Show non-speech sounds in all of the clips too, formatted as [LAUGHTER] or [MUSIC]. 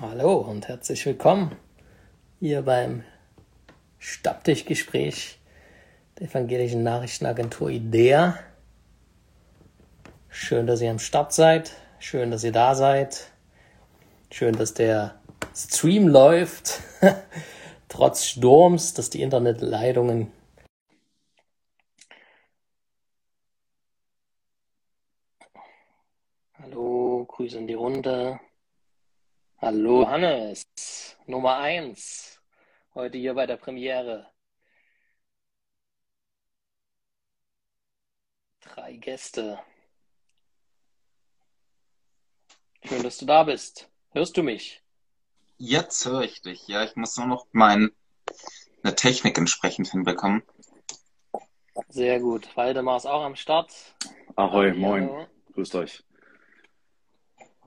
Hallo und herzlich willkommen hier beim Stammtischgespräch der evangelischen Nachrichtenagentur IDEA. Schön, dass ihr am Start seid. Schön, dass ihr da seid. Schön, dass der Stream läuft. [LAUGHS] Trotz Sturms, dass die Internetleitungen Hallo, Grüße in die Runde. Hallo Hannes, Nummer eins, heute hier bei der Premiere. Drei Gäste. Schön, dass du da bist. Hörst du mich? Jetzt höre ich dich. Ja, ich muss nur noch meine Technik entsprechend hinbekommen. Sehr gut. Waldemar ist auch am Start. Ahoi, moin. Grüßt euch.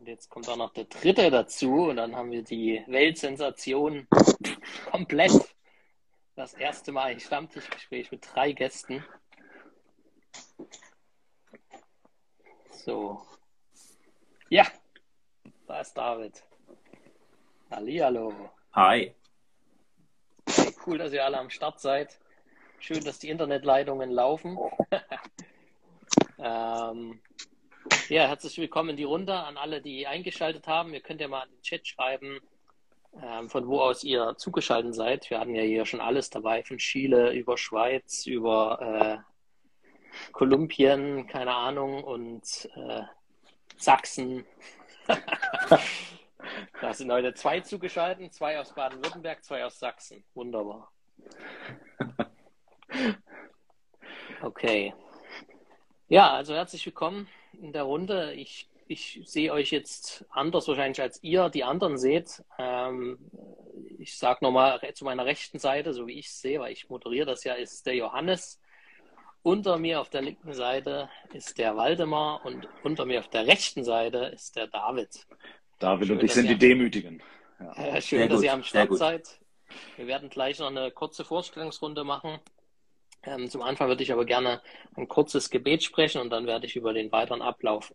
Und jetzt kommt auch noch der dritte dazu und dann haben wir die Weltsensation [LAUGHS] komplett. Das erste Mal ein Stammtischgespräch mit drei Gästen. So. Ja, da ist David. Hallihallo. Hi. Hey, cool, dass ihr alle am Start seid. Schön, dass die Internetleitungen laufen. [LAUGHS] ähm, ja, herzlich willkommen in die Runde an alle, die eingeschaltet haben. Ihr könnt ja mal in den Chat schreiben, ähm, von wo aus ihr zugeschaltet seid. Wir hatten ja hier schon alles dabei, von Chile über Schweiz, über äh, Kolumbien, keine Ahnung, und äh, Sachsen. [LAUGHS] da sind heute zwei zugeschaltet, zwei aus Baden-Württemberg, zwei aus Sachsen. Wunderbar. [LAUGHS] Okay. Ja, also herzlich willkommen in der Runde. Ich, ich sehe euch jetzt anders wahrscheinlich als ihr die anderen seht. Ähm, ich sage nochmal zu meiner rechten Seite, so wie ich es sehe, weil ich moderiere das ja, ist der Johannes. Unter mir auf der linken Seite ist der Waldemar und unter mir auf der rechten Seite ist der David. David schön, und ich sind die Demütigen. Ja. Äh, schön, Sehr dass gut. ihr am Start seid. Wir werden gleich noch eine kurze Vorstellungsrunde machen. Ähm, zum Anfang würde ich aber gerne ein kurzes Gebet sprechen und dann werde ich über den weiteren Ablauf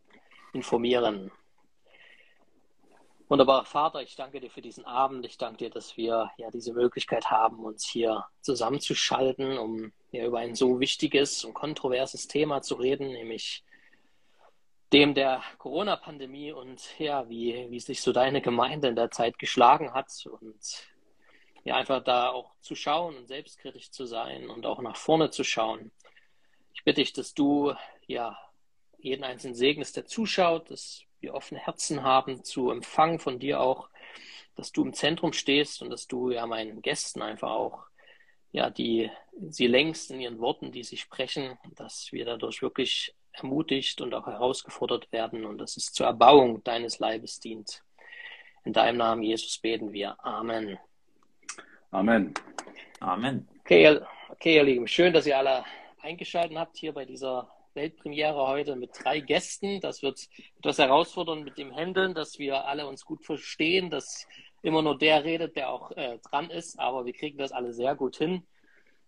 informieren. Wunderbarer Vater, ich danke dir für diesen Abend. Ich danke dir, dass wir ja diese Möglichkeit haben, uns hier zusammenzuschalten, um ja über ein so wichtiges und kontroverses Thema zu reden, nämlich dem der Corona-Pandemie und ja, wie, wie sich so deine Gemeinde in der Zeit geschlagen hat und ja, einfach da auch zu schauen und selbstkritisch zu sein und auch nach vorne zu schauen. Ich bitte dich, dass du ja jeden einzelnen segnest, der zuschaut, dass wir offene Herzen haben zu empfangen von dir auch, dass du im Zentrum stehst und dass du ja meinen Gästen einfach auch ja, die sie längst in ihren Worten, die sie sprechen, dass wir dadurch wirklich ermutigt und auch herausgefordert werden und dass es zur Erbauung deines Leibes dient. In deinem Namen, Jesus, beten wir. Amen. Amen. Amen. Okay, okay, ihr Lieben, schön, dass ihr alle eingeschaltet habt hier bei dieser Weltpremiere heute mit drei Gästen. Das wird etwas herausfordern mit dem Händeln, dass wir alle uns gut verstehen, dass immer nur der redet, der auch äh, dran ist, aber wir kriegen das alle sehr gut hin.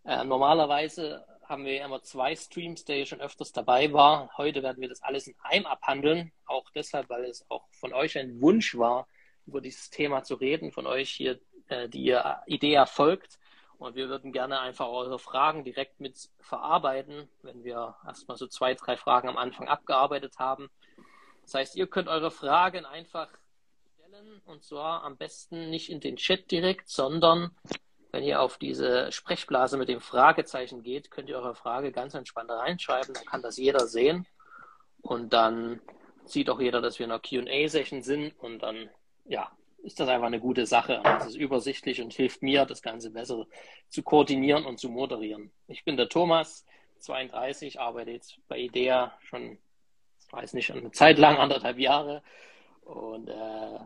Äh, normalerweise haben wir immer zwei Streams, der hier schon öfters dabei war. Heute werden wir das alles in einem abhandeln, auch deshalb, weil es auch von euch ein Wunsch war, über dieses Thema zu reden, von euch hier äh, die Idee erfolgt. Und wir würden gerne einfach eure Fragen direkt mit verarbeiten, wenn wir erstmal so zwei, drei Fragen am Anfang abgearbeitet haben. Das heißt, ihr könnt eure Fragen einfach stellen und zwar am besten nicht in den Chat direkt, sondern wenn ihr auf diese Sprechblase mit dem Fragezeichen geht, könnt ihr eure Frage ganz entspannt reinschreiben. Dann kann das jeder sehen. Und dann sieht auch jeder, dass wir in einer QA-Session sind. Und dann, ja, ist das einfach eine gute Sache. Es ist übersichtlich und hilft mir, das Ganze besser zu koordinieren und zu moderieren. Ich bin der Thomas, 32, arbeite jetzt bei IDEA schon, ich weiß nicht, eine Zeit lang, anderthalb Jahre. Und äh,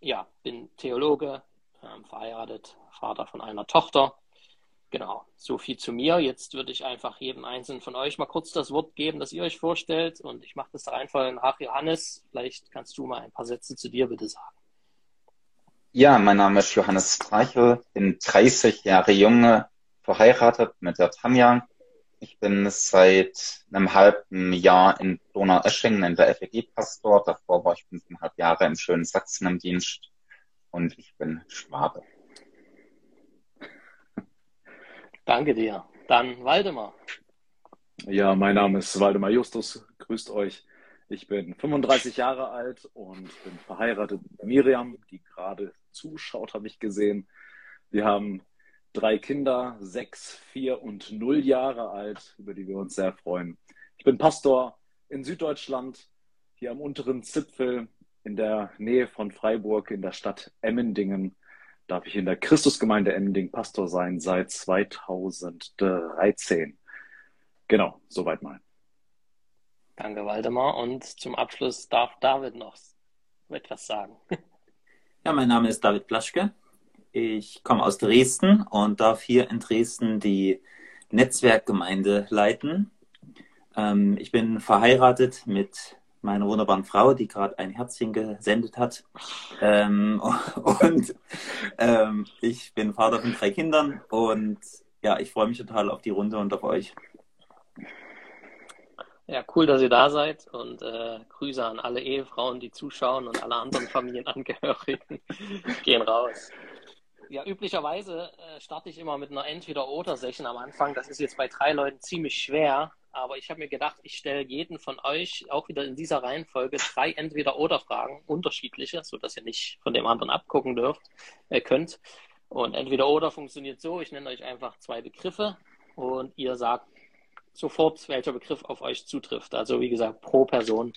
ja, bin Theologe, äh, verheiratet, Vater von einer Tochter. Genau, so viel zu mir. Jetzt würde ich einfach jedem Einzelnen von euch mal kurz das Wort geben, dass ihr euch vorstellt. Und ich mache das da einfach nach Johannes. Vielleicht kannst du mal ein paar Sätze zu dir bitte sagen. Ja, mein Name ist Johannes Streichel, bin 30 Jahre jung, verheiratet mit der Tanja. Ich bin seit einem halben Jahr in Donaueschingen in der FEG-Pastor. Davor war ich fünfeinhalb Jahre im schönen Sachsen im Dienst. und ich bin Schwabe. Danke dir. Dann Waldemar. Ja, mein Name ist Waldemar Justus. Grüßt euch. Ich bin 35 Jahre alt und bin verheiratet mit Miriam, die gerade zuschaut, habe ich gesehen. Wir haben drei Kinder, sechs, vier und null Jahre alt, über die wir uns sehr freuen. Ich bin Pastor in Süddeutschland, hier am unteren Zipfel in der Nähe von Freiburg in der Stadt Emmendingen darf ich in der Christusgemeinde Emmending Pastor sein seit 2013. Genau, soweit mal. Danke, Waldemar. Und zum Abschluss darf David noch etwas sagen. [LAUGHS] Ja, mein Name ist David Plaschke. Ich komme aus Dresden und darf hier in Dresden die Netzwerkgemeinde leiten. Ähm, ich bin verheiratet mit meiner wunderbaren Frau, die gerade ein Herzchen gesendet hat. Ähm, [LAUGHS] und ähm, ich bin Vater von drei Kindern und ja, ich freue mich total auf die Runde und auf euch. Ja, cool, dass ihr da seid und äh, Grüße an alle Ehefrauen, die zuschauen und alle anderen [LAUGHS] Familienangehörigen [LAUGHS] gehen raus. Ja, üblicherweise äh, starte ich immer mit einer Entweder-Oder-Session am Anfang. Das ist jetzt bei drei Leuten ziemlich schwer, aber ich habe mir gedacht, ich stelle jeden von euch auch wieder in dieser Reihenfolge drei Entweder-Oder-Fragen, unterschiedliche, sodass ihr nicht von dem anderen abgucken dürft, äh, könnt. Und Entweder-Oder funktioniert so, ich nenne euch einfach zwei Begriffe und ihr sagt sofort, welcher Begriff auf euch zutrifft. Also wie gesagt, pro Person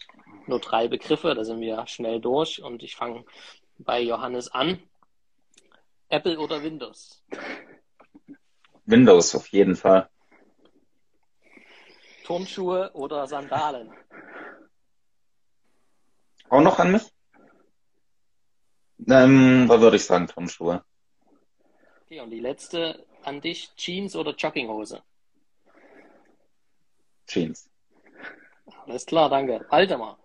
nur drei Begriffe, da sind wir schnell durch und ich fange bei Johannes an. Apple oder Windows? Windows auf jeden Fall. Turnschuhe oder Sandalen? Auch noch an mich? Ähm, da würde ich sagen Turnschuhe. Okay, und die letzte an dich, Jeans oder Jogginghose? Jeans. Alles klar, danke. Waldemar,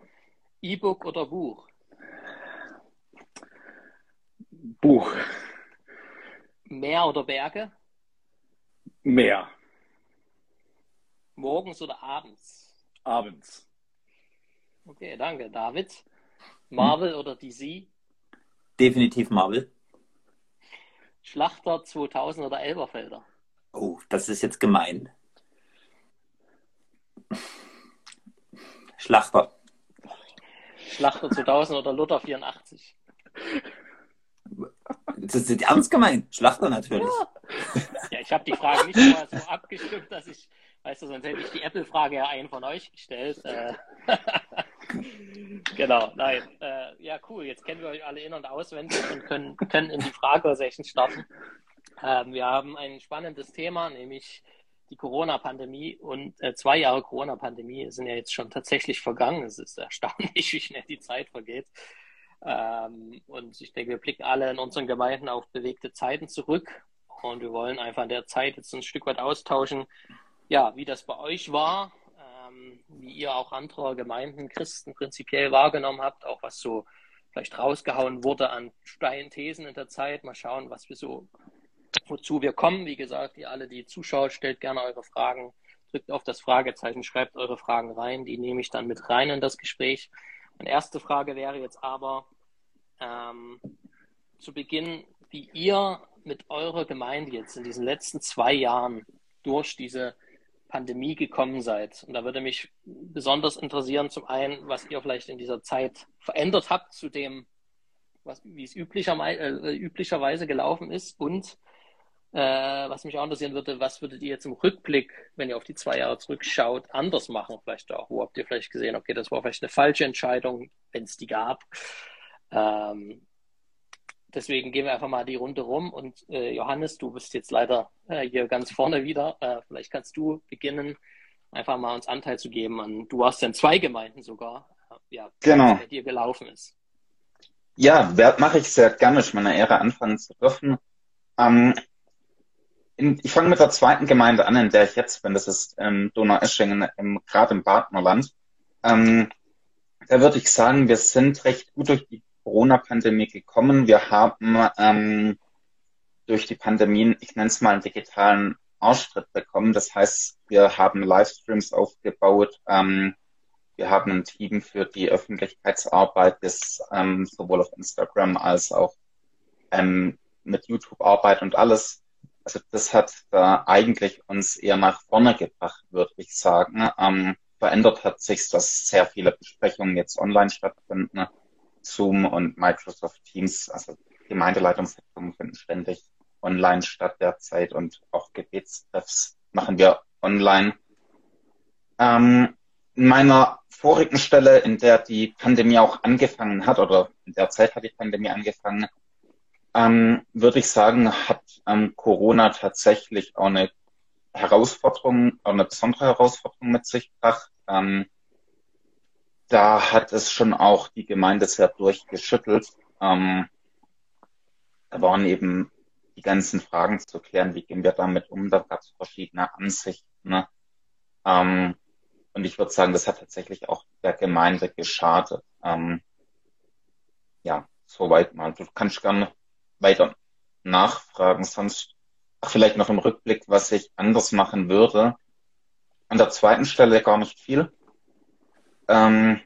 E-Book oder Buch? Buch. Meer oder Berge? Meer. Morgens oder abends? Abends. Okay, danke. David? Marvel hm. oder DC? Definitiv Marvel. Schlachter 2000 oder Elberfelder? Oh, das ist jetzt gemein. Schlachter. Schlachter 2000 oder Luther 84? Das ist ernst gemeint. Schlachter natürlich. Ja, ich habe die Frage nicht mal so abgestimmt, dass ich, weißt du, sonst hätte ich die Apple-Frage ja einen von euch gestellt. Äh, [LAUGHS] genau, nein. Äh, ja, cool. Jetzt kennen wir euch alle in- und auswendig und können, können in die Frage-Session starten. Ähm, wir haben ein spannendes Thema, nämlich die Corona-Pandemie und äh, zwei Jahre Corona-Pandemie sind ja jetzt schon tatsächlich vergangen. Es ist erstaunlich, [LAUGHS] wie schnell die Zeit vergeht. Ähm, und ich denke, wir blicken alle in unseren Gemeinden auf bewegte Zeiten zurück und wir wollen einfach in der Zeit jetzt ein Stück weit austauschen, ja, wie das bei euch war, ähm, wie ihr auch andere Gemeinden, Christen prinzipiell wahrgenommen habt, auch was so vielleicht rausgehauen wurde an steilen Thesen in der Zeit. Mal schauen, was wir so, wozu wir kommen. Wie gesagt, ihr alle, die zuschaut, stellt gerne eure Fragen, drückt auf das Fragezeichen, schreibt eure Fragen rein, die nehme ich dann mit rein in das Gespräch. Meine erste Frage wäre jetzt aber ähm, zu Beginn, wie ihr mit eurer Gemeinde jetzt in diesen letzten zwei Jahren durch diese Pandemie gekommen seid. Und da würde mich besonders interessieren, zum einen, was ihr vielleicht in dieser Zeit verändert habt zu dem, was, wie es üblicher, äh, üblicherweise gelaufen ist und äh, was mich auch interessieren würde, was würdet ihr jetzt im Rückblick, wenn ihr auf die zwei Jahre zurückschaut, anders machen? Vielleicht auch, wo habt ihr vielleicht gesehen, okay, das war vielleicht eine falsche Entscheidung, wenn es die gab. Ähm, deswegen gehen wir einfach mal die Runde rum und äh, Johannes, du bist jetzt leider äh, hier ganz vorne wieder. Äh, vielleicht kannst du beginnen, einfach mal uns Anteil zu geben an, du warst ja in zwei Gemeinden sogar, ja, genau. bei dir gelaufen ist. Ja, mache ich sehr gerne, ich meine Ehre anfangen zu dürfen. Ähm, in, ich fange mit der zweiten Gemeinde an, in der ich jetzt bin. Das ist ähm, Donaueschingen, im, gerade im Partnerland. Ähm, da würde ich sagen, wir sind recht gut durch die Corona-Pandemie gekommen. Wir haben ähm, durch die Pandemie, ich nenne es mal einen digitalen Ausstritt bekommen. Das heißt, wir haben Livestreams aufgebaut. Ähm, wir haben ein Team für die Öffentlichkeitsarbeit, das ähm, sowohl auf Instagram als auch ähm, mit YouTube-Arbeit und alles. Also das hat da eigentlich uns eher nach vorne gebracht, würde ich sagen. Ähm, verändert hat sich, dass sehr viele Besprechungen jetzt online stattfinden. Zoom und Microsoft Teams, also Gemeindeleitungssitzungen finden ständig online statt derzeit und auch Gebetstreffs machen wir online. Ähm, in meiner vorigen Stelle, in der die Pandemie auch angefangen hat, oder in der Zeit hat die Pandemie angefangen, ähm, würde ich sagen, hat ähm, Corona tatsächlich auch eine Herausforderung, auch eine besondere Herausforderung mit sich gebracht. Ähm, da hat es schon auch die Gemeinde sehr durchgeschüttelt. Ähm, da waren eben die ganzen Fragen zu klären, wie gehen wir damit um, da gab es verschiedene Ansichten. Ne? Ähm, und ich würde sagen, das hat tatsächlich auch der Gemeinde geschadet. Ähm, ja, soweit mal. Du kannst gerne weiter nachfragen, sonst vielleicht noch im Rückblick, was ich anders machen würde. An der zweiten Stelle gar nicht viel. Ähm,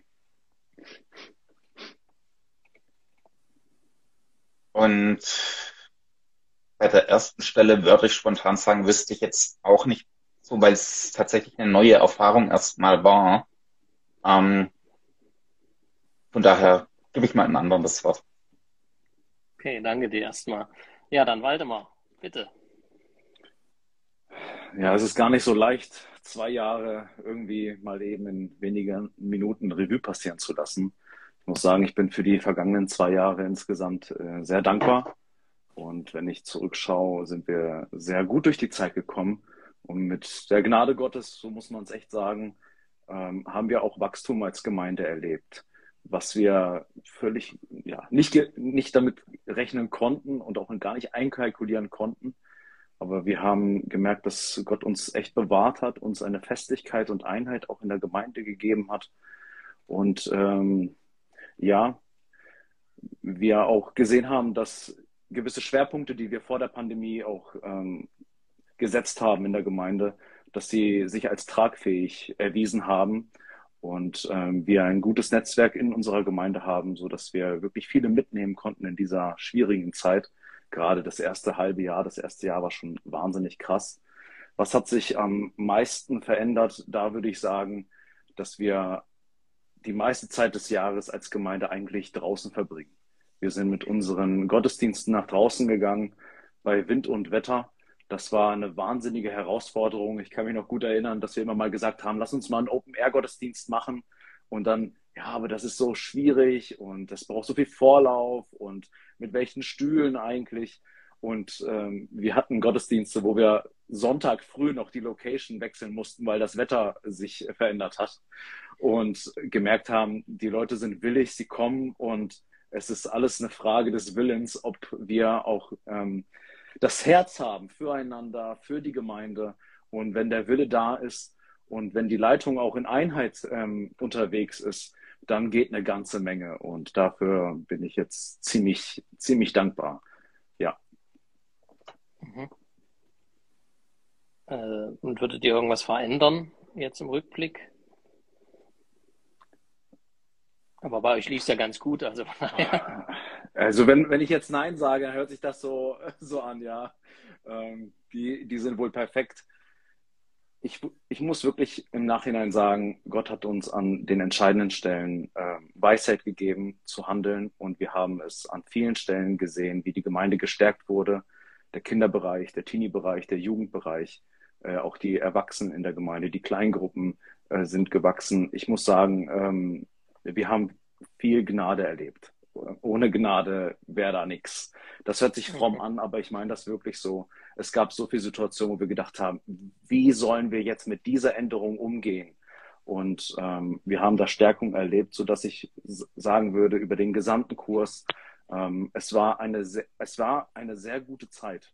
und bei der ersten Stelle würde ich spontan sagen, wüsste ich jetzt auch nicht so, weil es tatsächlich eine neue Erfahrung erstmal war. Ähm, von daher gebe ich mal einen anderen das Wort. Okay, danke dir erstmal. Ja, dann Waldemar, bitte. Ja, es ist gar nicht so leicht, zwei Jahre irgendwie mal eben in wenigen Minuten Revue passieren zu lassen. Ich muss sagen, ich bin für die vergangenen zwei Jahre insgesamt äh, sehr dankbar. Und wenn ich zurückschaue, sind wir sehr gut durch die Zeit gekommen. Und mit der Gnade Gottes, so muss man es echt sagen, ähm, haben wir auch Wachstum als Gemeinde erlebt, was wir völlig ja, nicht, nicht damit rechnen konnten und auch gar nicht einkalkulieren konnten. Aber wir haben gemerkt, dass Gott uns echt bewahrt hat, uns eine Festigkeit und Einheit auch in der Gemeinde gegeben hat. Und ähm, ja, wir auch gesehen haben, dass gewisse Schwerpunkte, die wir vor der Pandemie auch ähm, gesetzt haben in der Gemeinde, dass sie sich als tragfähig erwiesen haben und ähm, wir ein gutes Netzwerk in unserer Gemeinde haben, so dass wir wirklich viele mitnehmen konnten in dieser schwierigen Zeit gerade das erste halbe Jahr, das erste Jahr war schon wahnsinnig krass. Was hat sich am meisten verändert? Da würde ich sagen, dass wir die meiste Zeit des Jahres als Gemeinde eigentlich draußen verbringen. Wir sind mit unseren Gottesdiensten nach draußen gegangen bei Wind und Wetter. Das war eine wahnsinnige Herausforderung. Ich kann mich noch gut erinnern, dass wir immer mal gesagt haben, lass uns mal einen Open-Air-Gottesdienst machen. Und dann ja, aber das ist so schwierig und das braucht so viel Vorlauf und mit welchen Stühlen eigentlich. Und ähm, wir hatten Gottesdienste, wo wir Sonntag früh noch die Location wechseln mussten, weil das Wetter sich verändert hat. Und gemerkt haben, die Leute sind willig, sie kommen und es ist alles eine Frage des Willens, ob wir auch ähm, das Herz haben füreinander, für die Gemeinde. Und wenn der Wille da ist und wenn die Leitung auch in Einheit ähm, unterwegs ist, dann geht eine ganze Menge. Und dafür bin ich jetzt ziemlich, ziemlich dankbar. Ja. Mhm. Äh, und würdet ihr irgendwas verändern jetzt im Rückblick? Aber bei euch lief es ja ganz gut. Also, also wenn, wenn ich jetzt Nein sage, dann hört sich das so, so an, ja. Ähm, die, die sind wohl perfekt ich, ich muss wirklich im Nachhinein sagen, Gott hat uns an den entscheidenden Stellen äh, Weisheit gegeben zu handeln und wir haben es an vielen Stellen gesehen, wie die Gemeinde gestärkt wurde, der Kinderbereich, der Teenie-Bereich, der Jugendbereich, äh, auch die Erwachsenen in der Gemeinde, die Kleingruppen äh, sind gewachsen. Ich muss sagen, ähm, wir haben viel Gnade erlebt. Ohne Gnade wäre da nichts. Das hört sich fromm an, aber ich meine das wirklich so es gab so viele Situationen, wo wir gedacht haben, wie sollen wir jetzt mit dieser Änderung umgehen? Und ähm, wir haben da Stärkung erlebt, so dass ich sagen würde über den gesamten Kurs, ähm, es war eine es war eine sehr gute Zeit,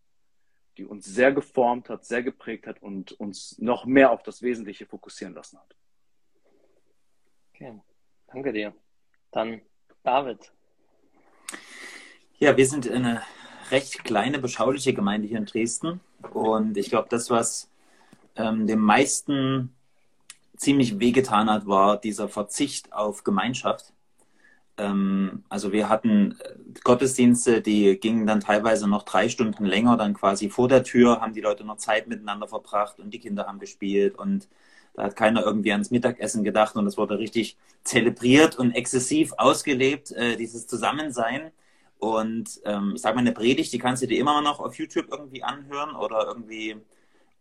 die uns sehr geformt hat, sehr geprägt hat und uns noch mehr auf das Wesentliche fokussieren lassen hat. Okay, danke dir. Dann David. Ja, wir sind in einer recht kleine, beschauliche Gemeinde hier in Dresden. Und ich glaube, das, was ähm, dem meisten ziemlich wehgetan hat, war dieser Verzicht auf Gemeinschaft. ähm, also wir hatten äh, Gottesdienste, die gingen dann teilweise noch drei Stunden länger, dann quasi vor der Tür haben die Leute noch Zeit miteinander verbracht und die Kinder haben gespielt und da hat keiner irgendwie ans Mittagessen gedacht und es wurde richtig zelebriert und exzessiv ausgelebt, äh, dieses Zusammensein. Und ähm, ich sage mal, eine Predigt, die kannst du dir immer noch auf YouTube irgendwie anhören oder irgendwie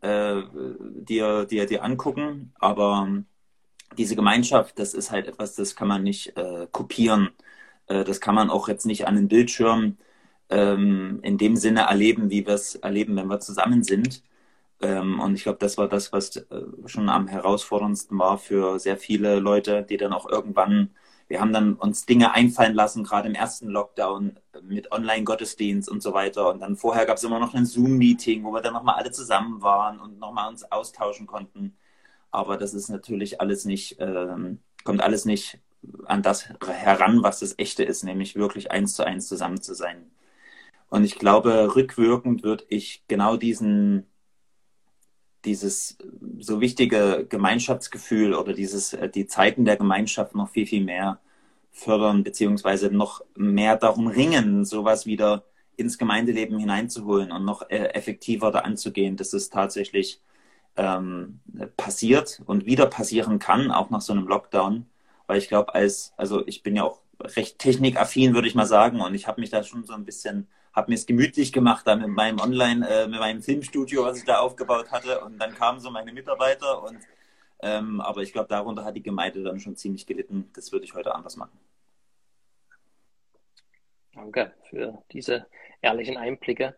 äh, dir, dir, dir angucken. Aber diese Gemeinschaft, das ist halt etwas, das kann man nicht äh, kopieren. Äh, das kann man auch jetzt nicht an den Bildschirm ähm, in dem Sinne erleben, wie wir es erleben, wenn wir zusammen sind. Ähm, und ich glaube, das war das, was äh, schon am herausforderndsten war für sehr viele Leute, die dann auch irgendwann, wir haben dann uns Dinge einfallen lassen, gerade im ersten Lockdown mit Online-Gottesdienst und so weiter. Und dann vorher gab es immer noch ein Zoom-Meeting, wo wir dann nochmal alle zusammen waren und nochmal uns austauschen konnten. Aber das ist natürlich alles nicht, ähm, kommt alles nicht an das heran, was das Echte ist, nämlich wirklich eins zu eins zusammen zu sein. Und ich glaube, rückwirkend würde ich genau diesen, dieses so wichtige Gemeinschaftsgefühl oder dieses, äh, die Zeiten der Gemeinschaft noch viel, viel mehr fördern, beziehungsweise noch mehr darum ringen, sowas wieder ins Gemeindeleben hineinzuholen und noch äh, effektiver da anzugehen. Das ist tatsächlich ähm, passiert und wieder passieren kann, auch nach so einem Lockdown. Weil ich glaube, als, also ich bin ja auch recht technikaffin, würde ich mal sagen, und ich habe mich da schon so ein bisschen, habe mir es gemütlich gemacht, da mit meinem Online, äh, mit meinem Filmstudio, was ich da aufgebaut hatte, und dann kamen so meine Mitarbeiter und ähm, aber ich glaube, darunter hat die Gemeinde dann schon ziemlich gelitten. Das würde ich heute anders machen. Danke für diese ehrlichen Einblicke.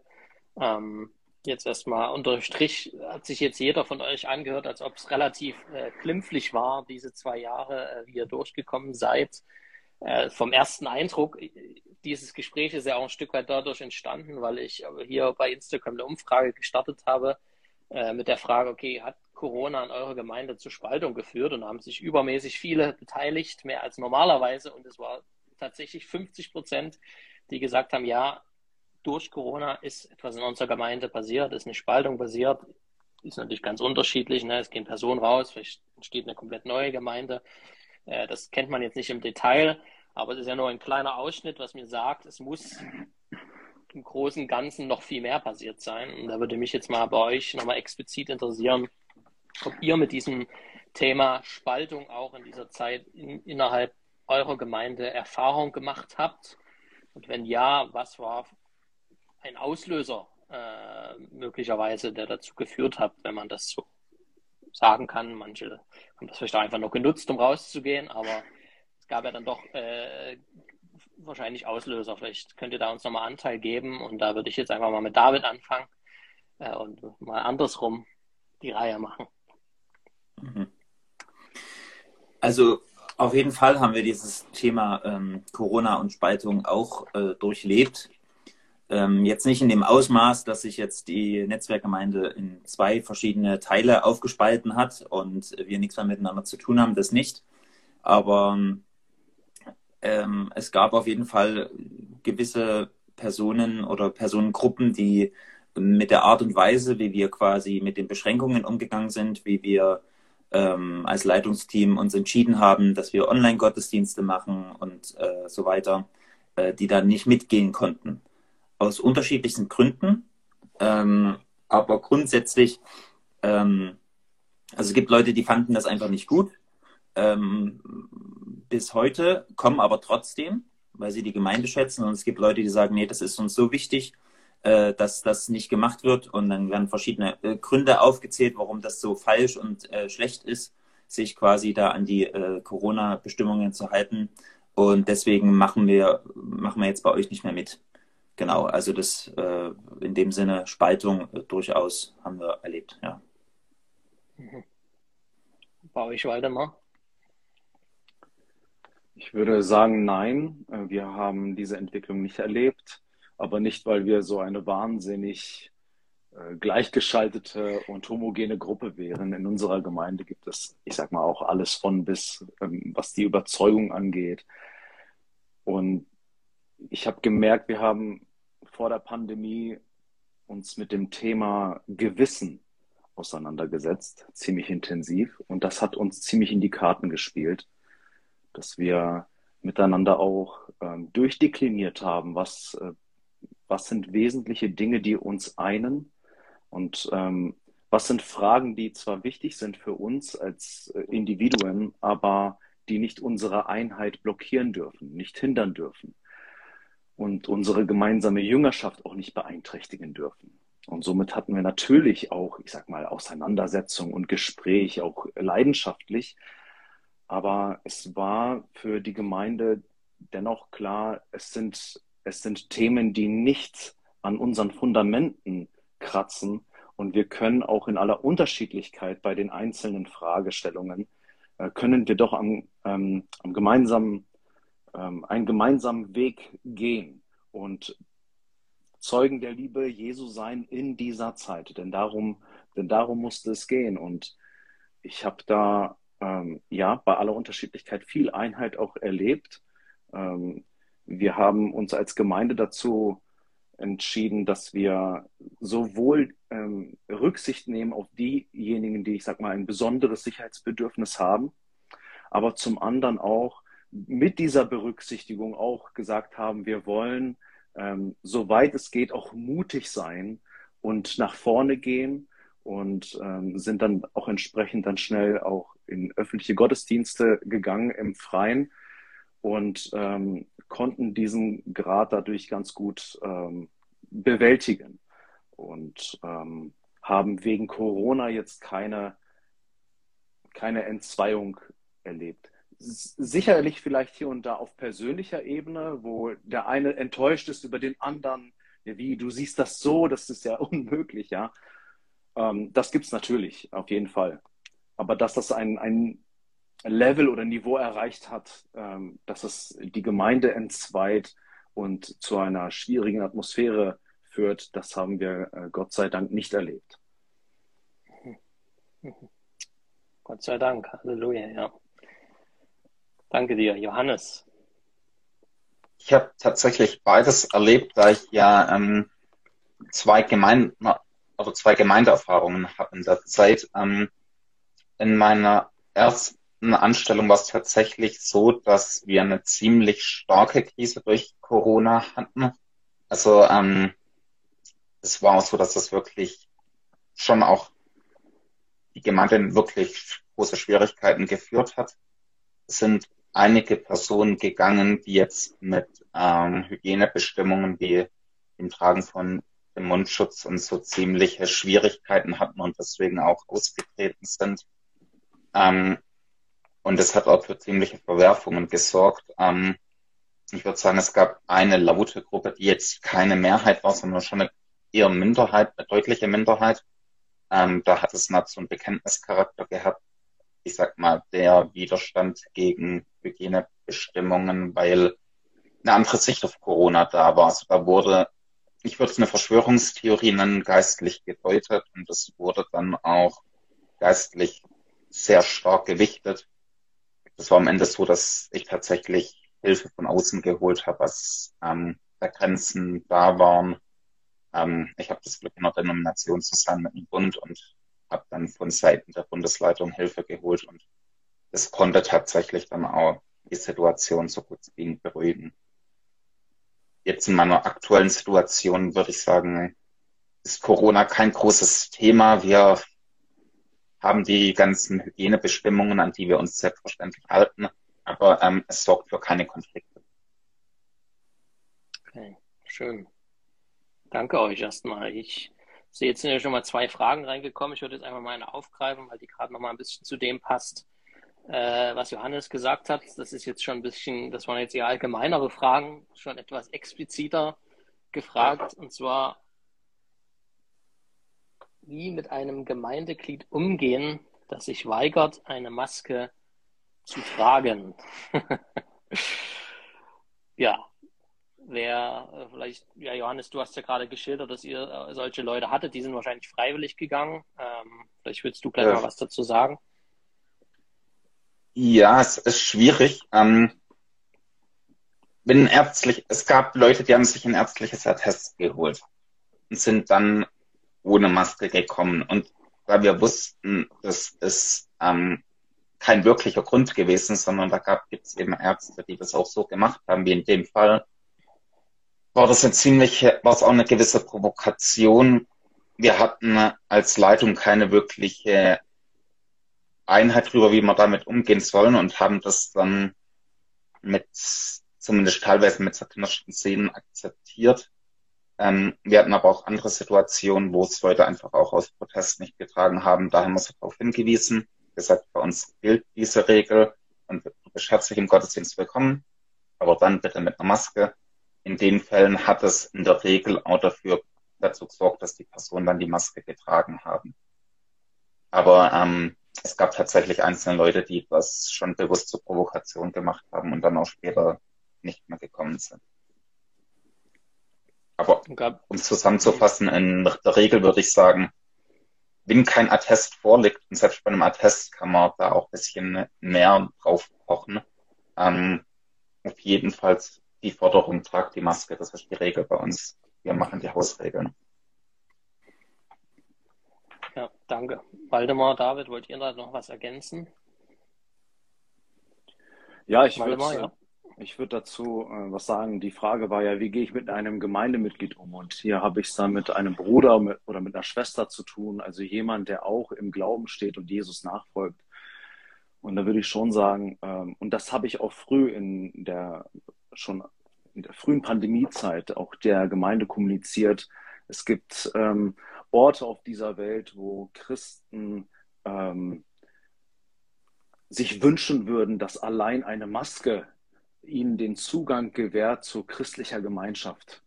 Ähm, jetzt erstmal unter Strich hat sich jetzt jeder von euch angehört, als ob es relativ äh, klimpflich war, diese zwei Jahre, äh, wie ihr durchgekommen seid. Äh, vom ersten Eindruck, dieses Gespräch ist ja auch ein Stück weit dadurch entstanden, weil ich hier bei Instagram eine Umfrage gestartet habe äh, mit der Frage, okay, hat Corona in eurer Gemeinde zur Spaltung geführt? Und haben sich übermäßig viele beteiligt, mehr als normalerweise. Und es war tatsächlich 50 Prozent, die gesagt haben, ja, durch Corona ist etwas in unserer Gemeinde passiert, ist eine Spaltung passiert, ist natürlich ganz unterschiedlich. Ne? Es gehen Personen raus, vielleicht entsteht eine komplett neue Gemeinde. Äh, das kennt man jetzt nicht im Detail, aber es ist ja nur ein kleiner Ausschnitt, was mir sagt, es muss im Großen und Ganzen noch viel mehr passiert sein. Und da würde mich jetzt mal bei euch nochmal explizit interessieren, ob ihr mit diesem Thema Spaltung auch in dieser Zeit in, innerhalb eurer Gemeinde Erfahrung gemacht habt. Und wenn ja, was war ein Auslöser äh, möglicherweise, der dazu geführt hat, wenn man das so sagen kann. Manche haben das vielleicht auch einfach nur genutzt, um rauszugehen, aber gab ja dann doch äh, wahrscheinlich Auslöser. Vielleicht könnt ihr da uns nochmal Anteil geben und da würde ich jetzt einfach mal mit David anfangen äh, und mal andersrum die Reihe machen. Mhm. Also auf jeden Fall haben wir dieses Thema ähm, Corona und Spaltung auch äh, durchlebt. Ähm, jetzt nicht in dem Ausmaß, dass sich jetzt die Netzwerkgemeinde in zwei verschiedene Teile aufgespalten hat und wir nichts mehr miteinander zu tun haben, das nicht. Aber ähm, es gab auf jeden Fall gewisse Personen oder Personengruppen, die mit der Art und Weise, wie wir quasi mit den Beschränkungen umgegangen sind, wie wir ähm, als Leitungsteam uns entschieden haben, dass wir Online-Gottesdienste machen und äh, so weiter, äh, die da nicht mitgehen konnten aus unterschiedlichsten Gründen. Ähm, aber grundsätzlich, ähm, also es gibt Leute, die fanden das einfach nicht gut. Ähm, bis heute kommen aber trotzdem, weil sie die Gemeinde schätzen. Und es gibt Leute, die sagen, nee, das ist uns so wichtig, äh, dass das nicht gemacht wird. Und dann werden verschiedene äh, Gründe aufgezählt, warum das so falsch und äh, schlecht ist, sich quasi da an die äh, Corona-Bestimmungen zu halten. Und deswegen machen wir, machen wir jetzt bei euch nicht mehr mit. Genau, also das äh, in dem Sinne Spaltung äh, durchaus haben wir erlebt, ja. Mhm. Bei euch weiter Ich würde sagen, nein, äh, wir haben diese Entwicklung nicht erlebt, aber nicht, weil wir so eine wahnsinnig äh, gleichgeschaltete und homogene Gruppe wären. In unserer Gemeinde gibt es, ich sag mal, auch alles von bis, ähm, was die Überzeugung angeht. Und ich habe gemerkt, wir haben vor der Pandemie uns mit dem Thema Gewissen auseinandergesetzt, ziemlich intensiv. Und das hat uns ziemlich in die Karten gespielt, dass wir miteinander auch ähm, durchdekliniert haben, was, äh, was sind wesentliche Dinge, die uns einen und ähm, was sind Fragen, die zwar wichtig sind für uns als äh, Individuen, aber die nicht unsere Einheit blockieren dürfen, nicht hindern dürfen und unsere gemeinsame Jüngerschaft auch nicht beeinträchtigen dürfen. Und somit hatten wir natürlich auch, ich sag mal, Auseinandersetzung und Gespräch, auch leidenschaftlich. Aber es war für die Gemeinde dennoch klar, es sind, es sind Themen, die nicht an unseren Fundamenten kratzen. Und wir können auch in aller Unterschiedlichkeit bei den einzelnen Fragestellungen, äh, können wir doch am, ähm, am gemeinsamen, ähm, einen gemeinsamen Weg gehen und Zeugen der Liebe Jesu sein in dieser Zeit. Denn darum, denn darum musste es gehen. Und ich habe da ähm, ja bei aller Unterschiedlichkeit viel Einheit auch erlebt. Ähm, wir haben uns als Gemeinde dazu entschieden, dass wir sowohl ähm, Rücksicht nehmen auf diejenigen, die, ich sag mal, ein besonderes Sicherheitsbedürfnis haben, aber zum anderen auch mit dieser Berücksichtigung auch gesagt haben, wir wollen, ähm, soweit es geht, auch mutig sein und nach vorne gehen und ähm, sind dann auch entsprechend dann schnell auch in öffentliche Gottesdienste gegangen im Freien und ähm, konnten diesen Grad dadurch ganz gut ähm, bewältigen und ähm, haben wegen Corona jetzt keine, keine Entzweiung erlebt. Sicherlich vielleicht hier und da auf persönlicher Ebene, wo der eine enttäuscht ist über den anderen, wie du siehst das so, das ist ja [LAUGHS] unmöglich, ja. Ähm, das gibt es natürlich, auf jeden Fall. Aber dass das ein, ein Level oder Niveau erreicht hat, ähm, dass es die Gemeinde entzweit und zu einer schwierigen Atmosphäre führt, das haben wir äh, Gott sei Dank nicht erlebt. Gott sei Dank, Halleluja, ja. Danke dir, Johannes. Ich habe tatsächlich beides erlebt, da ich ja ähm, zwei Gemeinden oder zwei Gemeindeerfahrungen habe in der Zeit. Ähm, in meiner ersten Anstellung war es tatsächlich so, dass wir eine ziemlich starke Krise durch Corona hatten. Also ähm, es war auch so, dass das wirklich schon auch die Gemeinde in wirklich große Schwierigkeiten geführt hat. Es sind einige Personen gegangen, die jetzt mit ähm, Hygienebestimmungen wie dem Tragen von dem Mundschutz und so ziemliche Schwierigkeiten hatten und deswegen auch ausgetreten sind. Ähm, und es hat auch für ziemliche Verwerfungen gesorgt. Ähm, ich würde sagen, es gab eine laute Gruppe, die jetzt keine Mehrheit war, sondern schon eine eher Minderheit, eine deutliche Minderheit. Ähm, da hat es mal so einen Bekenntnischarakter gehabt ich sag mal, der Widerstand gegen Hygienebestimmungen, weil eine andere Sicht auf Corona da war. Also da wurde, ich würde es eine Verschwörungstheorie nennen, geistlich gedeutet und es wurde dann auch geistlich sehr stark gewichtet. Das war am Ende so, dass ich tatsächlich Hilfe von außen geholt habe, was ähm, da Grenzen da waren. Ähm, ich habe das Glück in einer Denomination zusammen mit dem Bund und habe dann von Seiten der Bundesleitung Hilfe geholt und es konnte tatsächlich dann auch die Situation so gut wie beruhigen. Jetzt in meiner aktuellen Situation würde ich sagen, ist Corona kein großes Thema. Wir haben die ganzen Hygienebestimmungen, an die wir uns selbstverständlich halten, aber ähm, es sorgt für keine Konflikte. Okay, schön. Danke euch erstmal. Ich so, jetzt sind ja schon mal zwei Fragen reingekommen. Ich würde jetzt einfach mal eine aufgreifen, weil die gerade noch mal ein bisschen zu dem passt, äh, was Johannes gesagt hat. Das ist jetzt schon ein bisschen, das waren jetzt eher allgemeinere Fragen, schon etwas expliziter gefragt. Und zwar, wie mit einem Gemeindeglied umgehen, das sich weigert, eine Maske zu tragen. [LAUGHS] ja, wer äh, vielleicht, ja Johannes, du hast ja gerade geschildert, dass ihr äh, solche Leute hattet, die sind wahrscheinlich freiwillig gegangen. Ähm, vielleicht willst du gleich ja. mal was dazu sagen. Ja, es ist schwierig. Ähm, wenn ärztlich, es gab Leute, die haben sich ein ärztliches Attest geholt und sind dann ohne Maske gekommen. Und weil wir wussten, das ist ähm, kein wirklicher Grund gewesen, sondern da gab es eben Ärzte, die das auch so gemacht haben, wie in dem Fall. War das eine ziemliche, war es auch eine gewisse Provokation. Wir hatten als Leitung keine wirkliche Einheit darüber, wie wir damit umgehen sollen und haben das dann mit, zumindest teilweise mit zerknirschten Szenen akzeptiert. Ähm, wir hatten aber auch andere Situationen, wo es Leute einfach auch aus Protest nicht getragen haben. Da haben wir sie darauf hingewiesen gesagt, bei uns gilt diese Regel und du bist herzlich im Gottesdienst willkommen, aber dann bitte mit einer Maske. In den Fällen hat es in der Regel auch dafür dazu gesorgt, dass die Personen dann die Maske getragen haben. Aber ähm, es gab tatsächlich einzelne Leute, die das schon bewusst zur Provokation gemacht haben und dann auch später nicht mehr gekommen sind. Aber um es zusammenzufassen, in der Regel würde ich sagen, wenn kein Attest vorliegt, und selbst bei einem Attest kann man da auch ein bisschen mehr drauf pochen, ähm, auf jeden Fall die Forderung, tragt die Maske, das ist die Regel bei uns. Wir machen die Hausregeln. Ja, danke. Waldemar, David, wollt ihr da noch was ergänzen? Ja, ich würde ja. Ich würde dazu äh, was sagen. Die Frage war ja, wie gehe ich mit einem Gemeindemitglied um? Und hier habe ich es dann mit einem Bruder mit, oder mit einer Schwester zu tun, also jemand, der auch im Glauben steht und Jesus nachfolgt. Und da würde ich schon sagen, ähm, und das habe ich auch früh in der, schon in der frühen Pandemiezeit auch der Gemeinde kommuniziert. Es gibt ähm, Orte auf dieser Welt, wo Christen ähm, sich wünschen würden, dass allein eine Maske ihnen den Zugang gewährt zu christlicher Gemeinschaft.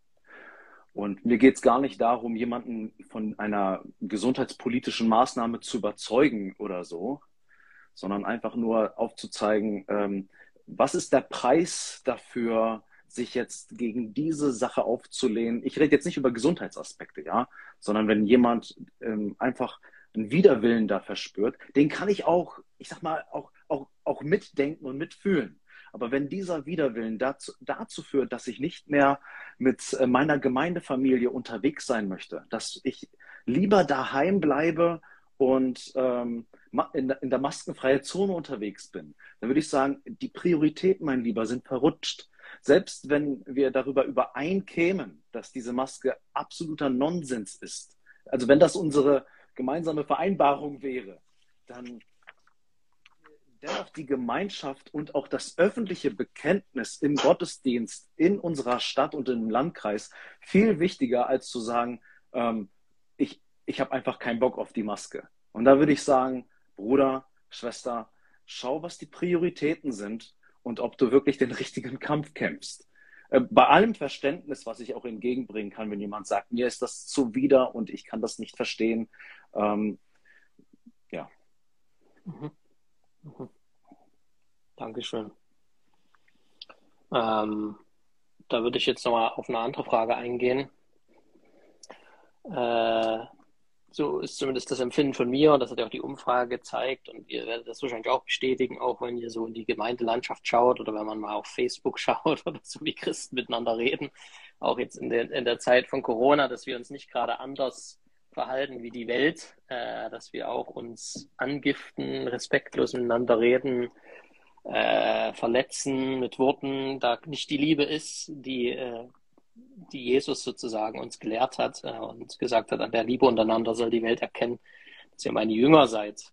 Und mir geht es gar nicht darum, jemanden von einer gesundheitspolitischen Maßnahme zu überzeugen oder so, sondern einfach nur aufzuzeigen, ähm, was ist der Preis dafür, sich jetzt gegen diese Sache aufzulehnen. Ich rede jetzt nicht über Gesundheitsaspekte, ja, sondern wenn jemand ähm, einfach einen Widerwillen da verspürt, den kann ich auch, ich sag mal, auch, auch, auch mitdenken und mitfühlen. Aber wenn dieser Widerwillen dazu, dazu führt, dass ich nicht mehr mit äh, meiner Gemeindefamilie unterwegs sein möchte, dass ich lieber daheim bleibe und ähm, in, der maskenfreien Zone unterwegs bin, dann würde ich sagen, die Prioritäten, mein Lieber, sind verrutscht. Selbst wenn wir darüber übereinkämen, dass diese Maske absoluter Nonsens ist, also wenn das unsere gemeinsame Vereinbarung wäre, dann dennoch die Gemeinschaft und auch das öffentliche Bekenntnis im Gottesdienst in unserer Stadt und im Landkreis viel wichtiger, als zu sagen, ähm, ich, ich habe einfach keinen Bock auf die Maske. Und da würde ich sagen, Bruder, Schwester, schau, was die Prioritäten sind und ob du wirklich den [LAUGHS] richtigen Kampf kämpfst. Äh, bei allem Verständnis, was ich auch entgegenbringen kann, wenn jemand sagt, mir ist das zuwider und ich kann das nicht verstehen. Ähm, ja. Mhm. Dankeschön. Ähm, da würde ich jetzt nochmal auf eine andere Frage eingehen. Äh, so ist zumindest das Empfinden von mir und das hat ja auch die Umfrage gezeigt und ihr werdet das wahrscheinlich auch bestätigen, auch wenn ihr so in die Gemeindelandschaft schaut oder wenn man mal auf Facebook [LAUGHS] schaut oder so wie Christen miteinander reden, auch jetzt in der, in der Zeit von Corona, dass wir uns nicht gerade anders verhalten wie die Welt, äh, dass wir auch uns angiften, respektlos miteinander reden, äh, verletzen mit Worten, da nicht die Liebe ist, die, äh, die Jesus sozusagen uns gelehrt hat äh, und gesagt hat, an der Liebe untereinander soll die Welt erkennen, dass ihr meine Jünger seid.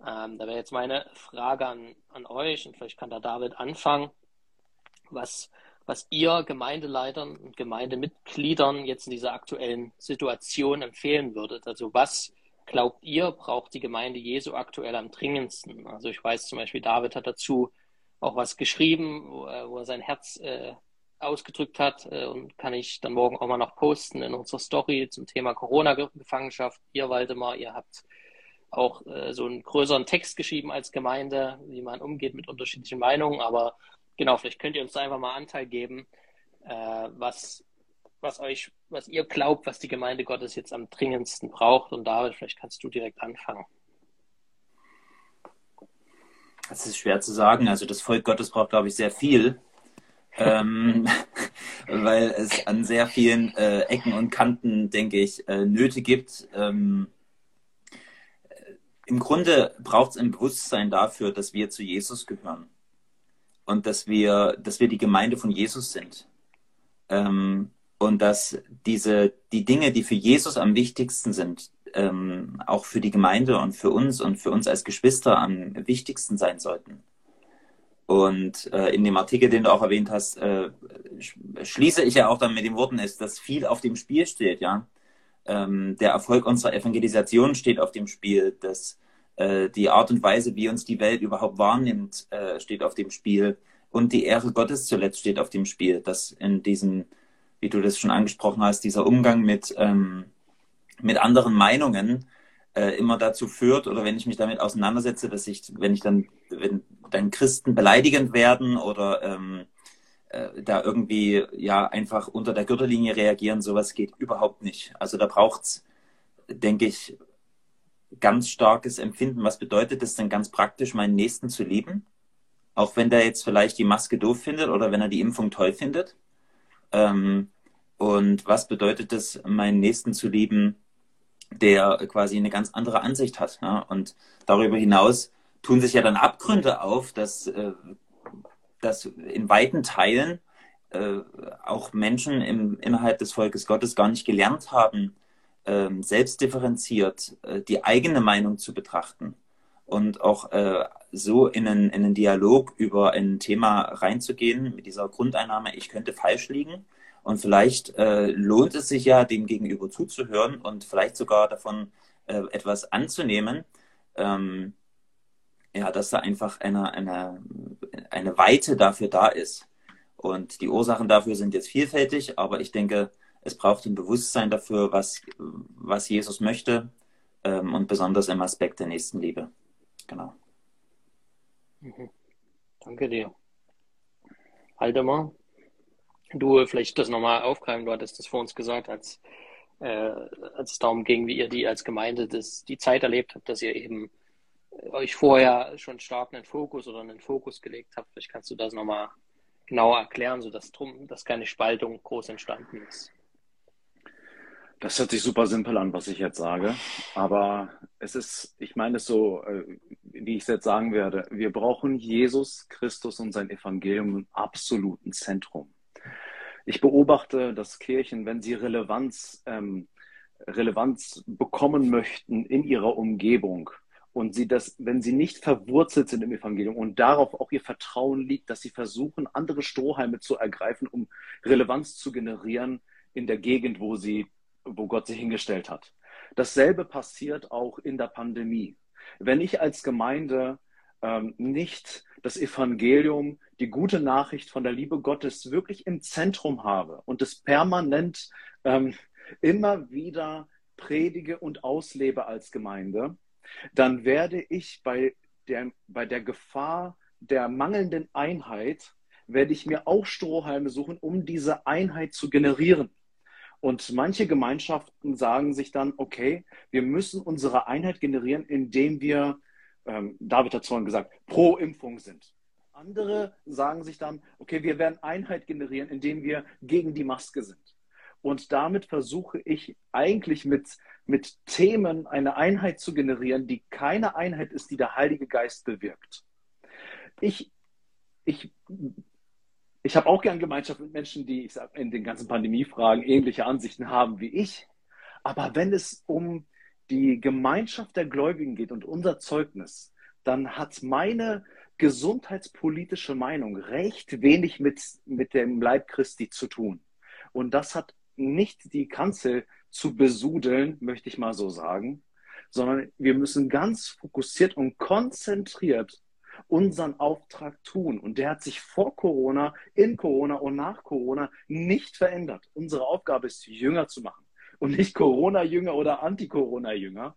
Ähm, da wäre jetzt meine Frage an, an euch und vielleicht kann da David anfangen, was was ihr Gemeindeleitern und Gemeindemitgliedern jetzt in dieser aktuellen Situation empfehlen würdet. Also was glaubt ihr, braucht die Gemeinde Jesu aktuell am dringendsten? Also ich weiß zum Beispiel, David hat dazu auch was geschrieben, wo, wo er sein Herz äh, ausgedrückt hat äh, und kann ich dann morgen auch mal noch posten in unserer Story zum Thema Corona-Gefangenschaft. Ihr, Waldemar, ihr habt auch äh, so einen größeren Text geschrieben als Gemeinde, wie man umgeht mit unterschiedlichen Meinungen, aber genau, vielleicht könnt ihr uns da einfach mal Anteil geben, äh, was, was euch, was ihr glaubt, was die Gemeinde Gottes jetzt am dringendsten braucht. Und David, vielleicht kannst du direkt anfangen. Das ist schwer zu sagen. Also das Volk Gottes braucht, glaube ich, sehr viel. ähm, [LAUGHS] weil es an sehr vielen äh, Ecken und Kanten, denke ich, äh, Nöte gibt. Ähm, im Grunde braucht es ein Bewusstsein dafür, dass wir zu Jesus gehören und dass wir, dass wir die Gemeinde von Jesus sind. Ähm, und dass diese, die Dinge, die für Jesus am wichtigsten sind, ähm, auch für die Gemeinde und für uns und für uns als Geschwister am wichtigsten sein sollten. Und äh, in dem Artikel, den du auch erwähnt hast, äh, schließe ich ja auch dann mit den Worten, ist, dass viel auf dem Spiel steht, ja. Ähm, der Erfolg unserer Evangelisation steht auf dem Spiel, dass äh, die Art und Weise, wie uns die Welt überhaupt wahrnimmt, äh, steht auf dem Spiel. Und die Ehre Gottes zuletzt steht auf dem Spiel, dass in diesem, wie du das schon angesprochen hast, dieser Umgang mit, ähm, mit anderen Meinungen äh, immer dazu führt, oder wenn ich mich damit auseinandersetze, dass ich, wenn ich dann, wenn dann Christen beleidigend werden oder ähm, äh, da irgendwie ja einfach unter der Gürtellinie reagieren, sowas geht überhaupt nicht. Also da braucht's, denke ich, ganz starkes Empfinden. Was bedeutet es denn ganz praktisch, meinen Nächsten zu lieben? Auch wenn der jetzt vielleicht die Maske doof findet oder wenn er die Impfung toll findet. Ähm, und was bedeutet es, meinen Nächsten zu lieben, der quasi eine ganz andere Ansicht hat? Ne? Und darüber hinaus tun sich ja dann Abgründe auf, dass, äh, dass in weiten Teilen äh, auch Menschen im, innerhalb des Volkes Gottes gar nicht gelernt haben, ähm, selbstdifferenziert äh, die eigene Meinung zu betrachten und auch äh, so in einen, in einen Dialog über ein Thema reinzugehen mit dieser Grundeinnahme, ich könnte falsch liegen. Und vielleicht äh, lohnt es sich ja, dem Gegenüber zuzuhören und vielleicht sogar davon äh, etwas anzunehmen. Ähm, ja, dass da einfach eine, eine, eine Weite dafür da ist. Und die Ursachen dafür sind jetzt vielfältig, aber ich denke, es braucht ein Bewusstsein dafür, was, was Jesus möchte ähm, und besonders im Aspekt der Nächstenliebe. Genau. Mhm. Danke dir. Haldemar, du vielleicht das nochmal aufgreifen, du hattest das vor uns gesagt, als, äh, als es darum ging, wie ihr die als Gemeinde das, die Zeit erlebt habt, dass ihr eben euch vorher schon stark einen Fokus oder einen Fokus gelegt habt. Vielleicht kannst du das nochmal genauer erklären, sodass drum, dass keine Spaltung groß entstanden ist. Das hört sich super simpel an, was ich jetzt sage. Aber es ist, ich meine es so, äh, wie ich es jetzt sagen werde. Wir brauchen Jesus Christus und sein Evangelium im absoluten Zentrum. Ich beobachte, dass Kirchen, wenn sie Relevanz, ähm, Relevanz bekommen möchten in ihrer Umgebung und sie das, wenn sie nicht verwurzelt sind im Evangelium und darauf auch ihr Vertrauen liegt, dass sie versuchen, andere Strohhalme zu ergreifen, um Relevanz zu generieren in der Gegend, wo sie wo Gott sie hingestellt hat. Dasselbe passiert auch in der Pandemie. Wenn ich als Gemeinde ähm, nicht das Evangelium, die gute Nachricht von der Liebe Gottes wirklich im Zentrum habe und es permanent ähm, immer wieder predige und auslebe als Gemeinde, dann werde ich bei der, bei der Gefahr der mangelnden Einheit, werde ich mir auch Strohhalme suchen, um diese Einheit zu generieren. Und manche Gemeinschaften sagen sich dann, okay, wir müssen unsere Einheit generieren, indem wir, ähm, David hat vorhin gesagt, pro Impfung sind. Andere sagen sich dann, okay, wir werden Einheit generieren, indem wir gegen die Maske sind. Und damit versuche ich eigentlich mit, mit Themen eine Einheit zu generieren, die keine Einheit ist, die der Heilige Geist bewirkt. Ich, ich ich habe auch gern Gemeinschaft mit Menschen, die ich sag, in den ganzen Pandemiefragen ähnliche Ansichten haben wie ich. Aber wenn es um die Gemeinschaft der Gläubigen geht und unser Zeugnis, dann hat meine gesundheitspolitische Meinung recht wenig mit, mit dem Leib Christi zu tun. Und das hat nicht die Kanzel zu besudeln, möchte ich mal so sagen, sondern wir müssen ganz fokussiert und konzentriert unseren Auftrag tun. Und der hat sich vor Corona, in Corona und nach Corona nicht verändert. Unsere Aufgabe ist, Jünger zu machen und nicht Corona-Jünger oder Anti-Corona-Jünger.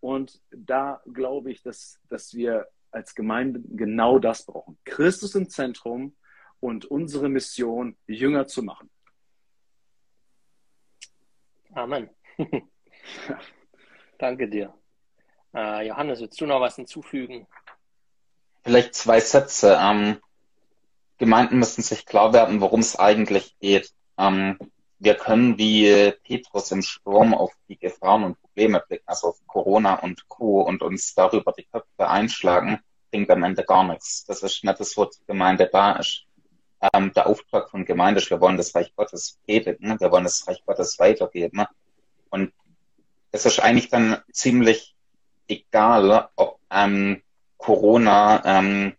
Und da glaube ich, dass, dass wir als Gemeinde genau das brauchen. Christus im Zentrum und unsere Mission, Jünger zu machen. Amen. [LAUGHS] Danke dir. Uh, Johannes, willst du noch was hinzufügen? Vielleicht zwei Sätze. Ähm, Gemeinden müssen sich klar werden, worum es eigentlich geht. Ähm, wir können wie Petrus im Sturm auf die Gefahren und Probleme blicken, also auf Corona und Co. und uns darüber die Köpfe einschlagen, bringt am Ende gar nichts. Das ist nicht das, was Gemeinde da ist. Ähm, der Auftrag von Gemeinde ist, wir wollen das Reich Gottes predigen, wir wollen das Reich Gottes weitergeben. Und es ist eigentlich dann ziemlich egal, ob ähm, Corona ähm,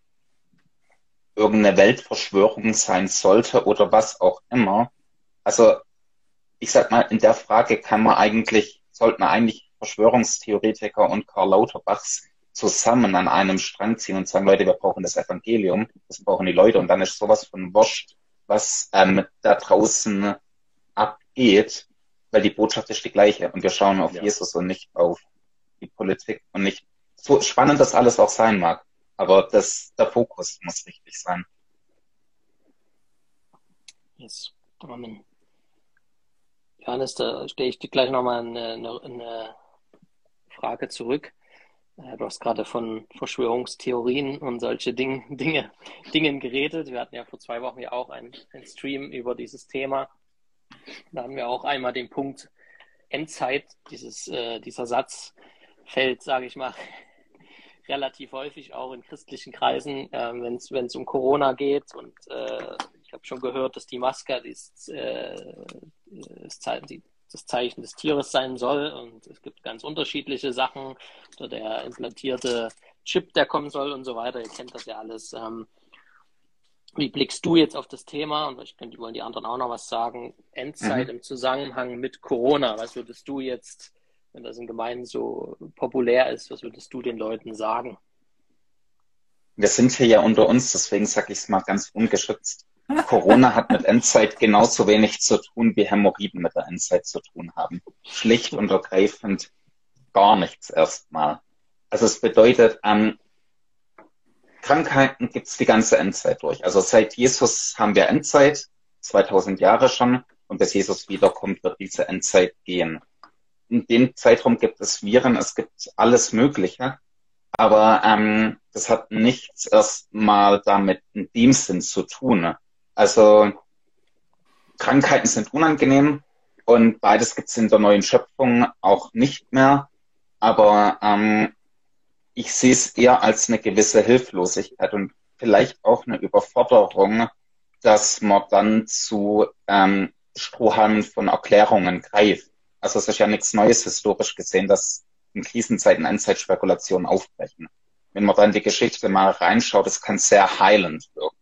irgendeine Weltverschwörung sein sollte oder was auch immer. Also ich sag mal, in der Frage kann man eigentlich, sollten eigentlich Verschwörungstheoretiker und Karl Lauterbachs zusammen an einem Strang ziehen und sagen, Leute, wir brauchen das Evangelium, das brauchen die Leute und dann ist sowas von wurscht, was ähm, da draußen abgeht, weil die Botschaft ist die gleiche und wir schauen auf ja. Jesus und nicht auf die Politik und nicht so spannend das alles auch sein mag. Aber das, der Fokus muss richtig sein. Yes. Amen. Johannes, da stelle ich dir gleich nochmal eine, eine, eine Frage zurück. Äh, du hast gerade von Verschwörungstheorien und solche Ding, Dinge, Dingen geredet. Wir hatten ja vor zwei Wochen ja auch einen, einen Stream über dieses Thema. Da haben wir auch einmal den Punkt Endzeit, dieses, äh, dieser Satz fällt, sage ich mal, relativ häufig auch in christlichen Kreisen, äh, wenn es um Corona geht. Und äh, ich habe schon gehört, dass die Maske das, äh, das, das, Zeichen des Tieres sein soll. Und es gibt ganz unterschiedliche Sachen. Oder der implantierte Chip, der kommen soll und so weiter. Ihr kennt das ja alles. Ähm, wie blickst du jetzt auf das Thema? Und ich könnte, wollen die anderen auch noch was sagen. Endzeit mhm. im Zusammenhang mit Corona. Was würdest du jetzt wenn das in Gemeinden so populär ist, was würdest du den Leuten sagen? Wir sind hier ja unter uns, deswegen sage ich es mal ganz ungeschützt. Corona hat mit Endzeit genauso wenig zu tun, wie Hämorrhoiden mit der Endzeit zu tun haben. Schlicht und ergreifend gar nichts erstmal. Also es bedeutet, an Krankheiten gibt es die ganze Endzeit durch. Also seit Jesus haben wir Endzeit, 2000 Jahre schon, und bis Jesus wiederkommt, wird diese Endzeit gehen in dem Zeitraum gibt es Viren, es gibt alles Mögliche. Aber ähm, das hat nichts erstmal damit in dem Sinn zu tun. Also Krankheiten sind unangenehm und beides gibt es in der neuen Schöpfung auch nicht mehr. Aber ähm, ich sehe es eher als eine gewisse Hilflosigkeit und vielleicht auch eine Überforderung, dass man dann zu ähm, Strohhalmen von Erklärungen greift. Also es ist ja nichts Neues historisch gesehen, dass in Krisenzeiten Endzeitspekulationen aufbrechen. Wenn man dann die Geschichte mal reinschaut, es kann sehr heilend wirken.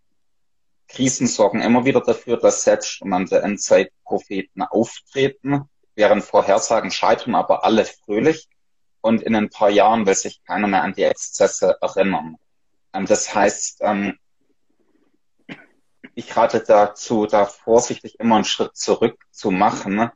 Krisen sorgen immer wieder dafür, dass selbsternannte Endzeitpropheten auftreten, deren Vorhersagen scheitern aber alle fröhlich und in ein paar Jahren will sich keiner mehr an die Exzesse erinnern. Ähm, das heißt, ähm, ich rate dazu, da vorsichtig immer einen Schritt zurück zu machen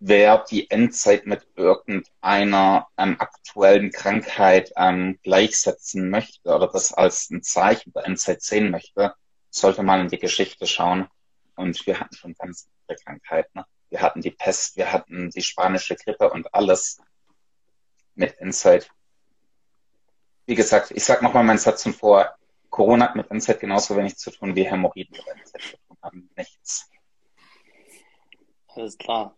wer die Endzeit mit irgendeiner ähm, aktuellen Krankheit ähm, gleichsetzen möchte oder das als ein Zeichen der Endzeit sehen möchte, sollte mal in die Geschichte schauen. Und wir hatten schon ganz viele Krankheiten. Wir hatten die Pest, wir hatten die spanische Grippe und alles mit Endzeit. Wie gesagt, ich sage nochmal meinen Satz vor. Corona hat mit Endzeit genauso wenig zu tun wie Hämorrhoiden mit Endzeit zu tun haben. Nichts. Alles klar.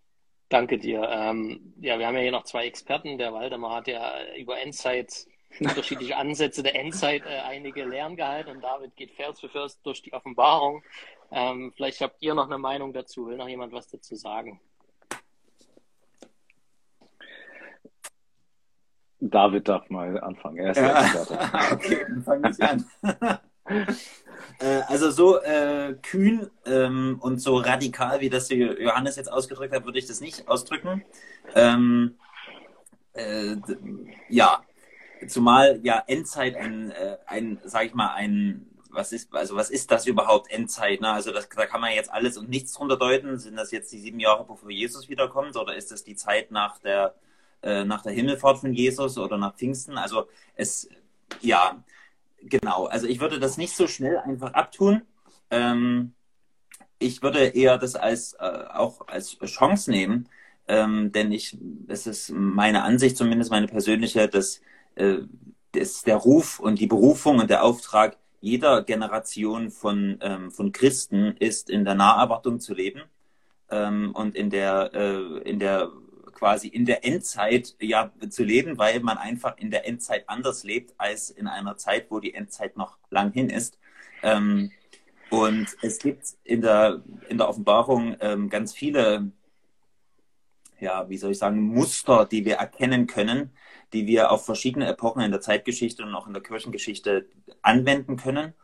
Danke dir. Ähm, ja, wir haben ja hier noch zwei Experten. Der Waldemar hat ja über Endzeit, unterschiedliche Ansätze der Endzeit äh, einige Lehren gehalten und David geht Vers für Vers durch die Offenbarung. Ähm, vielleicht habt ihr noch eine Meinung dazu. Will noch jemand was dazu sagen? David darf mal anfangen. Er ist ja. der [LAUGHS] okay, dann fange ich an. [LAUGHS] Äh, also so äh, kühn ähm, und so radikal, wie das Johannes jetzt ausgedrückt hat, würde ich das nicht ausdrücken. Ähm, äh, ja, zumal ja Endzeit ein, äh, ein sag ich mal, ein was ist, also was ist das überhaupt Endzeit? Ne? Also das, da kann man jetzt alles und nichts drunter deuten. Sind das jetzt die sieben Jahre, bevor Jesus wiederkommt, oder ist das die Zeit nach der äh, nach der Himmelfahrt von Jesus oder nach Pfingsten? Also es, ja, genau, also ich würde das nicht so schnell einfach abtun. Ähm, ich würde eher das als äh, auch als Chance nehmen, ähm, denn ich, es ist meine Ansicht, zumindest meine persönliche, dass, äh, dass der Ruf und die Berufung und der Auftrag jeder Generation von, ähm, von Christen ist, in der Naherwartung zu leben ähm, und in der, äh, in der quasi in der Endzeit ja zu leben, weil man einfach in der Endzeit anders lebt als in einer Zeit, wo die Endzeit noch lang hin ist. Ähm, und es gibt in der, in der Offenbarung ähm, ganz viele, ja, wie soll ich sagen, Muster, die wir erkennen können, die wir auf verschiedene Epochen in der Zeitgeschichte und auch in der Kirchengeschichte anwenden können.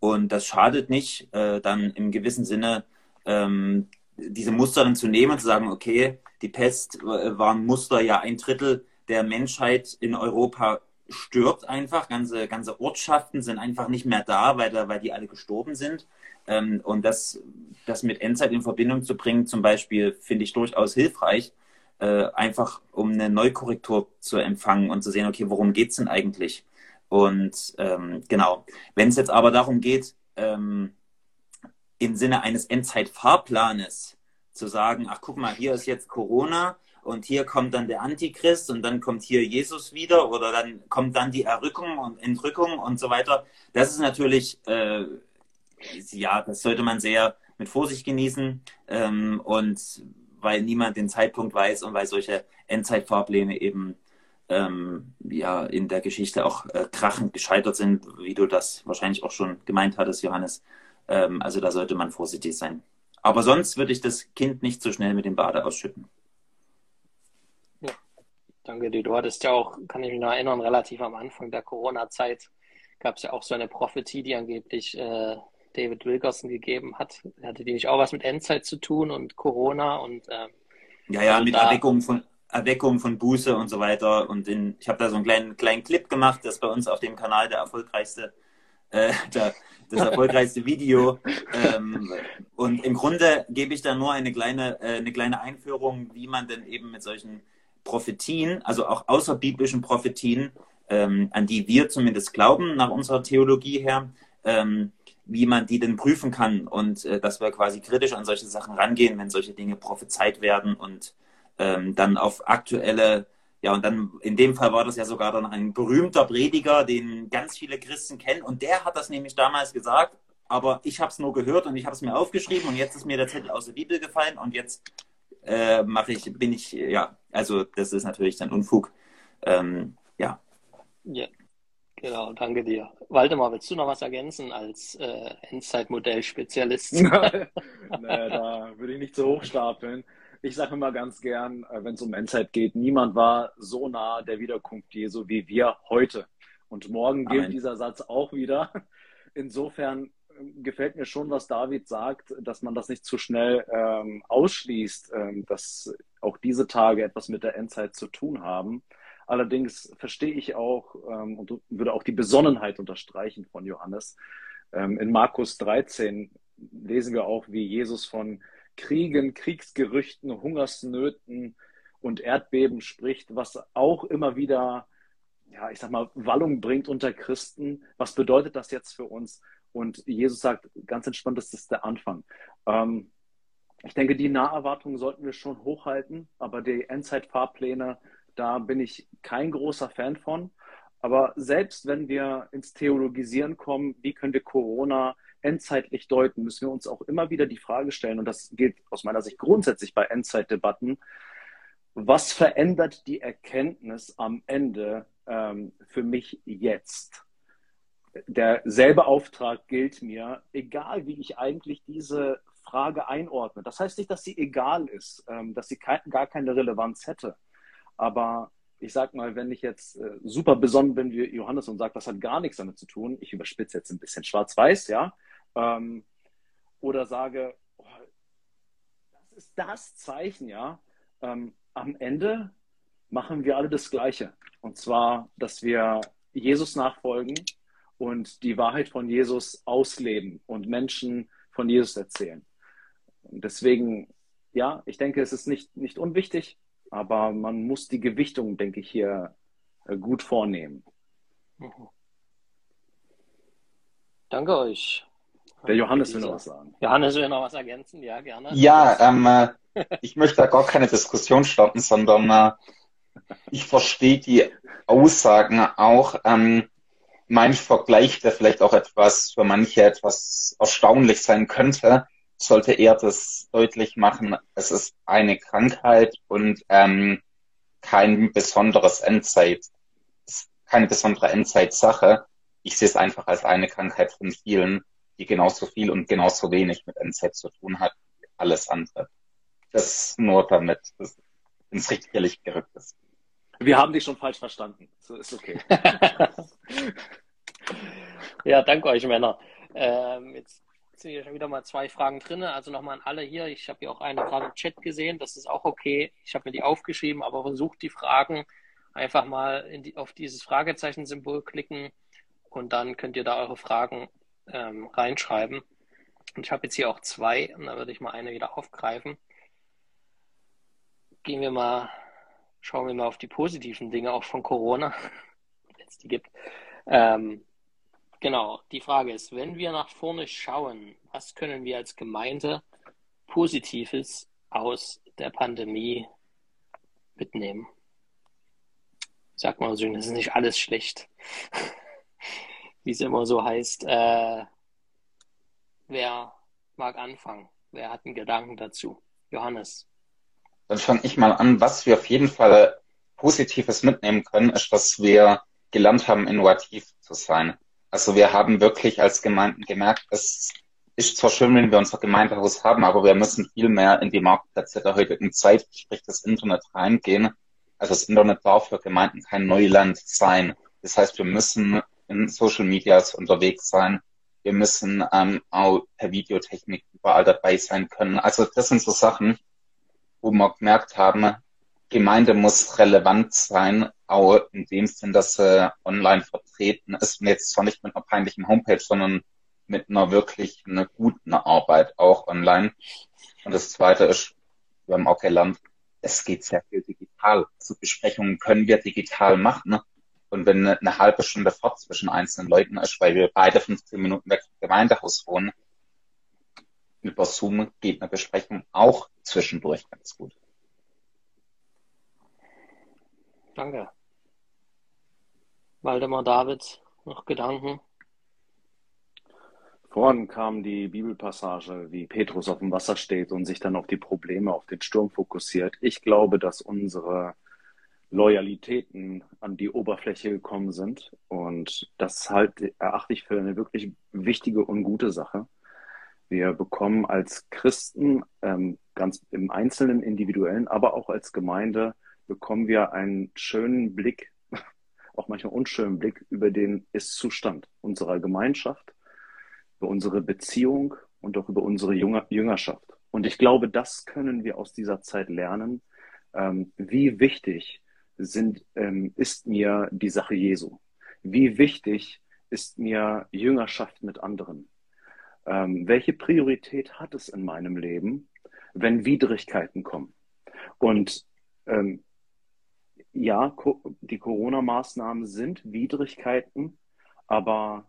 Und das schadet nicht, äh, dann im gewissen Sinne ähm, diese Muster dann zu nehmen und zu sagen, okay, die Pest äh, war ein Muster, ja, ein Drittel der Menschheit in Europa stirbt einfach. Ganze, ganze Ortschaften sind einfach nicht mehr da, weil, da, weil die alle gestorben sind. Ähm, und das, das mit Endzeit in Verbindung zu bringen, zum Beispiel, finde ich durchaus hilfreich, äh, einfach um eine Neukorrektur zu empfangen und zu sehen, okay, worum geht es denn eigentlich? Und ähm, genau, wenn es jetzt aber darum geht, ähm, im Sinne eines Endzeitfahrplanes zu sagen, ach guck mal, hier ist jetzt Corona und hier kommt dann der Antichrist und dann kommt hier Jesus wieder oder dann kommt dann die Errückung und Entrückung und so weiter. Das ist natürlich, äh, ja, das sollte man sehr mit Vorsicht genießen ähm, und weil niemand den Zeitpunkt weiß und weil solche Endzeitfahrpläne eben ähm, ja in der Geschichte auch äh, krachend gescheitert sind, wie du das wahrscheinlich auch schon gemeint hattest, Johannes. Ähm, also da sollte man vorsichtig sein. Aber sonst würde ich das Kind nicht so schnell mit dem Bade ausschütten. Ja, danke dir. Du hattest ja auch, kann ich mich noch erinnern, relativ am Anfang der Corona-Zeit gab es ja auch so eine Prophetie, die angeblich äh, David Wilkerson gegeben hat. Hatte die nicht auch was mit Endzeit zu tun und Corona und ähm, ja, ja, also mit Erweckung von Erweckung von Buße und so weiter. Und in, ich habe da so einen kleinen, kleinen Clip gemacht, das bei uns auf dem Kanal der erfolgreichste äh, das erfolgreichste Video. Ähm, und im Grunde gebe ich da nur eine kleine, äh, eine kleine Einführung, wie man denn eben mit solchen Prophetien, also auch außerbiblischen Prophetien, ähm, an die wir zumindest glauben, nach unserer Theologie her, ähm, wie man die denn prüfen kann und äh, dass wir quasi kritisch an solche Sachen rangehen, wenn solche Dinge prophezeit werden und ähm, dann auf aktuelle ja, und dann in dem Fall war das ja sogar dann ein berühmter Prediger, den ganz viele Christen kennen. Und der hat das nämlich damals gesagt, aber ich habe es nur gehört und ich habe es mir aufgeschrieben und jetzt ist mir der Zettel aus der Bibel gefallen und jetzt äh, mache ich, bin ich, ja, also das ist natürlich dann Unfug. Ähm, ja. Ja, genau, danke dir. Waldemar, willst du noch was ergänzen als äh, Endzeitmodell-Spezialist? [LAUGHS] naja, da würde ich nicht zu hoch stapeln ich sage immer ganz gern, äh, wenn es um Endzeit geht, niemand war so nah der Wiederkunft Jesu wie wir heute. Und morgen Amen. gilt dieser Satz auch wieder. Insofern ähm, gefällt mir schon, was David sagt, dass man das nicht zu schnell ähm, ausschließt, ähm, dass auch diese Tage etwas mit der Endzeit zu tun haben. Allerdings verstehe ich auch ähm, und würde auch die Besonnenheit unterstreichen von Johannes. Ähm, in Markus 13 lesen wir auch, wie Jesus von Kriegen, Kriegsgerüchten, Hungersnöten und Erdbeben spricht, was auch immer wieder, ja, ich sag mal, Wallung bringt unter Christen. Was bedeutet das jetzt für uns? Und Jesus sagt ganz entspannt, das ist der Anfang. Ähm, ich denke, die Naherwartungen sollten wir schon hochhalten, aber die Endzeitfahrpläne, da bin ich kein großer Fan von. Aber selbst wenn wir ins Theologisieren kommen, wie wir Corona endzeitlich deuten, müssen wir uns auch immer wieder die Frage stellen, und das gilt aus meiner Sicht grundsätzlich bei Endzeitdebatten, was verändert die Erkenntnis am Ende ähm, für mich jetzt? Derselbe Auftrag gilt mir, egal wie ich eigentlich diese Frage einordne. Das heißt nicht, dass sie egal ist, ähm, dass sie kein, gar keine Relevanz hätte. Aber ich sag mal, wenn ich jetzt äh, super besonnen bin wie Johannes und sage, das hat gar nichts damit zu tun, ich überspitze jetzt ein bisschen schwarz-weiß, ja, ähm, oder sage, oh, das ist das Zeichen, ja. Ähm, am Ende machen wir alle das Gleiche. Und zwar, dass wir Jesus nachfolgen und die Wahrheit von Jesus ausleben und Menschen von Jesus erzählen. Deswegen, ja, ich denke, es ist nicht, nicht unwichtig, aber man muss die Gewichtung, denke ich, hier äh, gut vornehmen. Mhm. Danke euch. Der Johannes will noch was sagen. Johannes will noch was ergänzen, ja, gerne. Ja, ähm, äh, [LAUGHS] ich möchte da gar keine Diskussion starten, sondern äh, ich verstehe die Aussagen auch. Ähm, mein Vergleich, der vielleicht auch etwas für manche etwas erstaunlich sein könnte, sollte eher das deutlich machen, es ist eine Krankheit und ähm, kein besonderes Endzeit, keine besondere Endzeitsache. Ich sehe es einfach als eine Krankheit von vielen, die genauso viel und genauso wenig mit Endzeit zu tun hat wie alles andere. Das nur damit das ins richtige Licht gerückt ist. Wir haben dich schon falsch verstanden. So ist okay. [LAUGHS] ja, danke euch, Männer. Ähm, jetzt sind hier schon wieder mal zwei Fragen drin. Also nochmal an alle hier. Ich habe hier auch eine gerade im Chat gesehen. Das ist auch okay. Ich habe mir die aufgeschrieben, aber versucht die Fragen einfach mal die, auf dieses Fragezeichen-Symbol klicken und dann könnt ihr da eure Fragen ähm, reinschreiben. Und ich habe jetzt hier auch zwei und da würde ich mal eine wieder aufgreifen. Gehen wir mal, schauen wir mal auf die positiven Dinge auch von Corona, [LAUGHS] wenn es die gibt. Ähm, Genau, die Frage ist, wenn wir nach vorne schauen, was können wir als Gemeinde Positives aus der Pandemie mitnehmen? Sag mal so, das ist nicht alles schlecht. [LAUGHS] Wie es immer so heißt. Äh, wer mag anfangen? Wer hat einen Gedanken dazu? Johannes. Dann fange ich mal an. Was wir auf jeden Fall Positives mitnehmen können, ist, dass wir gelernt haben, innovativ zu sein. Also wir haben wirklich als Gemeinden gemerkt, es ist zwar schön, wenn wir unser Gemeindehaus haben, aber wir müssen viel mehr in die Marktplätze der heutigen Zeit, sprich das Internet reingehen. Also das Internet darf für Gemeinden kein Neuland sein. Das heißt, wir müssen in Social Medias unterwegs sein. Wir müssen ähm, auch per Videotechnik überall dabei sein können. Also das sind so Sachen, wo wir gemerkt haben, Gemeinde muss relevant sein, auch in dem Sinn, dass sie online vertreten ist und jetzt zwar nicht mit einer peinlichen Homepage, sondern mit einer wirklich einer guten Arbeit auch online. Und das zweite ist, wir haben auch gelernt, es geht sehr viel digital. Also Besprechungen können wir digital machen. Und wenn eine halbe Stunde fort zwischen einzelnen Leuten ist, weil wir beide 15 Minuten weg vom Gemeindehaus wohnen, über Zoom geht eine Besprechung auch zwischendurch ganz gut. Danke. Waldemar David, noch Gedanken? Vorhin kam die Bibelpassage, wie Petrus auf dem Wasser steht und sich dann auf die Probleme, auf den Sturm fokussiert. Ich glaube, dass unsere Loyalitäten an die Oberfläche gekommen sind. Und das halt erachte ich für eine wirklich wichtige und gute Sache. Wir bekommen als Christen ähm, ganz im Einzelnen, individuellen, aber auch als Gemeinde bekommen wir einen schönen Blick, [LAUGHS] auch manchmal unschönen Blick über den Ist-Zustand unserer Gemeinschaft, über unsere Beziehung und auch über unsere Jüngerschaft. Und ich glaube, das können wir aus dieser Zeit lernen. Ähm, wie wichtig sind, ähm, ist mir die Sache Jesu? Wie wichtig ist mir Jüngerschaft mit anderen? Ähm, welche Priorität hat es in meinem Leben, wenn Widrigkeiten kommen? Und ähm, ja, die Corona-Maßnahmen sind Widrigkeiten, aber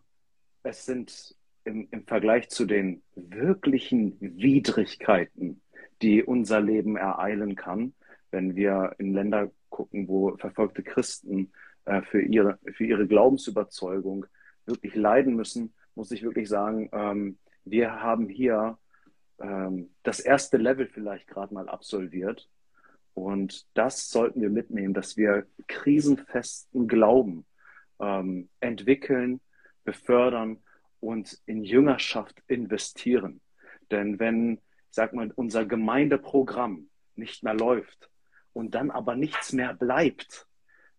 es sind im, im Vergleich zu den wirklichen Widrigkeiten, die unser Leben ereilen kann, wenn wir in Länder gucken, wo verfolgte Christen äh, für, ihre, für ihre Glaubensüberzeugung wirklich leiden müssen, muss ich wirklich sagen, ähm, wir haben hier ähm, das erste Level vielleicht gerade mal absolviert und das sollten wir mitnehmen, dass wir krisenfesten Glauben ähm, entwickeln, befördern und in Jüngerschaft investieren. Denn wenn, sag mal, unser Gemeindeprogramm nicht mehr läuft und dann aber nichts mehr bleibt,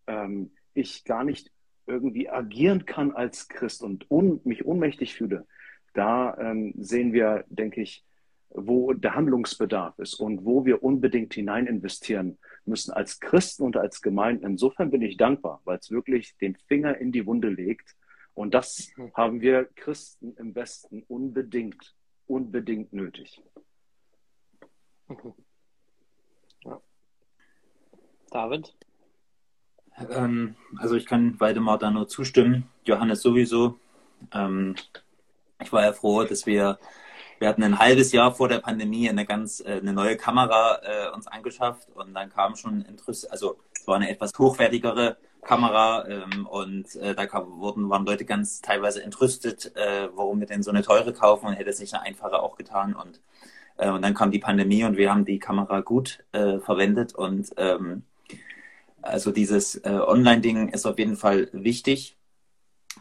ähm, ich gar nicht irgendwie agieren kann als Christ und un mich ohnmächtig fühle, da ähm, sehen wir, denke ich, wo der Handlungsbedarf ist und wo wir unbedingt hinein investieren müssen als Christen und als Gemeinden. Insofern bin ich dankbar, weil es wirklich den Finger in die Wunde legt. Und das mhm. haben wir Christen im Westen unbedingt, unbedingt nötig. Mhm. David? Ähm, also ich kann Waldemar da nur zustimmen. Johannes sowieso. Ähm, ich war ja froh, dass wir wir hatten ein halbes Jahr vor der Pandemie eine ganz äh, eine neue Kamera äh, uns angeschafft und dann kam schon Interesse, also Es war eine etwas hochwertigere Kamera ähm, und äh, da wurden, waren Leute ganz teilweise entrüstet, äh, warum wir denn so eine teure kaufen und hätte es nicht eine einfache auch getan. Und, äh, und dann kam die Pandemie und wir haben die Kamera gut verwendet und ähm, also dieses äh, Online-Ding ist auf jeden Fall wichtig.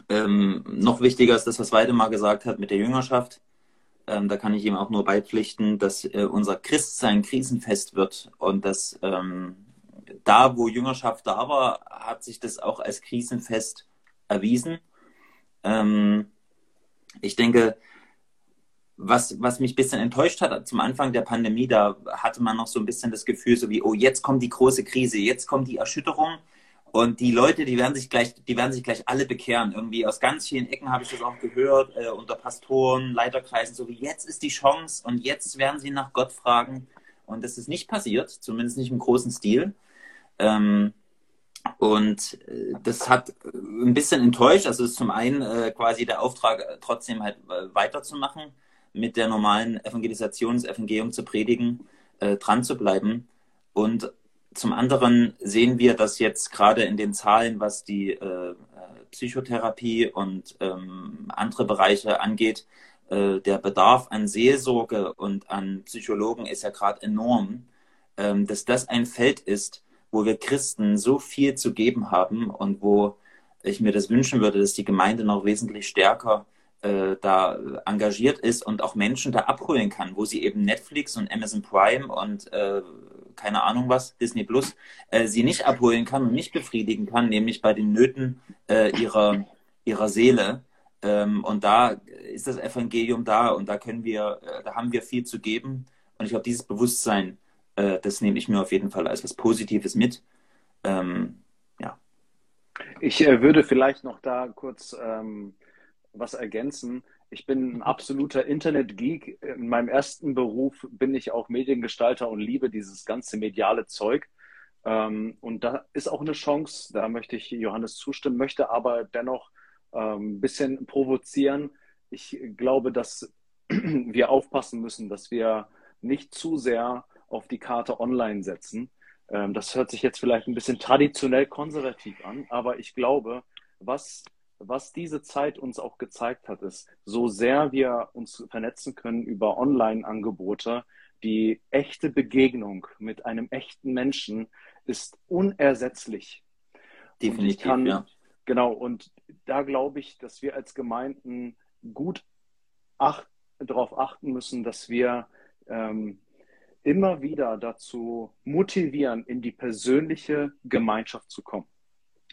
Ähm, noch wichtiger ist das, was Weidemar gesagt hat mit der Jüngerschaft. Ähm, da kann ich ihm auch nur beipflichten, dass äh, unser Christsein krisenfest wird und dass ähm, da, wo Jüngerschaft da war, hat sich das auch als krisenfest erwiesen. Ähm, ich denke, was, was mich ein bisschen enttäuscht hat zum Anfang der Pandemie, da hatte man noch so ein bisschen das Gefühl, so wie, oh, jetzt kommt die große Krise, jetzt kommt die Erschütterung und die Leute, die werden sich gleich, die werden sich gleich alle bekehren. Irgendwie aus ganz vielen Ecken habe ich das auch gehört, äh, unter Pastoren, Leiterkreisen, so wie jetzt ist die Chance und jetzt werden sie nach Gott fragen. Und das ist nicht passiert, zumindest nicht im großen Stil. Ähm, und äh, das hat ein bisschen enttäuscht. Also ist zum einen äh, quasi der Auftrag, äh, trotzdem halt äh, weiterzumachen, mit der normalen Evangelisation, das Evangelium zu predigen, äh, dran zu bleiben. Und zum anderen sehen wir, dass jetzt gerade in den Zahlen, was die äh, Psychotherapie und ähm, andere Bereiche angeht, äh, der Bedarf an Seelsorge und an Psychologen ist ja gerade enorm, ähm, dass das ein Feld ist, wo wir Christen so viel zu geben haben und wo ich mir das wünschen würde, dass die Gemeinde noch wesentlich stärker äh, da engagiert ist und auch Menschen da abholen kann, wo sie eben Netflix und Amazon Prime und äh, keine Ahnung was, Disney Plus, äh, sie nicht abholen kann und nicht befriedigen kann, nämlich bei den Nöten äh, ihrer, ihrer Seele. Ähm, und da ist das Evangelium da und da können wir, äh, da haben wir viel zu geben. Und ich glaube, dieses Bewusstsein, äh, das nehme ich mir auf jeden Fall als was Positives mit. Ähm, ja. Ich äh, würde vielleicht noch da kurz ähm, was ergänzen. Ich bin ein absoluter Internet-Geek. In meinem ersten Beruf bin ich auch Mediengestalter und liebe dieses ganze mediale Zeug. Ähm, und da ist auch eine Chance, da möchte ich Johannes zustimmen, möchte aber dennoch ähm, ein bisschen provozieren. Ich glaube, dass [CLEARS THROAT] wir aufpassen müssen, dass wir nicht zu sehr auf die Karte online setzen. Ähm, das hört sich jetzt vielleicht ein bisschen traditionell konservativ an, aber ich glaube, was was diese Zeit uns auch gezeigt hat, ist, so sehr wir uns vernetzen können über Online-Angebote, die echte Begegnung mit einem echten Menschen ist unersetzlich. Definitiv, kann, ja. Genau, und da glaube ich, dass wir als Gemeinden gut acht, darauf achten müssen, dass wir ähm, immer wieder dazu motivieren, in die persönliche Gemeinschaft zu kommen.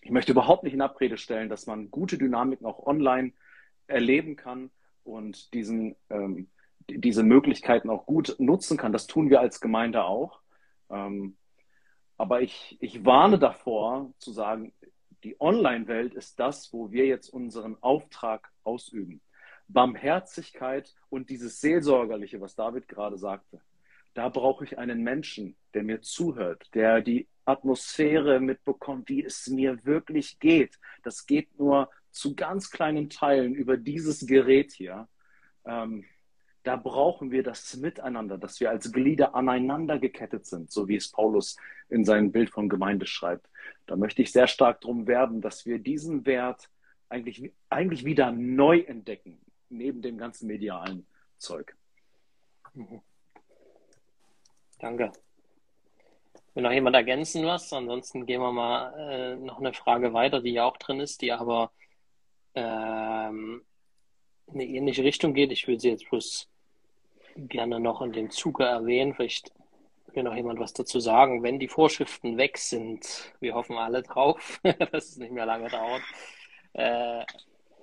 Ich möchte überhaupt nicht in Abrede stellen, dass man gute Dynamiken auch online erleben kann und diesen, ähm, diese Möglichkeiten auch gut nutzen kann. Das tun wir als Gemeinde auch. Ähm, aber ich, ich warne davor zu sagen, die Online-Welt ist das, wo wir jetzt unseren Auftrag ausüben. Barmherzigkeit und dieses Seelsorgerliche, was David gerade sagte, da brauche ich einen Menschen, der mir zuhört, der die Atmosphäre mitbekommt, wie es mir wirklich geht. Das geht nur zu ganz kleinen Teilen über dieses Gerät hier. Ähm, da brauchen wir das Miteinander, dass wir als Glieder aneinander gekettet sind, so wie es Paulus in seinem Bild von Gemeinde schreibt. Da möchte ich sehr stark drum werben, dass wir diesen Wert eigentlich, eigentlich wieder neu entdecken, neben dem ganzen medialen Zeug. Danke. Will noch jemand ergänzen was? Ansonsten gehen wir mal äh, noch eine Frage weiter, die ja auch drin ist, die aber ähm, in eine ähnliche Richtung geht. Ich will sie jetzt bloß gerne noch in dem Zuge erwähnen. Vielleicht will noch jemand was dazu sagen. Wenn die Vorschriften weg sind, wir hoffen alle drauf, [LAUGHS] dass es nicht mehr lange dauert, äh,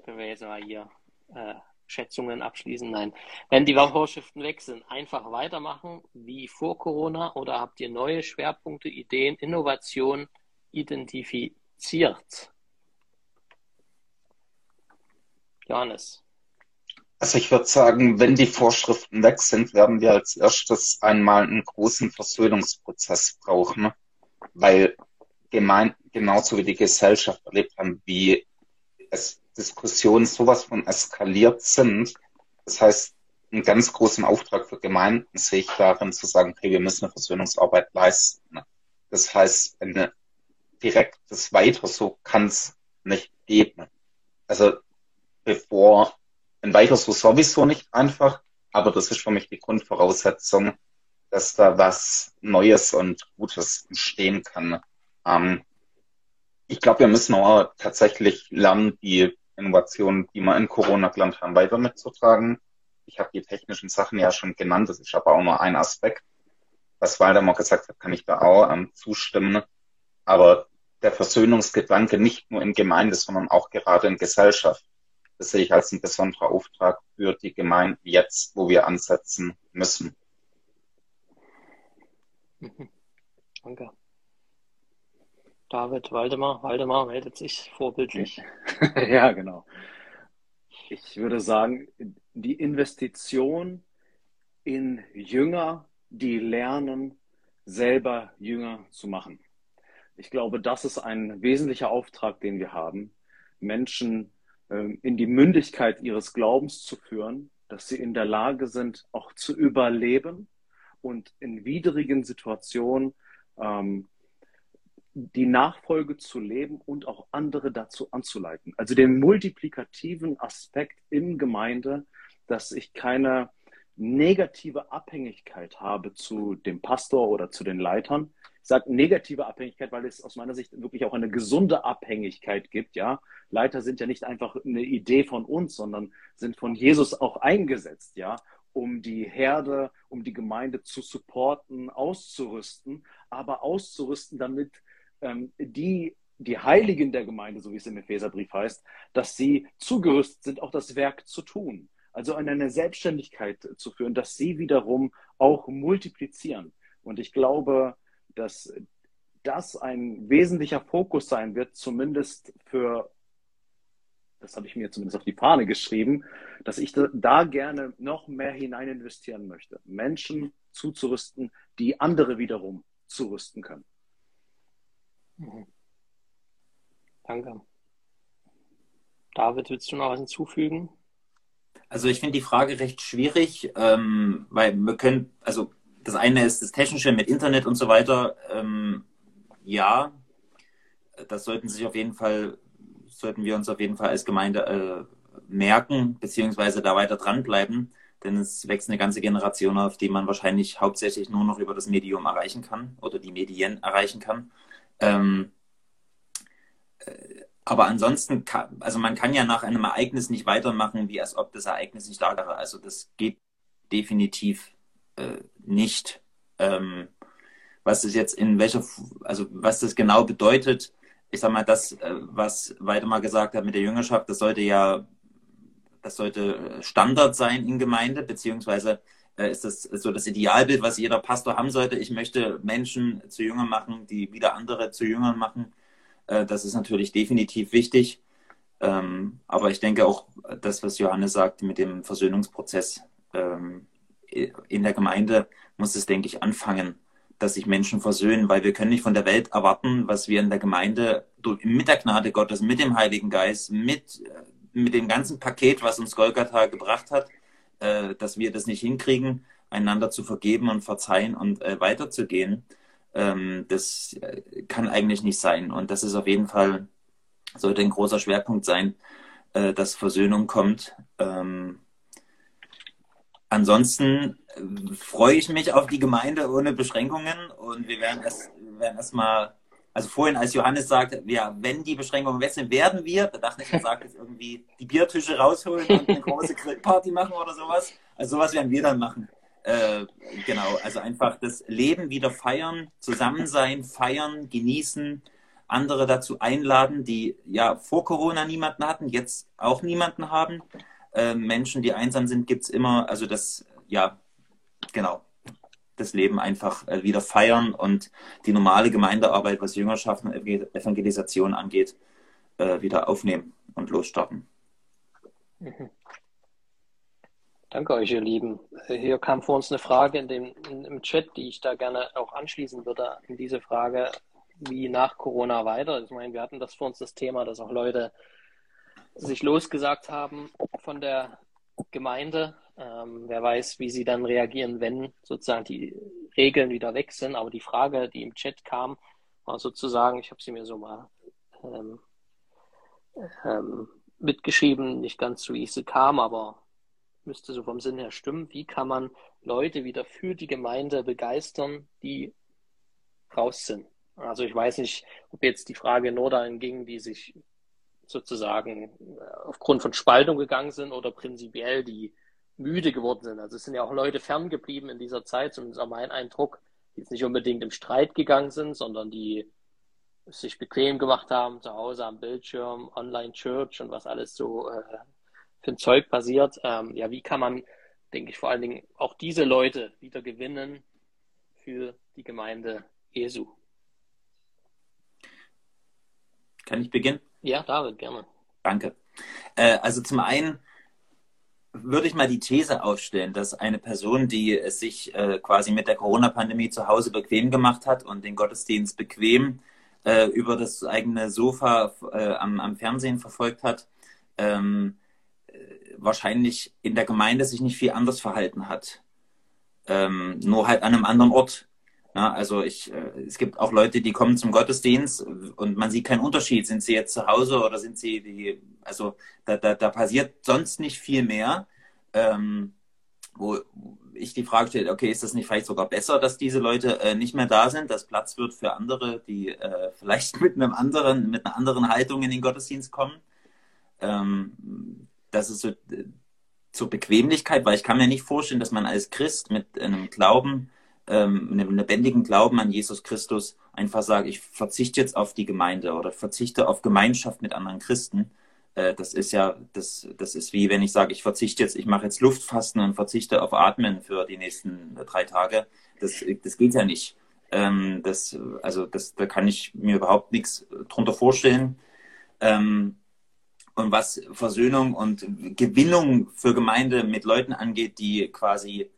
können wir jetzt mal hier äh, Schätzungen abschließen? Nein. Wenn die Vorschriften weg sind, einfach weitermachen wie vor Corona oder habt ihr neue Schwerpunkte, Ideen, Innovation identifiziert? Johannes. Also ich würde sagen, wenn die Vorschriften weg sind, werden wir als erstes einmal einen großen Versöhnungsprozess brauchen, weil gemein, genauso wie die Gesellschaft erlebt haben, wie es Diskussionen sowas von eskaliert sind. Das heißt, einen ganz großen Auftrag für Gemeinden sehe ich darin zu sagen, okay, wir müssen eine Versöhnungsarbeit leisten. Das heißt, eine direktes Weiter so kann es nicht geben. Also bevor ein Weiter so sowieso nicht einfach, aber das ist für mich die Grundvoraussetzung, dass da was Neues und Gutes entstehen kann. Ähm, ich glaube, wir müssen auch tatsächlich lernen, die Innovationen, die wir in Corona gelernt haben, weiter mitzutragen. Ich habe die technischen Sachen ja schon genannt, das ist aber auch nur ein Aspekt. Was Waldemar gesagt hat, kann ich da auch ähm, zustimmen. Aber der Versöhnungsgedanke nicht nur in Gemeinde, sondern auch gerade in Gesellschaft, das sehe ich als ein besonderer Auftrag für die Gemeinde jetzt, wo wir ansetzen müssen. Mhm. Danke. David, Waldemar, Waldemar meldet sich vorbildlich. [LAUGHS] ja, genau. Ich würde sagen, die Investition in Jünger, die lernen, selber Jünger zu machen. Ich glaube, das ist ein wesentlicher Auftrag, den wir haben, Menschen ähm, in die Mündigkeit ihres Glaubens zu führen, dass sie in der Lage sind, auch zu überleben und in widrigen Situationen ähm, die Nachfolge zu leben und auch andere dazu anzuleiten. Also den multiplikativen Aspekt in Gemeinde, dass ich keine negative Abhängigkeit habe zu dem Pastor oder zu den Leitern. Ich sage negative Abhängigkeit, weil es aus meiner Sicht wirklich auch eine gesunde Abhängigkeit gibt. Ja, Leiter sind ja nicht einfach eine Idee von uns, sondern sind von Jesus auch eingesetzt. Ja, um die Herde, um die Gemeinde zu supporten, auszurüsten, aber auszurüsten, damit ähm, die, die Heiligen der Gemeinde, so wie es im Epheserbrief heißt, dass sie zugerüstet sind, auch das Werk zu tun. Also in eine Selbstständigkeit zu führen, dass sie wiederum auch multiplizieren. Und ich glaube, dass das ein wesentlicher Fokus sein wird, zumindest für, das habe ich mir zumindest auf die Fahne geschrieben, dass ich da gerne noch mehr hinein investieren möchte. Menschen zuzurüsten, die andere wiederum zurüsten können. Mhm. Danke. David, willst du noch was hinzufügen? Also ich finde die Frage recht schwierig, ähm, weil wir können, also das eine ist das Technische mit Internet und so weiter. Ähm, ja, das sollten sich auf jeden Fall, sollten wir uns auf jeden Fall als Gemeinde äh, merken, beziehungsweise da weiter dranbleiben, denn es wächst eine ganze Generation auf, die man wahrscheinlich hauptsächlich nur noch über das Medium erreichen kann oder die Medien erreichen kann. Ähm, äh, aber ansonsten, kann, also man kann ja nach einem Ereignis nicht weitermachen, wie als ob das Ereignis nicht da wäre. Also das geht definitiv äh, nicht. Ähm, was das jetzt in welcher, also was das genau bedeutet, ich sag mal, das, äh, was Weidemar gesagt hat mit der Jüngerschaft, das sollte ja, das sollte Standard sein in Gemeinde, beziehungsweise ist das so das Idealbild, was jeder Pastor haben sollte. Ich möchte Menschen zu Jüngern machen, die wieder andere zu Jüngern machen. Äh, das ist natürlich definitiv wichtig. Ähm, aber ich denke auch, das, was Johannes sagt mit dem Versöhnungsprozess ähm, in der Gemeinde, muss es, denke ich, anfangen, dass sich Menschen versöhnen, weil wir können nicht von der Welt erwarten, was wir in der Gemeinde mit der Gnade Gottes, mit dem Heiligen Geist, mit, äh, mit dem ganzen Paket, was uns Golgatha gebracht hat, äh, dass wir das nicht hinkriegen, einander zu vergeben und verzeihen und äh, weiterzugehen. Ähm, das äh, kann eigentlich nicht sein. Und das ist auf jeden Fall, sollte ein großer Schwerpunkt sein, äh, dass Versöhnung kommt. Ähm, ansonsten äh, freue ich mich auf die Gemeinde ohne Beschränkungen und wir werden erst, werden erstmal also vorhin, als Johannes sagte, ja, wenn die Beschränkungen weg sind, werden wir, da dachte ich, er sagt jetzt irgendwie die Biertische rausholen und eine große Grillparty machen oder sowas. Also sowas werden wir dann machen. Äh, genau, also einfach das Leben wieder feiern, zusammen sein, feiern, genießen, andere dazu einladen, die ja vor Corona niemanden hatten, jetzt auch niemanden haben. Äh, Menschen, die einsam sind, gibt es immer, also das, ja, genau das Leben einfach äh, wieder feiern und die normale Gemeindearbeit, was Jüngerschaft und Evangelisation angeht, äh, wieder aufnehmen und losstarten. Mhm. Danke euch, ihr Lieben. Hier kam vor uns eine Frage in dem, in, im Chat, die ich da gerne auch anschließen würde an diese Frage, wie nach Corona weiter. Ich meine, wir hatten das vor uns das Thema, dass auch Leute sich losgesagt haben von der Gemeinde, ähm, wer weiß, wie sie dann reagieren, wenn sozusagen die Regeln wieder weg sind. Aber die Frage, die im Chat kam, mal sozusagen. Ich habe sie mir so mal ähm, ähm, mitgeschrieben, nicht ganz so wie sie kam, aber müsste so vom Sinn her stimmen. Wie kann man Leute wieder für die Gemeinde begeistern, die raus sind? Also ich weiß nicht, ob jetzt die Frage nur dahin ging, die sich sozusagen äh, aufgrund von Spaltung gegangen sind oder prinzipiell die müde geworden sind. Also es sind ja auch Leute ferngeblieben in dieser Zeit, zumindest auch mein Eindruck, die jetzt nicht unbedingt im Streit gegangen sind, sondern die sich bequem gemacht haben, zu Hause am Bildschirm, Online-Church und was alles so äh, für ein Zeug passiert. Ähm, ja, wie kann man, denke ich, vor allen Dingen auch diese Leute wieder gewinnen für die Gemeinde Jesu? Kann ich beginnen? Ja, David, gerne. Danke. Äh, also zum einen würde ich mal die These aufstellen, dass eine Person, die es sich äh, quasi mit der Corona-Pandemie zu Hause bequem gemacht hat und den Gottesdienst bequem äh, über das eigene Sofa äh, am, am, Fernsehen verfolgt hat, ähm, äh, wahrscheinlich in der Gemeinde sich nicht viel anders verhalten hat. Ähm, nur halt an einem anderen Ort. Ja, also ich, äh, es gibt auch Leute, die kommen zum Gottesdienst und man sieht keinen Unterschied. Sind sie jetzt zu Hause oder sind sie die, also da, da, da passiert sonst nicht viel mehr. Ähm, wo ich die Frage stelle, okay, ist das nicht vielleicht sogar besser, dass diese Leute äh, nicht mehr da sind, dass Platz wird für andere, die äh, [LAUGHS] vielleicht mit einem anderen, mit einer anderen Haltung in den Gottesdienst kommen? Ähm, das ist so äh, zur Bequemlichkeit, weil ich kann mir nicht vorstellen, dass man als Christ mit einem Glauben ähm, einem lebendigen Glauben an Jesus Christus einfach sage, ich verzichte jetzt auf die Gemeinde oder verzichte auf Gemeinschaft mit anderen Christen. Äh, das ist ja, das, das ist wie wenn ich sage, ich verzichte jetzt, ich mache jetzt Luftfasten und verzichte auf Atmen für die nächsten drei Tage. Das, das geht ja nicht. Ähm, das, also das, da kann ich mir überhaupt nichts drunter vorstellen. Ähm, und was Versöhnung und Gewinnung für Gemeinde mit Leuten angeht, die quasi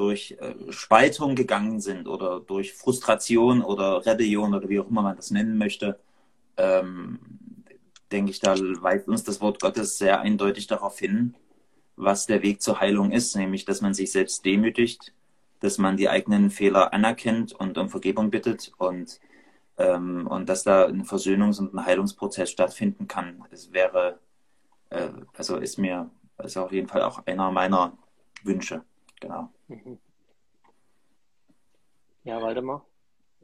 durch äh, Spaltung gegangen sind oder durch Frustration oder Rebellion oder wie auch immer man das nennen möchte, ähm, denke ich, da weist uns das Wort Gottes sehr eindeutig darauf hin, was der Weg zur Heilung ist, nämlich, dass man sich selbst demütigt, dass man die eigenen Fehler anerkennt und um Vergebung bittet und, ähm, und dass da ein Versöhnungs- und ein Heilungsprozess stattfinden kann. Es wäre, äh, also ist mir, ist auf jeden Fall auch einer meiner Wünsche. Genau. Ja, Waldemar?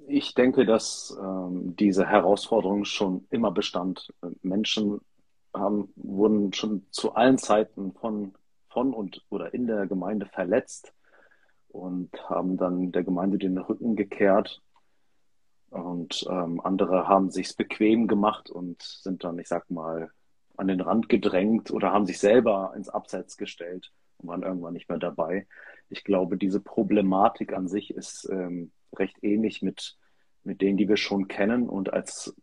Ich denke, dass ähm, diese Herausforderung schon immer bestand. Menschen haben, wurden schon zu allen Zeiten von, von und oder in der Gemeinde verletzt und haben dann der Gemeinde den Rücken gekehrt. Und ähm, andere haben sich's bequem gemacht und sind dann, ich sag mal, an den Rand gedrängt oder haben sich selber ins Abseits gestellt und waren irgendwann nicht mehr dabei. Ich glaube, diese Problematik an sich ist ähm, recht ähnlich mit, mit denen, die wir schon kennen. Und als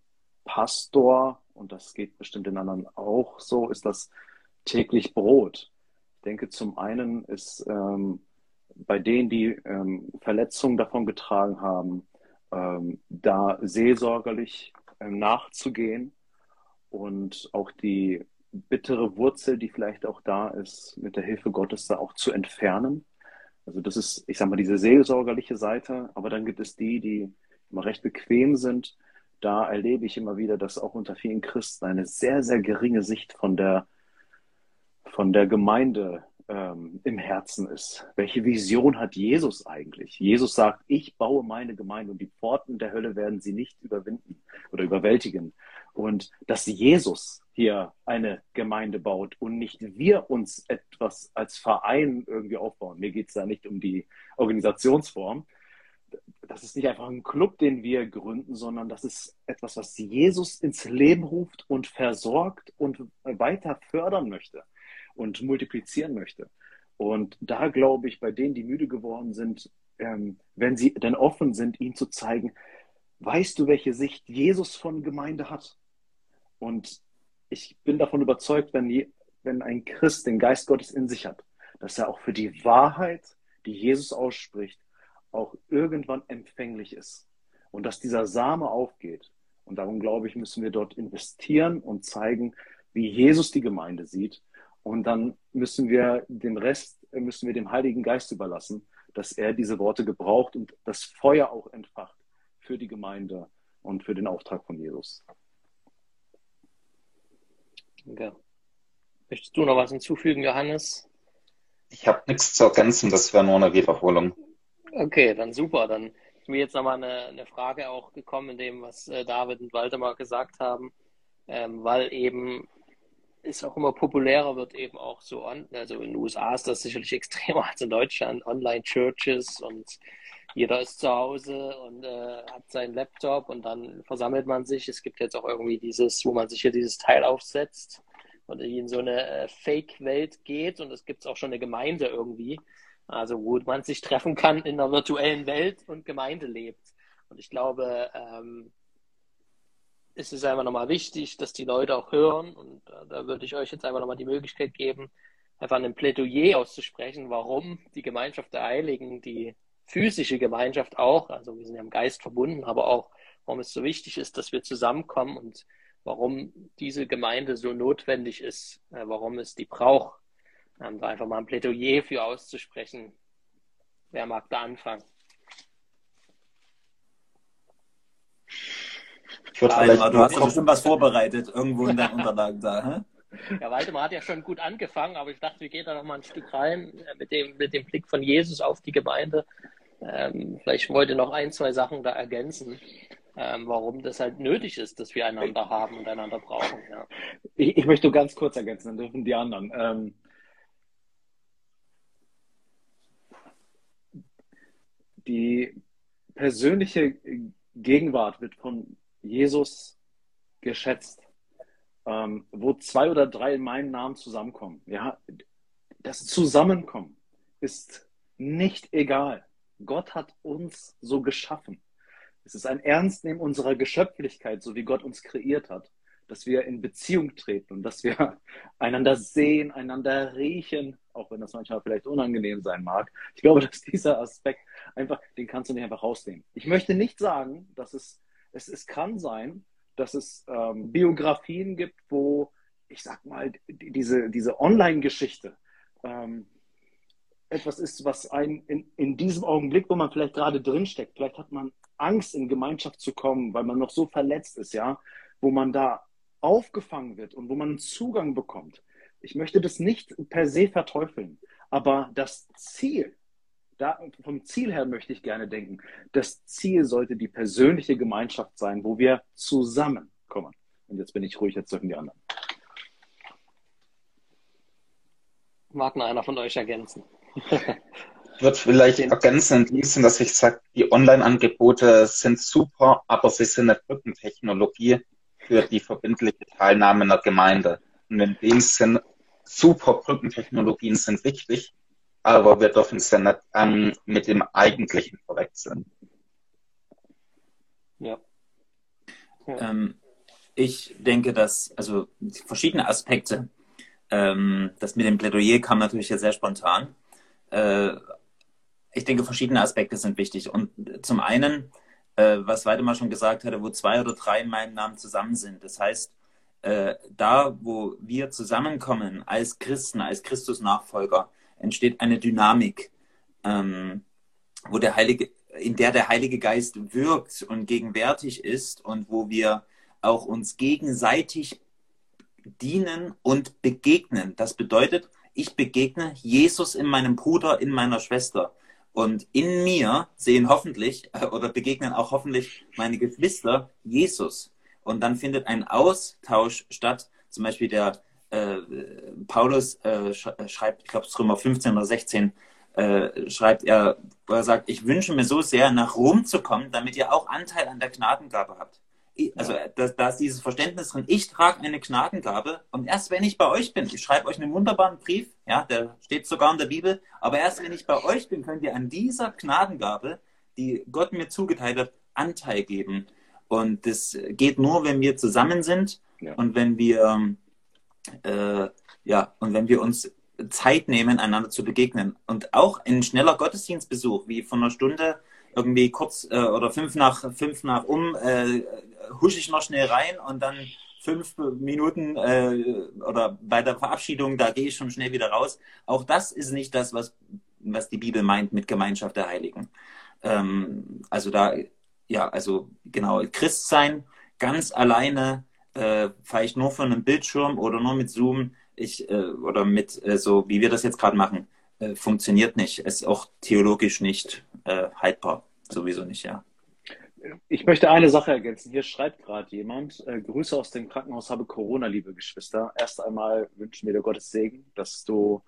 Pastor, und das geht bestimmt den anderen auch so, ist das täglich Brot. Ich denke, zum einen ist ähm, bei denen, die ähm, Verletzungen davon getragen haben, ähm, da seelsorgerlich ähm, nachzugehen und auch die bittere Wurzel, die vielleicht auch da ist, mit der Hilfe Gottes da auch zu entfernen. Also das ist, ich sag mal, diese seelsorgerliche Seite, aber dann gibt es die, die immer recht bequem sind. Da erlebe ich immer wieder, dass auch unter vielen Christen eine sehr, sehr geringe Sicht von der, von der Gemeinde ähm, im Herzen ist. Welche Vision hat Jesus eigentlich? Jesus sagt, ich baue meine Gemeinde und die Pforten der Hölle werden sie nicht überwinden oder überwältigen. Und dass Jesus hier eine Gemeinde baut und nicht wir uns etwas als Verein irgendwie aufbauen. Mir geht es da nicht um die Organisationsform. Das ist nicht einfach ein Club, den wir gründen, sondern das ist etwas, was Jesus ins Leben ruft und versorgt und weiter fördern möchte und multiplizieren möchte. Und da glaube ich, bei denen, die müde geworden sind, ähm, wenn sie denn offen sind, ihnen zu zeigen, weißt du, welche Sicht Jesus von Gemeinde hat? Und ich bin davon überzeugt, wenn, je, wenn ein Christ den Geist Gottes in sich hat, dass er auch für die Wahrheit, die Jesus ausspricht, auch irgendwann empfänglich ist. Und dass dieser Same aufgeht. Und darum glaube ich, müssen wir dort investieren und zeigen, wie Jesus die Gemeinde sieht und dann müssen wir den Rest, müssen wir dem Heiligen Geist überlassen, dass er diese Worte gebraucht und das Feuer auch entfacht für die Gemeinde, und für den Auftrag von Jesus. Danke. Möchtest du noch was hinzufügen, Johannes? Ich habe nichts zu ergänzen, das wäre nur eine Wiederholung. Okay, dann super. Dann ist mir jetzt nochmal eine, eine Frage auch gekommen in dem, was äh, David und Waldemar gesagt haben, ähm, weil eben es auch immer populärer wird, eben auch so, on, also in den USA ist das sicherlich [LAUGHS] extremer als in Deutschland, Online-Churches und jeder ist zu Hause und äh, hat seinen Laptop und dann versammelt man sich. Es gibt jetzt auch irgendwie dieses, wo man sich hier dieses Teil aufsetzt und in so eine äh, Fake-Welt geht und es gibt auch schon eine Gemeinde irgendwie, also wo man sich treffen kann in einer virtuellen Welt und Gemeinde lebt. Und ich glaube, ähm, es ist einfach nochmal wichtig, dass die Leute auch hören und äh, da würde ich euch jetzt einfach nochmal die Möglichkeit geben, einfach ein Plädoyer auszusprechen, warum die Gemeinschaft der Heiligen, die physische Gemeinschaft auch, also wir sind ja im Geist verbunden, aber auch, warum es so wichtig ist, dass wir zusammenkommen und warum diese Gemeinde so notwendig ist, äh, warum es die braucht. Ähm, da einfach mal ein Plädoyer für auszusprechen. Wer mag da anfangen? Ich würde Waldemar, du hast doch bestimmt was vorbereitet, irgendwo in deinen Unterlagen da. Hä? Ja, Waldemar hat ja schon gut angefangen, aber ich dachte, wir gehen da noch mal ein Stück rein äh, mit dem, mit dem Blick von Jesus auf die Gemeinde. Ähm, vielleicht wollte noch ein, zwei Sachen da ergänzen ähm, warum das halt nötig ist, dass wir einander haben und einander brauchen. Ja. Ich, ich möchte ganz kurz ergänzen, dann dürfen die anderen. Ähm, die persönliche Gegenwart wird von Jesus geschätzt. Ähm, wo zwei oder drei in meinem Namen zusammenkommen. Ja, das Zusammenkommen ist nicht egal. Gott hat uns so geschaffen. Es ist ein Ernstnehmen unserer Geschöpflichkeit, so wie Gott uns kreiert hat, dass wir in Beziehung treten und dass wir [LAUGHS] einander sehen, einander riechen, auch wenn das manchmal vielleicht unangenehm sein mag. Ich glaube, dass dieser Aspekt einfach, den kannst du nicht einfach rausnehmen. Ich möchte nicht sagen, dass es, es, es kann sein, dass es ähm, Biografien gibt, wo, ich sag mal, diese, diese Online-Geschichte ähm, etwas ist, was ein in, in diesem Augenblick, wo man vielleicht gerade drinsteckt, vielleicht hat man Angst, in Gemeinschaft zu kommen, weil man noch so verletzt ist, ja, wo man da aufgefangen wird und wo man einen Zugang bekommt. Ich möchte das nicht per se verteufeln, aber das Ziel, da, vom Ziel her möchte ich gerne denken, das Ziel sollte die persönliche Gemeinschaft sein, wo wir zusammenkommen. Und jetzt bin ich ruhig, jetzt dürfen die anderen. Mag noch einer von euch ergänzen? Ich würde vielleicht ergänzen dass ich sage, die Online-Angebote sind super, aber sie sind eine Brückentechnologie für die verbindliche Teilnahme in der Gemeinde. Und in dem Sinn, super Brückentechnologien sind wichtig, aber wir dürfen sie nicht ähm, mit dem Eigentlichen verwechseln. Ja. ja. Ähm, ich denke, dass also verschiedene Aspekte, ähm, das mit dem Plädoyer kam natürlich jetzt sehr spontan. Äh, ich denke, verschiedene Aspekte sind wichtig. Und zum einen, äh, was Weidemar schon gesagt hatte, wo zwei oder drei in meinem Namen zusammen sind. Das heißt, äh, da, wo wir zusammenkommen als Christen, als Christus-Nachfolger, entsteht eine Dynamik, ähm, wo der Heilige, in der der Heilige Geist wirkt und gegenwärtig ist und wo wir auch uns gegenseitig dienen und begegnen. Das bedeutet, ich begegne Jesus in meinem Bruder, in meiner Schwester. Und in mir sehen hoffentlich äh, oder begegnen auch hoffentlich meine Geschwister Jesus. Und dann findet ein Austausch statt. Zum Beispiel der äh, Paulus äh, schreibt, ich glaube, Römer 15 oder 16, äh, schreibt er, wo er sagt, ich wünsche mir so sehr, nach Rom zu kommen, damit ihr auch Anteil an der Gnadengabe habt also da, da ist dieses Verständnis drin, ich trage eine Gnadengabe und erst wenn ich bei euch bin, ich schreibe euch einen wunderbaren Brief, ja, der steht sogar in der Bibel, aber erst wenn ich bei euch bin, könnt ihr an dieser Gnadengabe, die Gott mir zugeteilt hat, Anteil geben. Und das geht nur, wenn wir zusammen sind ja. und wenn wir äh, ja und wenn wir uns Zeit nehmen, einander zu begegnen. Und auch ein schneller Gottesdienstbesuch, wie von einer Stunde irgendwie kurz äh, oder fünf nach fünf nach um äh, husche ich noch schnell rein und dann fünf Minuten äh, oder bei der Verabschiedung, da gehe ich schon schnell wieder raus. Auch das ist nicht das, was, was die Bibel meint mit Gemeinschaft der Heiligen. Ähm, also da ja, also genau, Christ sein, ganz alleine, äh, vielleicht nur von einem Bildschirm oder nur mit Zoom, ich, äh, oder mit äh, so, wie wir das jetzt gerade machen, äh, funktioniert nicht. Ist auch theologisch nicht äh, haltbar. Sowieso nicht, ja. Ich möchte eine Sache ergänzen. Hier schreibt gerade jemand, äh, Grüße aus dem Krankenhaus, habe Corona, liebe Geschwister. Erst einmal wünschen wir dir Gottes Segen, dass du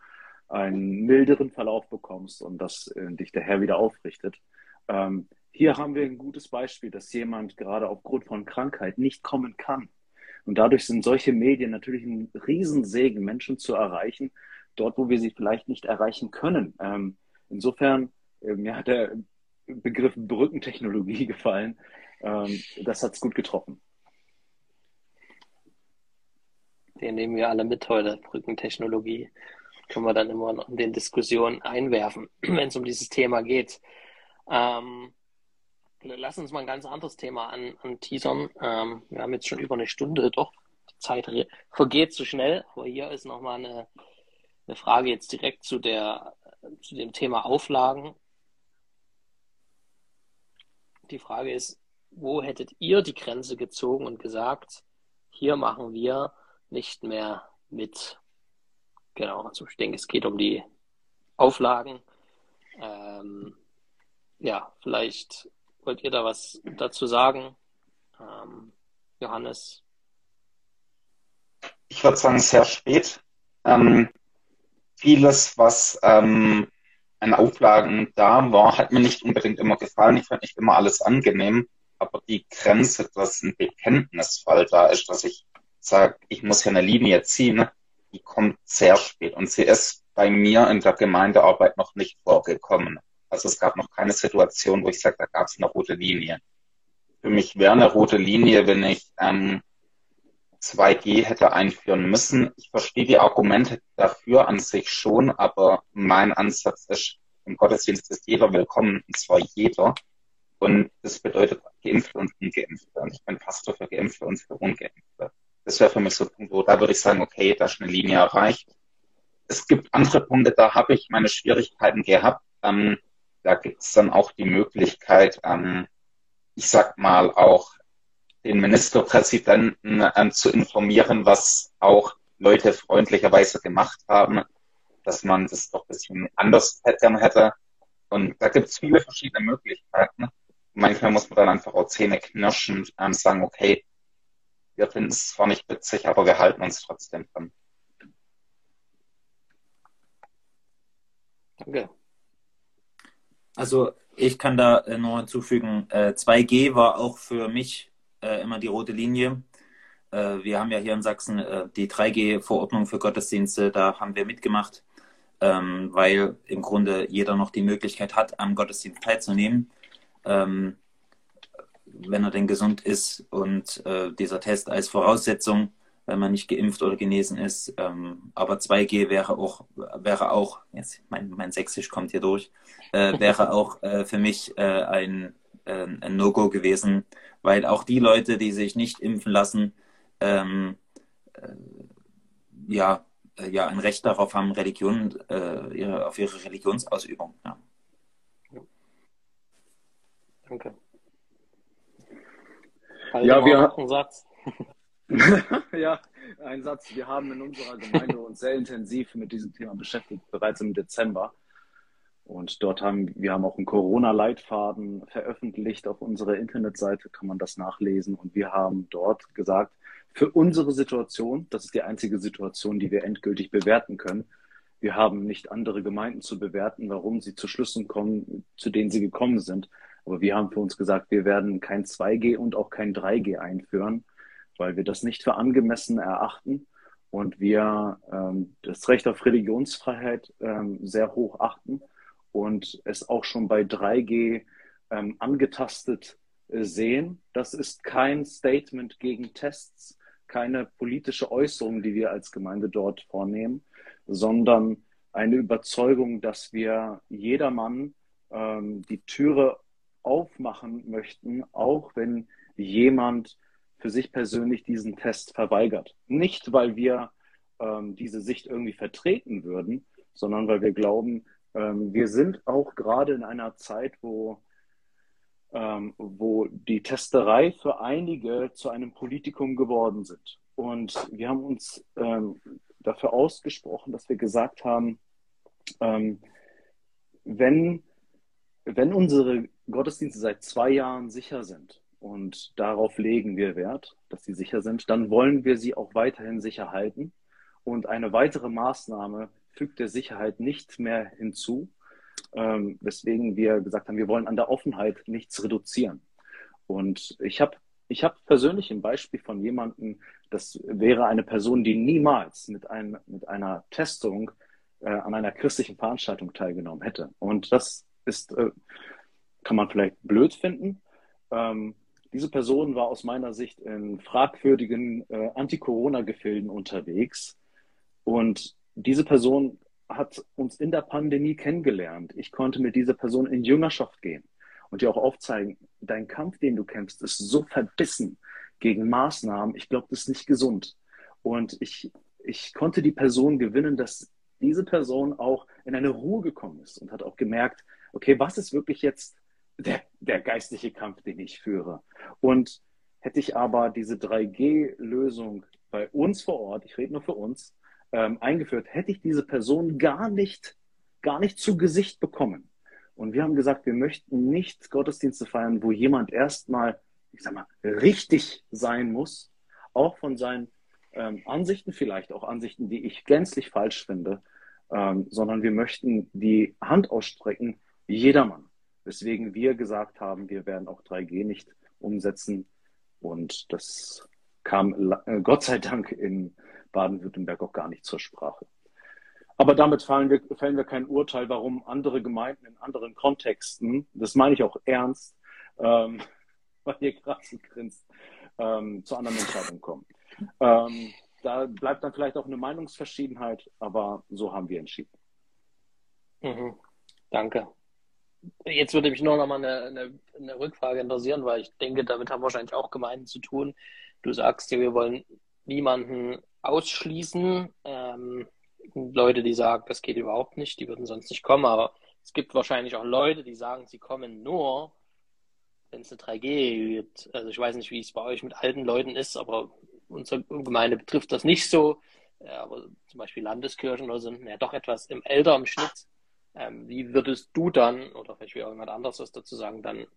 einen milderen Verlauf bekommst und dass äh, dich der Herr wieder aufrichtet. Ähm, hier haben wir ein gutes Beispiel, dass jemand gerade aufgrund von Krankheit nicht kommen kann. Und dadurch sind solche Medien natürlich ein Riesensegen, Menschen zu erreichen, dort, wo wir sie vielleicht nicht erreichen können. Ähm, insofern, äh, mir hat der Begriff Brückentechnologie [LAUGHS] gefallen. Ähm, das hat es gut getroffen. Den nehmen wir alle mit heute, Brückentechnologie. Können wir dann immer noch in den Diskussionen einwerfen, [CLEARS THROAT] wenn es um dieses Thema geht. Ähm, lass uns mal ein ganz anderes Thema an, teasern. Ähm, wir haben jetzt schon über eine Stunde, doch, die Zeit vergeht zu schnell, aber hier ist nochmal eine, eine Frage jetzt direkt zu, der, zu dem Thema Auflagen. Die Frage ist, wo hättet ihr die Grenze gezogen und gesagt, hier machen wir nicht mehr mit? Genau, also ich denke, es geht um die Auflagen. Ähm, ja, vielleicht wollt ihr da was dazu sagen, ähm, Johannes? Ich würde sagen, sehr spät. Ähm, vieles, was ähm, an Auflagen da war, hat mir nicht unbedingt immer gefallen. Ich fand nicht immer alles angenehm. Aber die Grenze, dass ein Bekenntnisfall da ist, dass ich sage, ich muss hier eine Linie ziehen, die kommt sehr spät. Und sie ist bei mir in der Gemeindearbeit noch nicht vorgekommen. Also es gab noch keine Situation, wo ich sage, da gab es eine rote Linie. Für mich wäre eine rote Linie, wenn ich ähm, 2G hätte einführen müssen. Ich verstehe die Argumente dafür an sich schon, aber mein Ansatz ist, im Gottesdienst ist jeder willkommen, und zwar jeder. Und das bedeutet Geimpfte und Ungeimpfte. Und ich bin Pastor für Geimpfte und für Ungeimpfte. Das wäre für mich so ein Punkt, wo da würde ich sagen, okay, da ist eine Linie erreicht. Es gibt andere Punkte, da habe ich meine Schwierigkeiten gehabt. Ähm, da gibt es dann auch die Möglichkeit, ähm, ich sag mal, auch den Ministerpräsidenten ähm, zu informieren, was auch Leute freundlicherweise gemacht haben, dass man das doch ein bisschen anders hätte. hätte. Und da gibt es viele verschiedene Möglichkeiten. Manchmal muss man dann einfach auch Zähne knirschen und sagen, okay, wir finden es zwar nicht witzig, aber wir halten uns trotzdem dran. Danke. Also ich kann da äh, nur hinzufügen, äh, 2G war auch für mich äh, immer die rote Linie. Äh, wir haben ja hier in Sachsen äh, die 3G-Verordnung für Gottesdienste, da haben wir mitgemacht, ähm, weil im Grunde jeder noch die Möglichkeit hat, am Gottesdienst teilzunehmen, ähm, wenn er denn gesund ist und äh, dieser Test als Voraussetzung, wenn man nicht geimpft oder genesen ist. Ähm, aber 2G wäre auch, wäre auch, jetzt mein, mein Sächsisch kommt hier durch, äh, wäre [LAUGHS] auch äh, für mich äh, ein, äh, ein No-Go gewesen, weil auch die Leute, die sich nicht impfen lassen, ähm, äh, ja, äh, ja, ein Recht darauf haben, Religion, äh, ihre, auf ihre Religionsausübung. Ja. Danke. ja, wir einen Satz. [LAUGHS] [LAUGHS] ja, ein Satz. Wir haben in unserer Gemeinde uns sehr intensiv mit diesem Thema beschäftigt, bereits im Dezember. Und dort haben wir haben auch einen Corona-Leitfaden veröffentlicht auf unserer Internetseite, kann man das nachlesen. Und wir haben dort gesagt, für unsere Situation, das ist die einzige Situation, die wir endgültig bewerten können. Wir haben nicht andere Gemeinden zu bewerten, warum sie zu Schlüssen kommen, zu denen sie gekommen sind. Aber wir haben für uns gesagt, wir werden kein 2G und auch kein 3G einführen, weil wir das nicht für angemessen erachten und wir ähm, das Recht auf Religionsfreiheit ähm, sehr hoch achten und es auch schon bei 3G ähm, angetastet äh, sehen. Das ist kein Statement gegen Tests, keine politische Äußerung, die wir als Gemeinde dort vornehmen, sondern eine Überzeugung, dass wir jedermann ähm, die Türe aufmachen möchten, auch wenn jemand für sich persönlich diesen Test verweigert. Nicht, weil wir ähm, diese Sicht irgendwie vertreten würden, sondern weil wir glauben, ähm, wir sind auch gerade in einer Zeit, wo ähm, wo die Testerei für einige zu einem Politikum geworden sind. Und wir haben uns ähm, dafür ausgesprochen, dass wir gesagt haben, ähm, wenn, wenn unsere Gottesdienste seit zwei Jahren sicher sind und darauf legen wir Wert, dass sie sicher sind, dann wollen wir sie auch weiterhin sicher halten. Und eine weitere Maßnahme fügt der Sicherheit nicht mehr hinzu, ähm, weswegen wir gesagt haben, wir wollen an der Offenheit nichts reduzieren. Und ich habe ich hab persönlich ein Beispiel von jemandem, das wäre eine Person, die niemals mit, ein, mit einer Testung äh, an einer christlichen Veranstaltung teilgenommen hätte. Und das ist, äh, kann man vielleicht blöd finden. Ähm, diese Person war aus meiner Sicht in fragwürdigen äh, Anti-Corona-Gefilden unterwegs. Und diese Person hat uns in der Pandemie kennengelernt. Ich konnte mit dieser Person in Jüngerschaft gehen und dir auch aufzeigen, dein Kampf, den du kämpfst, ist so verbissen gegen Maßnahmen. Ich glaube, das ist nicht gesund. Und ich, ich konnte die Person gewinnen, dass diese Person auch in eine Ruhe gekommen ist und hat auch gemerkt, okay, was ist wirklich jetzt der, der geistliche Kampf, den ich führe? Und hätte ich aber diese 3G-Lösung bei uns vor Ort, ich rede nur für uns, ähm, eingeführt, hätte ich diese Person gar nicht, gar nicht zu Gesicht bekommen. Und wir haben gesagt, wir möchten nicht Gottesdienste feiern, wo jemand erstmal, ich sag mal, richtig sein muss, auch von seinen ähm, Ansichten, vielleicht auch Ansichten, die ich gänzlich falsch finde, ähm, sondern wir möchten die Hand ausstrecken, jedermann. Weswegen wir gesagt haben, wir werden auch 3G nicht umsetzen. Und das kam äh, Gott sei Dank in Baden-Württemberg auch gar nicht zur Sprache. Aber damit fällen wir, fällen wir kein Urteil, warum andere Gemeinden in anderen Kontexten, das meine ich auch ernst, ähm, [LAUGHS] weil ihr gerade grinst, ähm, zu anderen Entscheidungen kommen. Ähm, da bleibt dann vielleicht auch eine Meinungsverschiedenheit, aber so haben wir entschieden. Mhm. Danke. Jetzt würde mich nur noch mal eine, eine, eine, Rückfrage interessieren, weil ich denke, damit haben wahrscheinlich auch Gemeinden zu tun. Du sagst ja, wir wollen niemanden ausschließen. Ähm, Leute, die sagen, das geht überhaupt nicht, die würden sonst nicht kommen, aber es gibt wahrscheinlich auch Leute, die sagen, sie kommen nur, wenn es eine 3G gibt. Also ich weiß nicht, wie es bei euch mit alten Leuten ist, aber unsere Gemeinde betrifft das nicht so. Aber zum Beispiel Landeskirchen oder sind ja doch etwas im älteren Schnitt. Ähm, wie würdest du dann, oder vielleicht will jemand anderes was dazu sagen, dann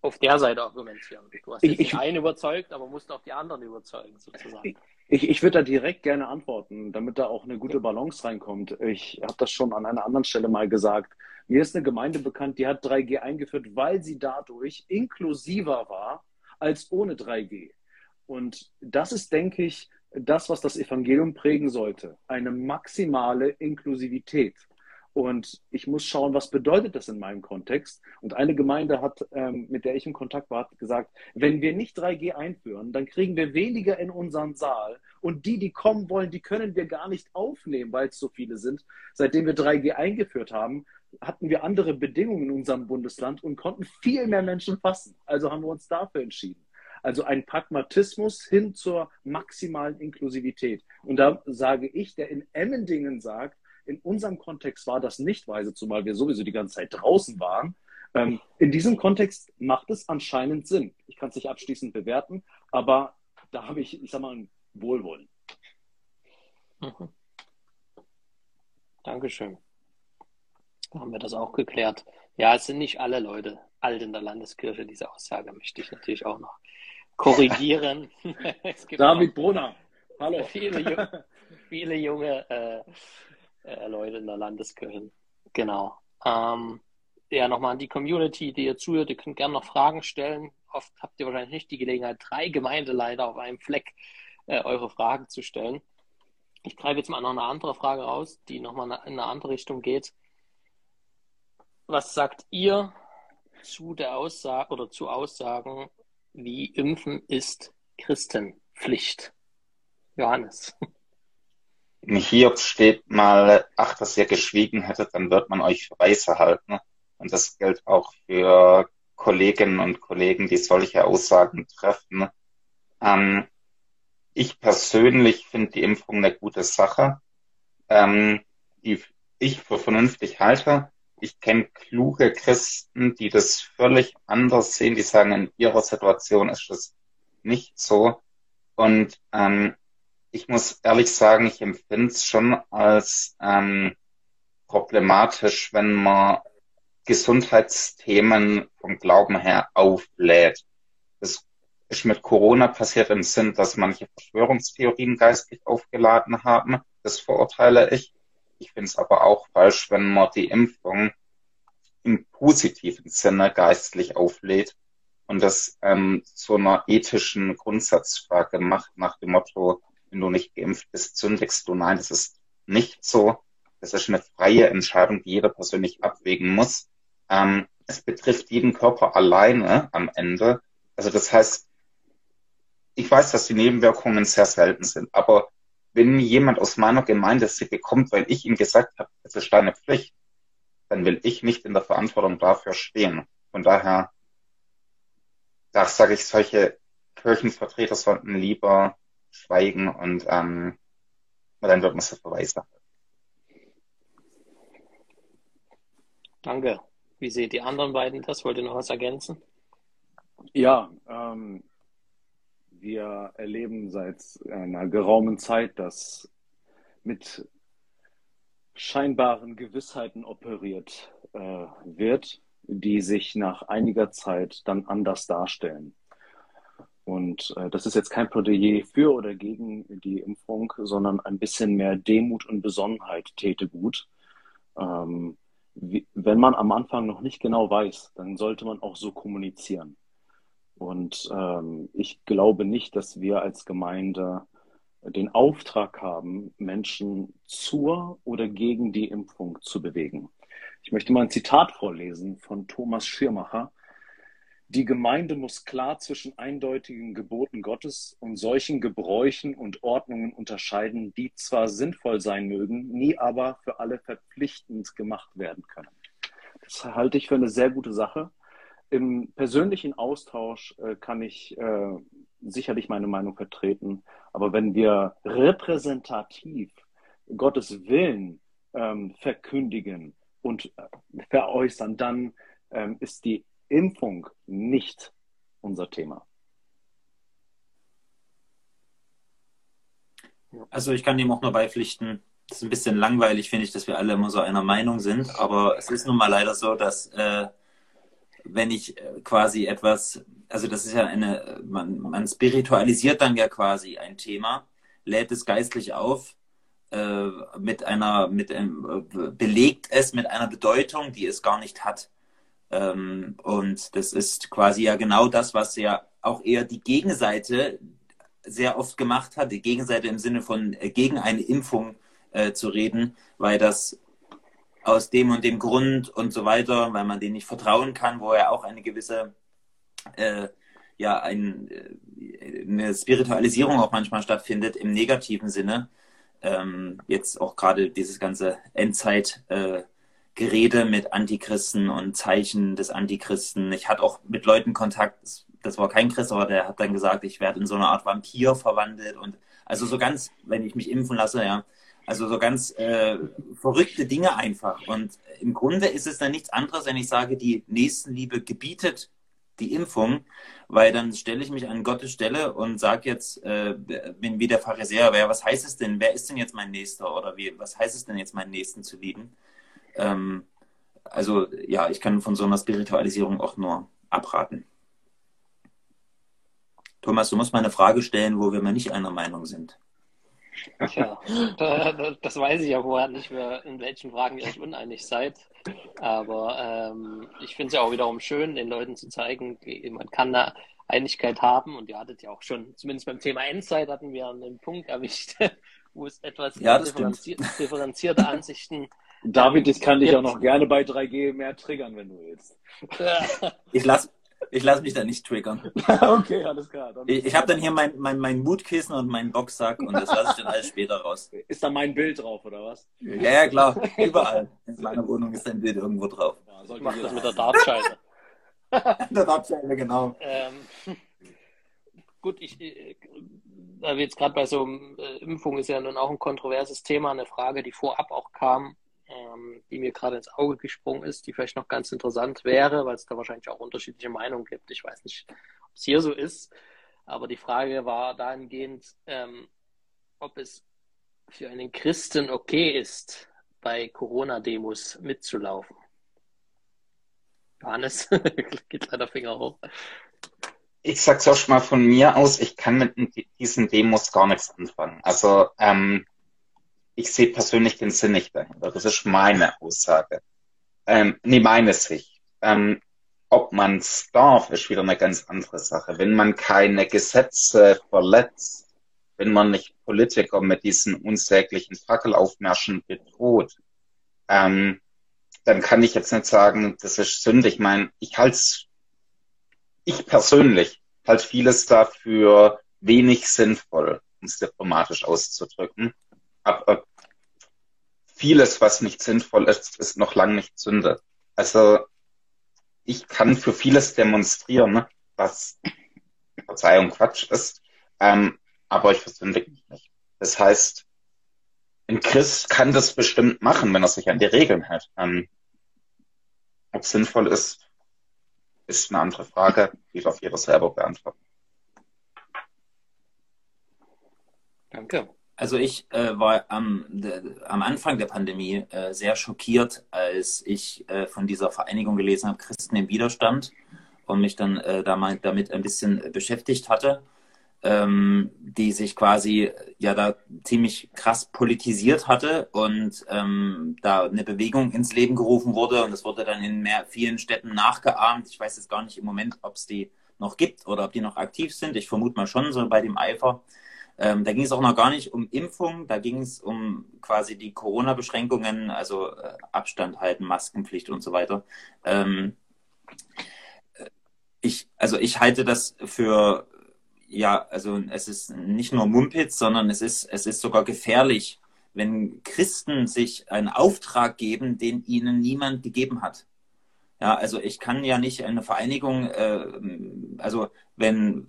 auf der Seite argumentieren? Du hast jetzt ich, einen überzeugt, aber musst auch die anderen überzeugen, sozusagen. Ich, ich würde da direkt gerne antworten, damit da auch eine gute Balance reinkommt. Ich habe das schon an einer anderen Stelle mal gesagt. Mir ist eine Gemeinde bekannt, die hat 3G eingeführt, weil sie dadurch inklusiver war als ohne 3G. Und das ist, denke ich, das, was das Evangelium prägen sollte. Eine maximale Inklusivität. Und ich muss schauen, was bedeutet das in meinem Kontext. Und eine Gemeinde hat, ähm, mit der ich in Kontakt war, hat gesagt, wenn wir nicht 3G einführen, dann kriegen wir weniger in unseren Saal. Und die, die kommen wollen, die können wir gar nicht aufnehmen, weil es so viele sind. Seitdem wir 3G eingeführt haben, hatten wir andere Bedingungen in unserem Bundesland und konnten viel mehr Menschen fassen. Also haben wir uns dafür entschieden. Also ein Pragmatismus hin zur maximalen Inklusivität. Und da sage ich, der in Emmendingen sagt, in unserem Kontext war das nicht weise, zumal wir sowieso die ganze Zeit draußen waren. Ähm, in diesem Kontext macht es anscheinend Sinn. Ich kann es nicht abschließend bewerten, aber da habe ich, ich sag mal, ein Wohlwollen. Mhm. Dankeschön. Da haben wir das auch geklärt. Ja, es sind nicht alle Leute alt in der Landeskirche. Diese Aussage möchte ich natürlich auch noch korrigieren. [LAUGHS] David Brunner, hallo. [LAUGHS] Viele, viele junge äh, äh, Leute in der Landeskirche. Genau. Ähm, ja, nochmal an die Community, die ihr zuhört, ihr könnt gerne noch Fragen stellen. Oft habt ihr wahrscheinlich nicht die Gelegenheit, drei Gemeindeleiter auf einem Fleck äh, eure Fragen zu stellen. Ich greife jetzt mal noch eine andere Frage raus, die nochmal in eine andere Richtung geht. Was sagt ihr zu der Aussage oder zu Aussagen, wie Impfen ist Christenpflicht? Johannes. In Hiob steht mal, ach, dass ihr geschwiegen hättet, dann wird man euch für weise halten. Und das gilt auch für Kolleginnen und Kollegen, die solche Aussagen treffen. Ähm, ich persönlich finde die Impfung eine gute Sache, ähm, die ich für vernünftig halte. ich kenne kluge Christen, die das völlig anders sehen, die sagen, in ihrer Situation ist das nicht so. Und ähm, ich muss ehrlich sagen, ich empfinde es schon als ähm, problematisch, wenn man Gesundheitsthemen vom Glauben her aufbläht. Das ist mit Corona passiert im Sinn, dass manche Verschwörungstheorien geistlich aufgeladen haben. Das verurteile ich. Ich finde es aber auch falsch, wenn man die Impfung im positiven Sinne geistlich auflädt und das ähm, zu einer ethischen Grundsatzfrage macht, nach dem Motto, wenn du nicht geimpft bist, zündigst du. Nein, das ist nicht so. Das ist eine freie Entscheidung, die jeder persönlich abwägen muss. Ähm, es betrifft jeden Körper alleine am Ende. Also das heißt, ich weiß, dass die Nebenwirkungen sehr selten sind, aber wenn jemand aus meiner Gemeinde sie bekommt, weil ich ihm gesagt habe, es ist deine Pflicht, dann will ich nicht in der Verantwortung dafür stehen. Von daher, da sage ich, solche Kirchenvertreter sollten lieber schweigen und ähm, dann wird man es verweisen. Danke. Wie seht die anderen beiden das? Wollt ihr noch was ergänzen? Ja, ähm, wir erleben seit einer geraumen Zeit, dass mit scheinbaren Gewissheiten operiert äh, wird, die sich nach einiger Zeit dann anders darstellen. Und äh, das ist jetzt kein Plädoyer für oder gegen die Impfung, sondern ein bisschen mehr Demut und Besonnenheit täte gut. Ähm, wie, wenn man am Anfang noch nicht genau weiß, dann sollte man auch so kommunizieren. Und ähm, ich glaube nicht, dass wir als Gemeinde den Auftrag haben, Menschen zur oder gegen die Impfung zu bewegen. Ich möchte mal ein Zitat vorlesen von Thomas Schirmacher. Die Gemeinde muss klar zwischen eindeutigen Geboten Gottes und solchen Gebräuchen und Ordnungen unterscheiden, die zwar sinnvoll sein mögen, nie aber für alle verpflichtend gemacht werden können. Das halte ich für eine sehr gute Sache. Im persönlichen Austausch äh, kann ich äh, sicherlich meine Meinung vertreten, aber wenn wir repräsentativ Gottes Willen ähm, verkündigen und äh, veräußern, dann ähm, ist die Impfung nicht unser Thema. Also ich kann dem auch nur beipflichten. Das ist ein bisschen langweilig, finde ich, dass wir alle immer so einer Meinung sind. Aber es ist nun mal leider so, dass äh, wenn ich äh, quasi etwas, also das ist ja eine, man, man spiritualisiert dann ja quasi ein Thema, lädt es geistlich auf, äh, mit einer, mit einem, äh, belegt es mit einer Bedeutung, die es gar nicht hat. Ähm, und das ist quasi ja genau das, was ja auch eher die Gegenseite sehr oft gemacht hat, die Gegenseite im Sinne von äh, gegen eine Impfung äh, zu reden, weil das aus dem und dem Grund und so weiter, weil man denen nicht vertrauen kann, wo ja auch eine gewisse äh, ja ein, äh, eine Spiritualisierung auch manchmal stattfindet im negativen Sinne. Ähm, jetzt auch gerade dieses ganze Endzeit äh, Gerede mit Antichristen und Zeichen des Antichristen. Ich hatte auch mit Leuten Kontakt, das war kein Christ, aber der hat dann gesagt, ich werde in so eine Art Vampir verwandelt und also so ganz, wenn ich mich impfen lasse, ja, also so ganz äh, verrückte Dinge einfach. Und im Grunde ist es dann nichts anderes, wenn ich sage, die Nächstenliebe gebietet die Impfung, weil dann stelle ich mich an Gottes Stelle und sage jetzt, äh, bin wie der Pharisäer, wer, was heißt es denn, wer ist denn jetzt mein Nächster oder wie, was heißt es denn jetzt, meinen Nächsten zu lieben? Ähm, also ja, ich kann von so einer Spiritualisierung auch nur abraten. Thomas, du musst mal eine Frage stellen, wo wir mal nicht einer Meinung sind. Tja, das weiß ich ja vorher nicht mehr, in welchen Fragen ihr euch uneinig seid. Aber ähm, ich finde es ja auch wiederum schön, den Leuten zu zeigen, man kann da Einigkeit haben. Und ihr hattet ja auch schon, zumindest beim Thema Endzeit hatten wir einen Punkt erwischt, [LAUGHS] wo es etwas ja, differenzier differenzierte Ansichten David, ich kann dich auch noch gerne bei 3G mehr triggern, wenn du willst. Ich lasse ich lass mich da nicht triggern. [LAUGHS] okay, alles klar. Dann ich ich habe dann hier mein, mein, mein Mutkissen und meinen Boxsack und das lasse ich dann alles später raus. [LAUGHS] Ist da mein Bild drauf, oder was? Ja, ja, klar. Überall. In meiner Wohnung ist dein Bild irgendwo drauf. Ja, ich mache das mit der Dartscheibe. [LAUGHS] der Dartscheibe, genau. Ähm, gut, ich, äh, da wir jetzt gerade bei so einem äh, Impfung ist ja nun auch ein kontroverses Thema, eine Frage, die vorab auch kam. Ähm, die mir gerade ins Auge gesprungen ist, die vielleicht noch ganz interessant wäre, weil es da wahrscheinlich auch unterschiedliche Meinungen gibt. Ich weiß nicht, ob es hier so ist, aber die Frage war dahingehend, ähm, ob es für einen Christen okay ist, bei Corona-Demos mitzulaufen. Johannes, [LAUGHS] geht leider Finger hoch. Ich sag's auch schon mal von mir aus, ich kann mit diesen Demos gar nichts anfangen. Also ähm, ich sehe persönlich den Sinn nicht dahinter. Das ist meine Aussage. Ähm, nee, meine Sicht. Ähm, ob man es darf, ist wieder eine ganz andere Sache. Wenn man keine Gesetze verletzt, wenn man nicht Politiker mit diesen unsäglichen Fackelaufmärschen bedroht, ähm, dann kann ich jetzt nicht sagen, das ist Sünde. Ich meine, ich halte ich persönlich halte vieles dafür wenig sinnvoll, um es diplomatisch auszudrücken. Aber vieles, was nicht sinnvoll ist, ist noch lange nicht Sünde. Also ich kann für vieles demonstrieren, was Verzeihung Quatsch ist, ähm, aber ich versündige mich nicht. Das heißt, ein Christ kann das bestimmt machen, wenn er sich an die Regeln hält. Ähm, ob es sinnvoll ist, ist eine andere Frage, die darf jeder selber beantworten. Danke. Also ich äh, war am, de, am Anfang der Pandemie äh, sehr schockiert, als ich äh, von dieser Vereinigung gelesen habe, Christen im Widerstand, und mich dann äh, damit ein bisschen beschäftigt hatte ähm, die sich quasi ja da ziemlich krass politisiert hatte und ähm, da eine Bewegung ins Leben gerufen wurde und das wurde dann in mehr, vielen Städten nachgeahmt. Ich weiß jetzt gar nicht im Moment, ob es die noch gibt oder ob die noch aktiv sind. Ich vermute mal schon so bei dem Eifer. Ähm, da ging es auch noch gar nicht um Impfung, da ging es um quasi die Corona-Beschränkungen, also äh, Abstand halten, Maskenpflicht und so weiter. Ähm, äh, ich, also ich halte das für ja, also es ist nicht nur Mumpitz, sondern es ist, es ist sogar gefährlich, wenn Christen sich einen Auftrag geben, den ihnen niemand gegeben hat. Ja, also ich kann ja nicht eine Vereinigung, äh, also wenn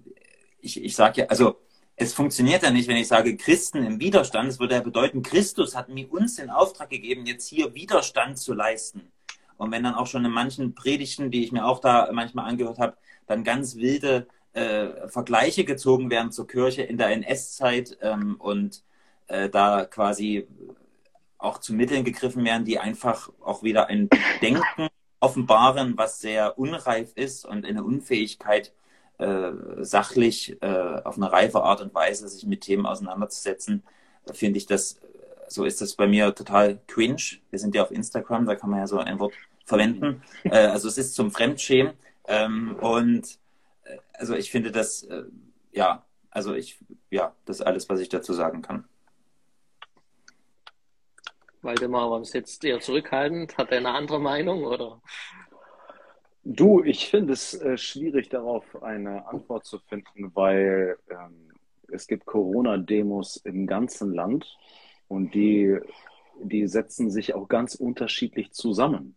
ich, ich sage ja, also es funktioniert ja nicht, wenn ich sage Christen im Widerstand. Es würde ja bedeuten, Christus hat mir uns den Auftrag gegeben, jetzt hier Widerstand zu leisten. Und wenn dann auch schon in manchen Predigten, die ich mir auch da manchmal angehört habe, dann ganz wilde äh, Vergleiche gezogen werden zur Kirche in der NS-Zeit ähm, und äh, da quasi auch zu Mitteln gegriffen werden, die einfach auch wieder ein Denken offenbaren, was sehr unreif ist und eine Unfähigkeit, äh, sachlich äh, auf eine reife Art und Weise sich mit Themen auseinanderzusetzen, finde ich das, so ist das bei mir total cringe. Wir sind ja auf Instagram, da kann man ja so ein Wort verwenden. Äh, also es ist zum Fremdschämen. Ähm, und also ich finde das, äh, ja, also ich, ja, das ist alles, was ich dazu sagen kann. Waldemar, war es jetzt eher zurückhaltend? Hat er eine andere Meinung oder? Du, ich finde es äh, schwierig, darauf eine Antwort zu finden, weil ähm, es gibt Corona-Demos im ganzen Land und die, die setzen sich auch ganz unterschiedlich zusammen.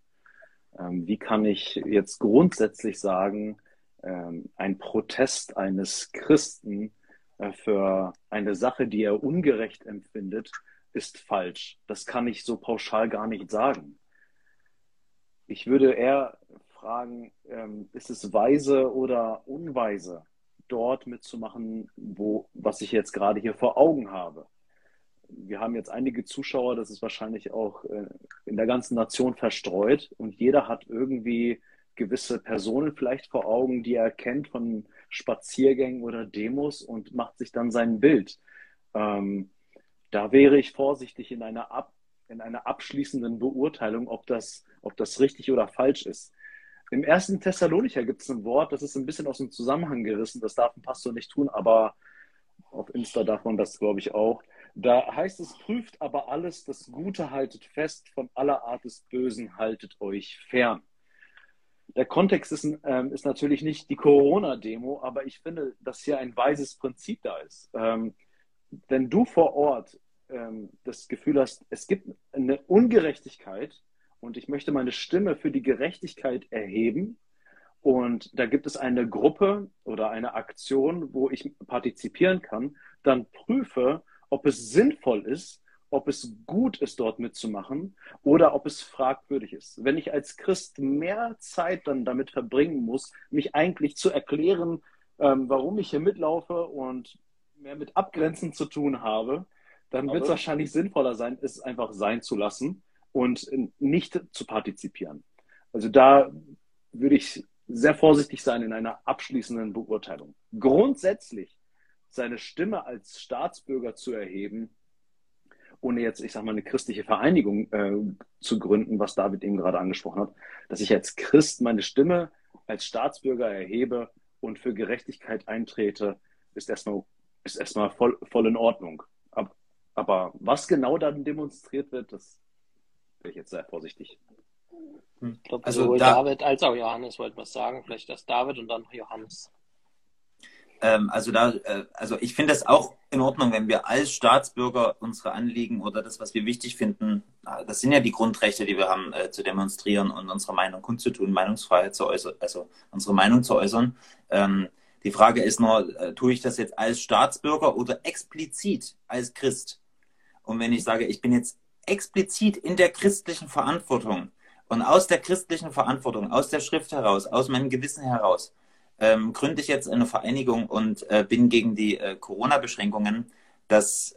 Ähm, wie kann ich jetzt grundsätzlich sagen, ähm, ein Protest eines Christen äh, für eine Sache, die er ungerecht empfindet, ist falsch. Das kann ich so pauschal gar nicht sagen. Ich würde eher fragen, ähm, ist es weise oder unweise, dort mitzumachen, wo, was ich jetzt gerade hier vor Augen habe? Wir haben jetzt einige Zuschauer, das ist wahrscheinlich auch äh, in der ganzen Nation verstreut und jeder hat irgendwie gewisse Personen vielleicht vor Augen, die er kennt von Spaziergängen oder Demos und macht sich dann sein Bild. Ähm, da wäre ich vorsichtig in einer, ab, in einer abschließenden Beurteilung, ob das, ob das richtig oder falsch ist. Im ersten Thessalonicher gibt es ein Wort, das ist ein bisschen aus dem Zusammenhang gerissen, das darf ein Pastor nicht tun, aber auf Insta darf man das, glaube ich, auch. Da heißt es, prüft aber alles, das Gute haltet fest, von aller Art des Bösen haltet euch fern. Der Kontext ist, ähm, ist natürlich nicht die Corona-Demo, aber ich finde, dass hier ein weises Prinzip da ist. Ähm, wenn du vor Ort ähm, das Gefühl hast, es gibt eine Ungerechtigkeit und ich möchte meine Stimme für die Gerechtigkeit erheben und da gibt es eine Gruppe oder eine Aktion, wo ich partizipieren kann, dann prüfe, ob es sinnvoll ist ob es gut ist, dort mitzumachen oder ob es fragwürdig ist. Wenn ich als Christ mehr Zeit dann damit verbringen muss, mich eigentlich zu erklären, ähm, warum ich hier mitlaufe und mehr mit Abgrenzen zu tun habe, dann wird es wahrscheinlich sinnvoller sein, es einfach sein zu lassen und nicht zu partizipieren. Also da würde ich sehr vorsichtig sein in einer abschließenden Beurteilung. Grundsätzlich seine Stimme als Staatsbürger zu erheben, ohne jetzt, ich sag mal, eine christliche Vereinigung äh, zu gründen, was David eben gerade angesprochen hat, dass ich als Christ meine Stimme als Staatsbürger erhebe und für Gerechtigkeit eintrete, ist erstmal, ist erstmal voll, voll in Ordnung. Aber, was genau dann demonstriert wird, das ich jetzt sehr vorsichtig. Ich glaube, also sowohl da, David als auch Johannes wollten was sagen. Vielleicht erst David und dann Johannes. Ähm, also da, äh, also ich finde es auch in Ordnung, wenn wir als Staatsbürger unsere Anliegen oder das, was wir wichtig finden, das sind ja die Grundrechte, die wir haben, äh, zu demonstrieren und unsere Meinung kundzutun, Meinungsfreiheit zu äußern, also unsere Meinung zu äußern. Ähm, die Frage ist nur, äh, tue ich das jetzt als Staatsbürger oder explizit als Christ? Und wenn ich sage, ich bin jetzt explizit in der christlichen Verantwortung und aus der christlichen Verantwortung, aus der Schrift heraus, aus meinem Gewissen heraus, ähm, gründe ich jetzt eine Vereinigung und äh, bin gegen die äh, Corona-Beschränkungen. Das,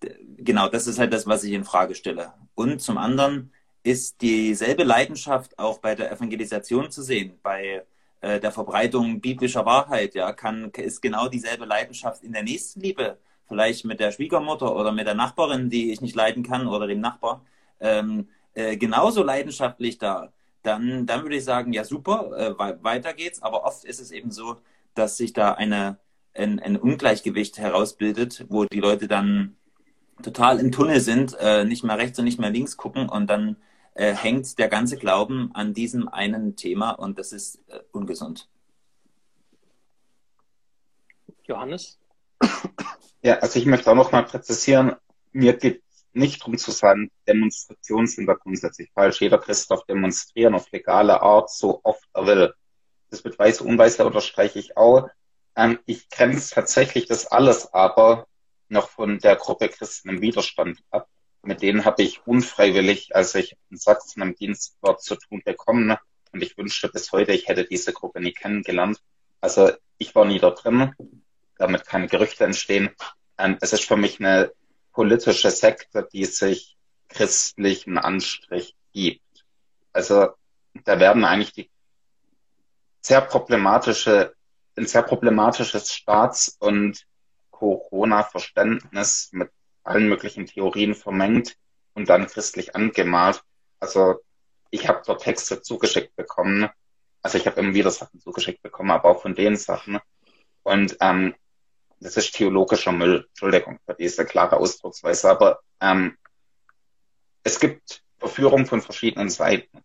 äh, genau, das ist halt das, was ich in Frage stelle. Und zum anderen ist dieselbe Leidenschaft auch bei der Evangelisation zu sehen, bei äh, der Verbreitung biblischer Wahrheit. Ja, kann, ist genau dieselbe Leidenschaft in der Nächstenliebe, vielleicht mit der Schwiegermutter oder mit der Nachbarin, die ich nicht leiden kann, oder dem Nachbar, ähm, äh, genauso leidenschaftlich da dann, dann würde ich sagen, ja super, äh, weiter geht's. Aber oft ist es eben so, dass sich da eine, ein, ein Ungleichgewicht herausbildet, wo die Leute dann total im Tunnel sind, äh, nicht mehr rechts und nicht mehr links gucken und dann äh, hängt der ganze Glauben an diesem einen Thema und das ist äh, ungesund. Johannes? [COUGHS] Ja, also ich möchte auch noch mal präzisieren, mir geht nicht drum zu sein, Demonstrationen sind da grundsätzlich falsch. Jeder Christ darf demonstrieren auf legale Art, so oft er will. Das mit Weiß Unweis, da unterstreiche ich auch. Ähm, ich grenze tatsächlich das alles aber noch von der Gruppe Christen im Widerstand ab. Mit denen habe ich unfreiwillig, als ich in Sachsen im Dienst war, zu tun bekommen. Und ich wünschte bis heute, ich hätte diese Gruppe nie kennengelernt. Also ich war nie da drin, damit keine Gerüchte entstehen. Ähm, es ist für mich eine politische Sekte, die sich christlichen Anstrich gibt. Also da werden eigentlich die sehr problematische, ein sehr problematisches Staats- und Corona-Verständnis mit allen möglichen Theorien vermengt und dann christlich angemalt. Also ich habe dort Texte zugeschickt bekommen. Also ich habe immer wieder Sachen zugeschickt bekommen, aber auch von den Sachen. Und ähm, das ist theologischer Müll. Entschuldigung für diese klare Ausdrucksweise, aber ähm, es gibt Verführung von verschiedenen Seiten.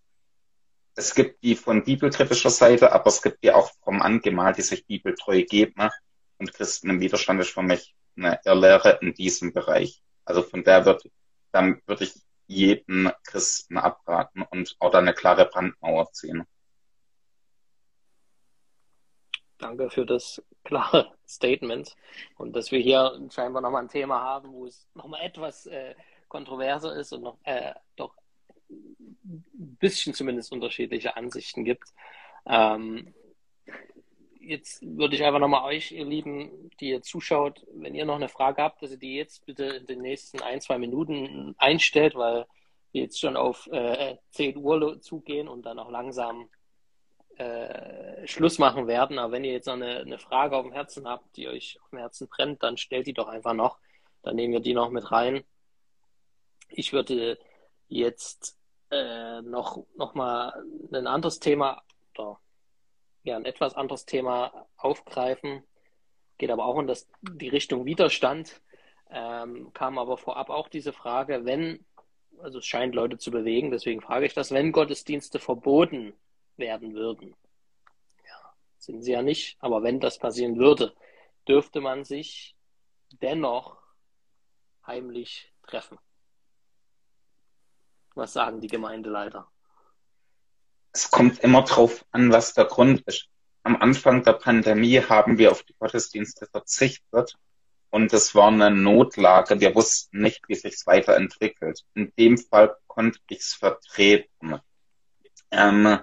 Es gibt die von bibelkritischer Seite, aber es gibt die auch vom Angemalt, die sich bibeltreu geben. Ne? Und Christen im Widerstand ist für mich eine Irrlehre in diesem Bereich. Also von der wird, dann würde ich jeden Christen abraten und auch da eine klare Brandmauer ziehen. Danke für das [LAUGHS] klare Statement und dass wir hier scheinbar nochmal ein Thema haben, wo es nochmal etwas äh, kontroverser ist und noch äh, doch ein bisschen zumindest unterschiedliche Ansichten gibt. Ähm, jetzt würde ich einfach nochmal euch, ihr Lieben, die ihr zuschaut, wenn ihr noch eine Frage habt, dass ihr die jetzt bitte in den nächsten ein, zwei Minuten einstellt, weil wir jetzt schon auf äh, 10 Uhr zugehen und dann auch langsam äh, Schluss machen werden. Aber wenn ihr jetzt noch eine, eine Frage auf dem Herzen habt, die euch auf dem Herzen brennt, dann stellt die doch einfach noch. Dann nehmen wir die noch mit rein. Ich würde jetzt äh, noch, noch mal ein anderes Thema oder ja, ein etwas anderes Thema aufgreifen. Geht aber auch in das, die Richtung Widerstand. Ähm, kam aber vorab auch diese Frage, wenn, also es scheint Leute zu bewegen, deswegen frage ich das, wenn Gottesdienste verboten werden würden. Ja, sind sie ja nicht, aber wenn das passieren würde, dürfte man sich dennoch heimlich treffen. Was sagen die Gemeindeleiter? Es kommt immer drauf an, was der Grund ist. Am Anfang der Pandemie haben wir auf die Gottesdienste verzichtet, und es war eine Notlage. Wir wussten nicht, wie sich's weiterentwickelt. In dem Fall konnte ich's vertreten. Ähm,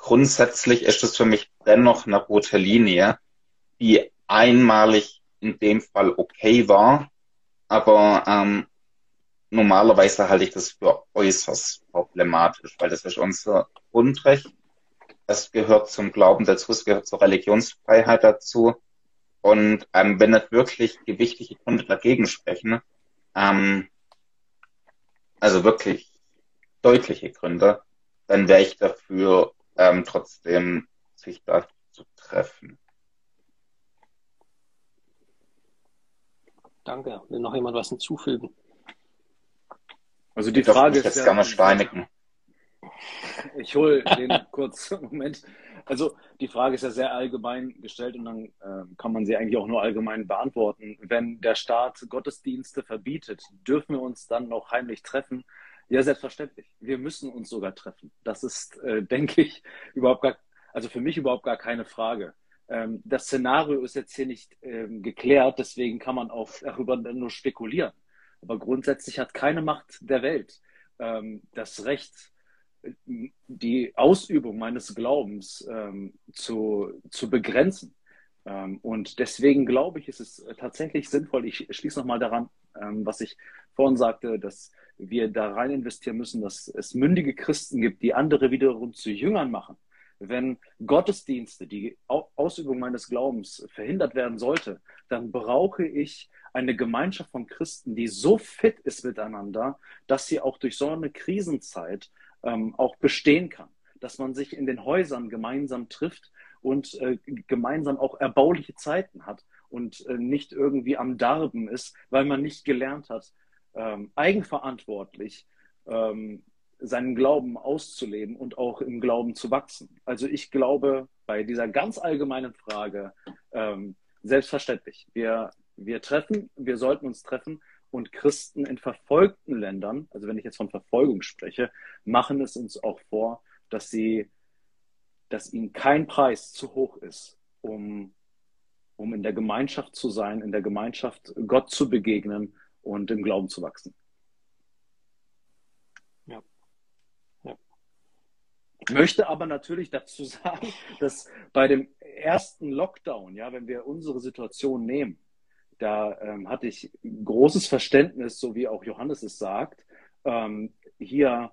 grundsätzlich ist es für mich dennoch eine rote Linie, die einmalig in dem Fall okay war, aber ähm, normalerweise halte ich das für äußerst problematisch, weil das ist unser Grundrecht. Es gehört zum Glauben dazu, es gehört zur Religionsfreiheit dazu. Und ähm, wenn nicht wirklich gewichtige Gründe dagegen sprechen, ähm, also wirklich deutliche Gründe, dann wäre ich dafür, ähm, trotzdem sich da zu treffen. Danke. Will noch jemand was hinzufügen? Also die ich Frage ist jetzt ja, gerne steinigen. Ich hole den [LAUGHS] kurz Moment. Also die Frage ist ja sehr allgemein gestellt und dann äh, kann man sie eigentlich auch nur allgemein beantworten. Wenn der Staat Gottesdienste verbietet, dürfen wir uns dann noch heimlich treffen? Ja, selbstverständlich. Wir müssen uns sogar treffen. Das ist, äh, [LAUGHS] denke ich, überhaupt gar, also für mich überhaupt gar keine Frage. Ähm, das Szenario ist jetzt hier nicht ähm, geklärt, deswegen kann man auch darüber nur spekulieren. Aber grundsätzlich hat keine Macht der Welt ähm, das Recht, die Ausübung meines Glaubens ähm, zu, zu begrenzen. Ähm, und deswegen glaube ich, ist es tatsächlich sinnvoll, ich schließe nochmal daran, ähm, was ich vorhin sagte, dass wir da rein investieren müssen, dass es mündige Christen gibt, die andere wiederum zu Jüngern machen. Wenn Gottesdienste, die Ausübung meines Glaubens verhindert werden sollte, dann brauche ich eine Gemeinschaft von Christen, die so fit ist miteinander, dass sie auch durch so eine Krisenzeit ähm, auch bestehen kann. Dass man sich in den Häusern gemeinsam trifft und äh, gemeinsam auch erbauliche Zeiten hat und äh, nicht irgendwie am Darben ist, weil man nicht gelernt hat, ähm, eigenverantwortlich ähm, seinen Glauben auszuleben und auch im Glauben zu wachsen. Also ich glaube bei dieser ganz allgemeinen Frage ähm, selbstverständlich. Wir, wir treffen, wir sollten uns treffen, und Christen in verfolgten Ländern, also wenn ich jetzt von Verfolgung spreche, machen es uns auch vor, dass sie, dass ihnen kein Preis zu hoch ist, um, um in der Gemeinschaft zu sein, in der Gemeinschaft Gott zu begegnen und im Glauben zu wachsen. Ja. ja. Ich möchte aber natürlich dazu [LAUGHS] sagen, dass bei dem ersten Lockdown, ja, wenn wir unsere Situation nehmen, da ähm, hatte ich großes Verständnis, so wie auch Johannes es sagt, ähm, hier,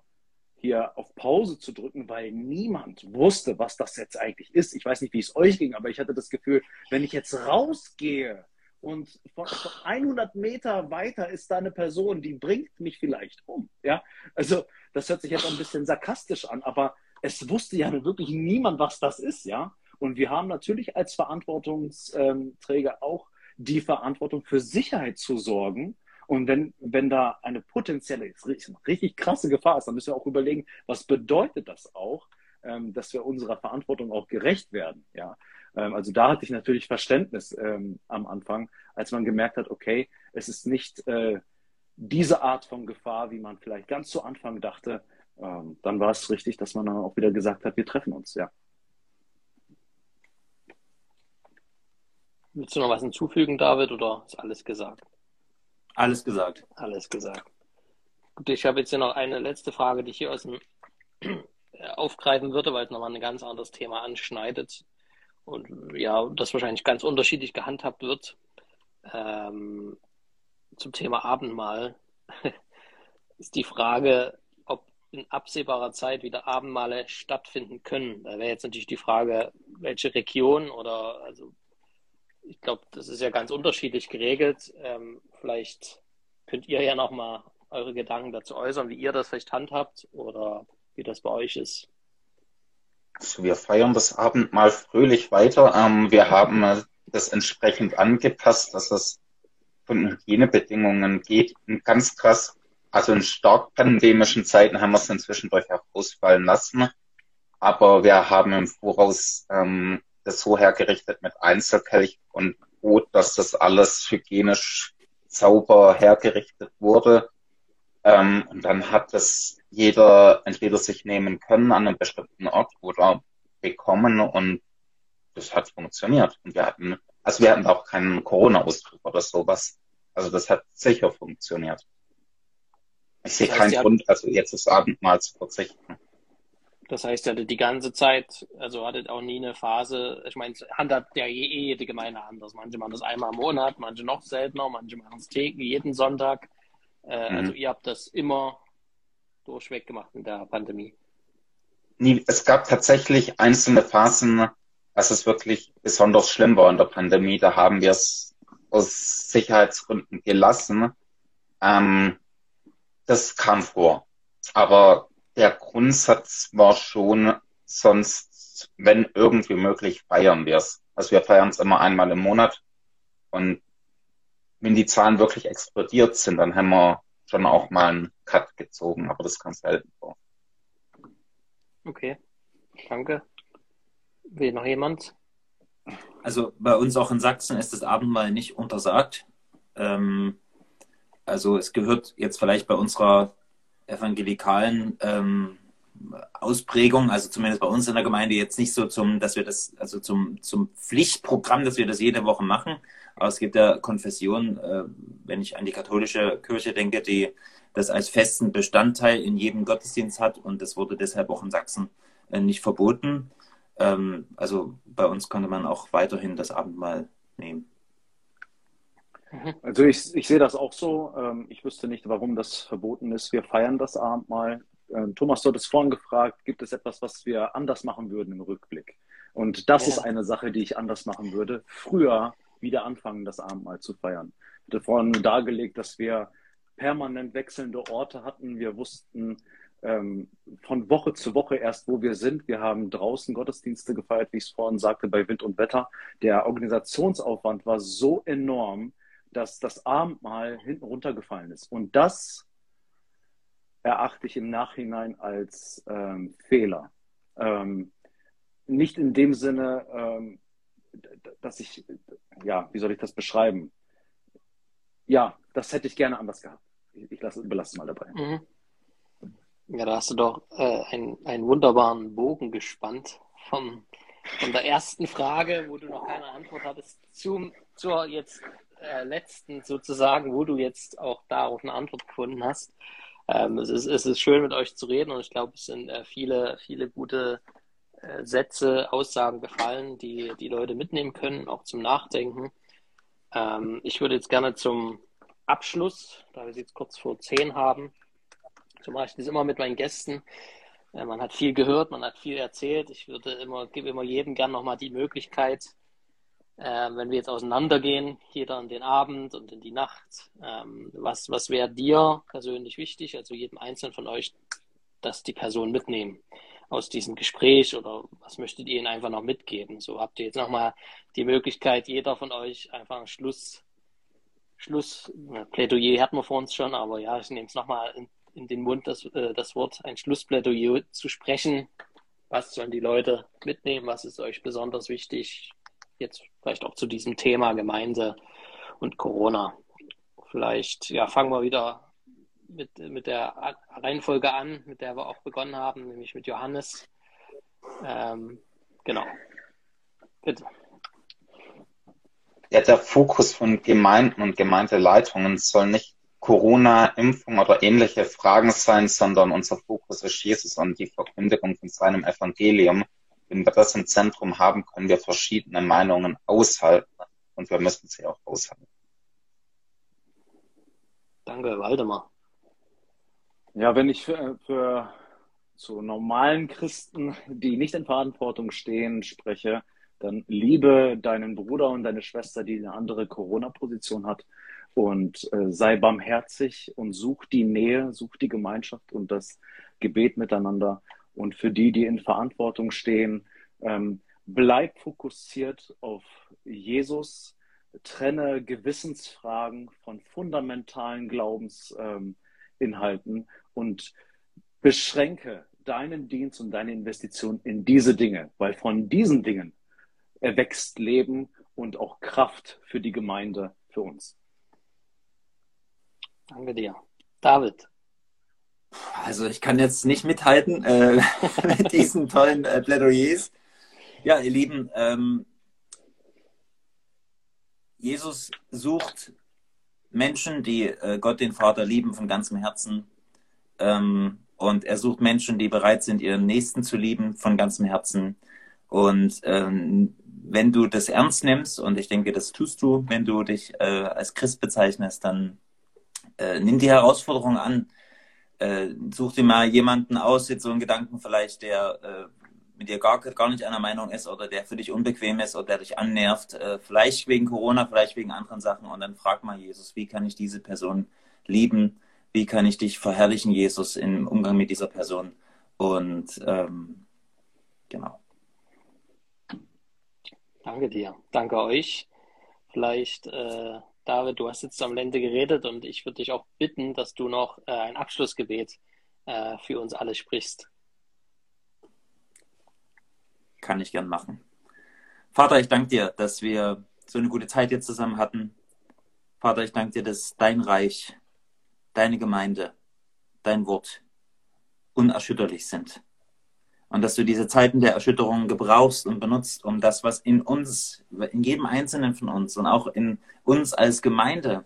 hier auf Pause zu drücken, weil niemand wusste, was das jetzt eigentlich ist. Ich weiß nicht, wie es euch ging, aber ich hatte das Gefühl, wenn ich jetzt rausgehe und von, von 100 Meter weiter ist da eine Person, die bringt mich vielleicht um. Ja, also das hört sich jetzt ein bisschen sarkastisch an, aber es wusste ja wirklich niemand, was das ist, ja. Und wir haben natürlich als Verantwortungsträger auch die Verantwortung für Sicherheit zu sorgen. Und wenn, wenn da eine potenzielle, richtig krasse Gefahr ist, dann müssen wir auch überlegen, was bedeutet das auch, ähm, dass wir unserer Verantwortung auch gerecht werden. Ja, also da hatte ich natürlich Verständnis ähm, am Anfang, als man gemerkt hat, okay, es ist nicht äh, diese Art von Gefahr, wie man vielleicht ganz zu Anfang dachte. Ähm, dann war es richtig, dass man dann auch wieder gesagt hat, wir treffen uns. Ja. Willst du noch was hinzufügen, David, oder ist alles gesagt? Alles gesagt. Alles gesagt. Gut, ich habe jetzt hier noch eine letzte Frage, die ich hier aus dem aufgreifen würde, weil es nochmal ein ganz anderes Thema anschneidet und ja, das wahrscheinlich ganz unterschiedlich gehandhabt wird. Ähm, zum Thema Abendmahl [LAUGHS] ist die Frage, ob in absehbarer Zeit wieder Abendmale stattfinden können. Da wäre jetzt natürlich die Frage, welche Region oder also ich glaube, das ist ja ganz unterschiedlich geregelt. Ähm, vielleicht könnt ihr ja nochmal eure Gedanken dazu äußern, wie ihr das vielleicht handhabt oder wie das bei euch ist. Also wir feiern das Abendmahl fröhlich weiter. Ähm, wir haben das entsprechend angepasst, dass es von Hygienebedingungen geht. Und ganz krass, also in stark pandemischen Zeiten haben wir es inzwischen durch ausfallen lassen. Aber wir haben im Voraus ähm, das so hergerichtet mit Einzelkelch und Brot, dass das alles hygienisch sauber hergerichtet wurde. Ähm, und dann hat das jeder entweder sich nehmen können an einem bestimmten Ort oder bekommen und das hat funktioniert. Und wir hatten also wir hatten auch keinen Corona-Ausbruch oder sowas. Also das hat sicher funktioniert. Ich sehe das heißt, keinen Grund, also jetzt das Abendmahl zu verzichten. Das heißt, ihr hattet die ganze Zeit, also hattet auch nie eine Phase, ich meine, handhabt ja eh jede Gemeinde anders. Manche machen das einmal im Monat, manche noch seltener, manche machen es jeden Sonntag. Äh, mhm. Also ihr habt das immer durchweg gemacht in der Pandemie. Nie, es gab tatsächlich einzelne Phasen, als es wirklich besonders schlimm war in der Pandemie. Da haben wir es aus Sicherheitsgründen gelassen. Ähm, das kam vor. Aber der Grundsatz war schon, sonst, wenn irgendwie möglich, feiern wir es. Also wir feiern es immer einmal im Monat. Und wenn die Zahlen wirklich explodiert sind, dann haben wir schon auch mal einen Cut gezogen, aber das kam selten vor. Okay, danke. Will noch jemand? Also bei uns auch in Sachsen ist das Abendmahl nicht untersagt. Ähm, also es gehört jetzt vielleicht bei unserer evangelikalen ähm, Ausprägung, also zumindest bei uns in der Gemeinde jetzt nicht so zum, dass wir das, also zum, zum Pflichtprogramm, dass wir das jede Woche machen. Aber es gibt ja Konfessionen, äh, wenn ich an die katholische Kirche denke, die das als festen Bestandteil in jedem Gottesdienst hat und das wurde deshalb auch in Sachsen äh, nicht verboten. Ähm, also bei uns konnte man auch weiterhin das Abendmahl nehmen. Also ich, ich sehe das auch so. Ähm, ich wüsste nicht, warum das verboten ist. Wir feiern das Abendmahl. Ähm, Thomas, du hattest vorhin gefragt, gibt es etwas, was wir anders machen würden im Rückblick? Und das ja. ist eine Sache, die ich anders machen würde. Früher wieder anfangen, das Abendmahl zu feiern. Ich hatte vorhin dargelegt, dass wir permanent wechselnde Orte hatten. Wir wussten ähm, von Woche zu Woche erst, wo wir sind. Wir haben draußen Gottesdienste gefeiert, wie ich es vorhin sagte, bei Wind und Wetter. Der Organisationsaufwand war so enorm, dass das Abendmahl hinten runtergefallen ist. Und das erachte ich im Nachhinein als ähm, Fehler. Ähm, nicht in dem Sinne, ähm, dass ich, ja, wie soll ich das beschreiben? Ja, das hätte ich gerne anders gehabt. Ich, ich lasse, belasse es mal dabei. Mhm. Ja, da hast du doch äh, einen, einen wunderbaren Bogen gespannt vom, von der ersten Frage, wo du noch keine Antwort hattest, zum, zur jetzt äh, letzten sozusagen, wo du jetzt auch darauf eine Antwort gefunden hast. Ähm, es, ist, es ist schön, mit euch zu reden und ich glaube, es sind äh, viele, viele gute Sätze, Aussagen gefallen, die die Leute mitnehmen können, auch zum Nachdenken. Ähm, ich würde jetzt gerne zum Abschluss, da wir es jetzt kurz vor zehn haben, so mache ich das immer mit meinen Gästen. Äh, man hat viel gehört, man hat viel erzählt. Ich würde immer, gebe immer jedem gern nochmal die Möglichkeit, äh, wenn wir jetzt auseinandergehen, jeder in den Abend und in die Nacht, ähm, was, was wäre dir persönlich wichtig, also jedem Einzelnen von euch, dass die Person mitnehmen aus diesem Gespräch oder was möchtet ihr ihnen einfach noch mitgeben? So habt ihr jetzt nochmal die Möglichkeit, jeder von euch einfach ein Schluss, Schluss, Plädoyer hatten wir vor uns schon, aber ja, ich nehme es nochmal in, in den Mund, das, äh, das Wort, ein Schlussplädoyer zu sprechen. Was sollen die Leute mitnehmen? Was ist euch besonders wichtig? jetzt vielleicht auch zu diesem Thema Gemeinde und Corona. Vielleicht ja, fangen wir wieder mit, mit der Reihenfolge an, mit der wir auch begonnen haben, nämlich mit Johannes. Ähm, genau. Bitte. Ja, der Fokus von Gemeinden und Gemeindeleitungen soll nicht Corona, Impfung oder ähnliche Fragen sein, sondern unser Fokus ist Jesus und die Verkündigung von seinem Evangelium wenn wir das im Zentrum haben, können wir verschiedene Meinungen aushalten und wir müssen sie auch aushalten. Danke, Waldemar. Ja, wenn ich für, für zu normalen Christen, die nicht in Verantwortung stehen, spreche, dann liebe deinen Bruder und deine Schwester, die eine andere Corona-Position hat. Und äh, sei barmherzig und such die Nähe, such die Gemeinschaft und das Gebet miteinander. Und für die, die in Verantwortung stehen, ähm, bleib fokussiert auf Jesus, trenne Gewissensfragen von fundamentalen Glaubensinhalten ähm, und beschränke deinen Dienst und deine Investition in diese Dinge, weil von diesen Dingen erwächst Leben und auch Kraft für die Gemeinde, für uns. Danke dir. David. Also ich kann jetzt nicht mithalten äh, [LAUGHS] mit diesen tollen äh, Plädoyers. Ja, ihr Lieben, ähm, Jesus sucht Menschen, die äh, Gott den Vater lieben von ganzem Herzen. Ähm, und er sucht Menschen, die bereit sind, ihren Nächsten zu lieben von ganzem Herzen. Und ähm, wenn du das ernst nimmst, und ich denke, das tust du, wenn du dich äh, als Christ bezeichnest, dann äh, nimm die Herausforderung an. Äh, such dir mal jemanden aus, jetzt so einen Gedanken vielleicht, der äh, mit dir gar, gar nicht einer Meinung ist oder der für dich unbequem ist oder der dich annervt, äh, vielleicht wegen Corona, vielleicht wegen anderen Sachen. Und dann frag mal Jesus, wie kann ich diese Person lieben? Wie kann ich dich verherrlichen, Jesus, im Umgang mit dieser Person? Und ähm, genau. Danke dir. Danke euch. Vielleicht, äh, David, du hast jetzt am Ende geredet und ich würde dich auch bitten, dass du noch äh, ein Abschlussgebet äh, für uns alle sprichst. Kann ich gern machen. Vater, ich danke dir, dass wir so eine gute Zeit jetzt zusammen hatten. Vater, ich danke dir, dass dein Reich, deine Gemeinde, dein Wort unerschütterlich sind. Und dass du diese Zeiten der Erschütterung gebrauchst und benutzt, um das, was in uns, in jedem Einzelnen von uns und auch in uns als Gemeinde,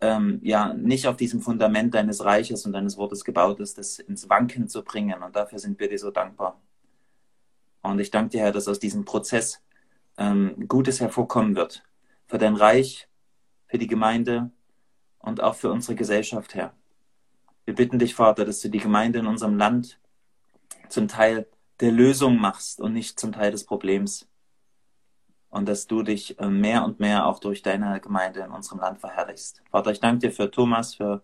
ähm, ja, nicht auf diesem Fundament deines Reiches und deines Wortes gebaut ist, das ins Wanken zu bringen. Und dafür sind wir dir so dankbar. Und ich danke dir, Herr, dass aus diesem Prozess ähm, Gutes hervorkommen wird. Für dein Reich, für die Gemeinde und auch für unsere Gesellschaft, Herr. Wir bitten dich, Vater, dass du die Gemeinde in unserem Land zum Teil der Lösung machst und nicht zum Teil des Problems. Und dass du dich äh, mehr und mehr auch durch deine Gemeinde in unserem Land verherrlichst. Vater, ich danke dir für Thomas, für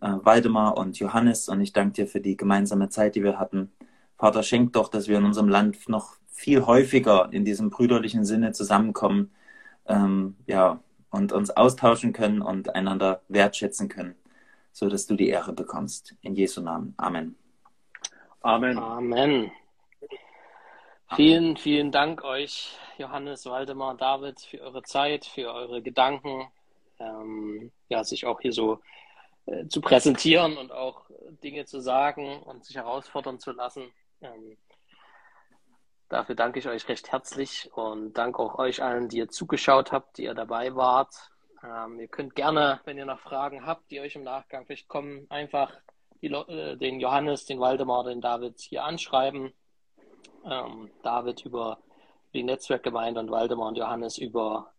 äh, Waldemar und Johannes und ich danke dir für die gemeinsame Zeit, die wir hatten. Vater, schenk doch, dass wir in unserem Land noch viel häufiger in diesem brüderlichen Sinne zusammenkommen, ähm, ja, und uns austauschen können und einander wertschätzen können, so dass du die Ehre bekommst. In Jesu Namen. Amen. Amen. Amen. Vielen, vielen Dank euch, Johannes, Waldemar, David, für eure Zeit, für eure Gedanken, ähm, ja, sich auch hier so äh, zu präsentieren und auch Dinge zu sagen und sich herausfordern zu lassen. Ähm, dafür danke ich euch recht herzlich und danke auch euch allen, die ihr zugeschaut habt, die ihr dabei wart. Ähm, ihr könnt gerne, wenn ihr noch Fragen habt, die euch im Nachgang vielleicht kommen, einfach äh, den Johannes, den Waldemar, den David hier anschreiben. Ähm, David über die Netzwerkgemeinde und Waldemar und Johannes über,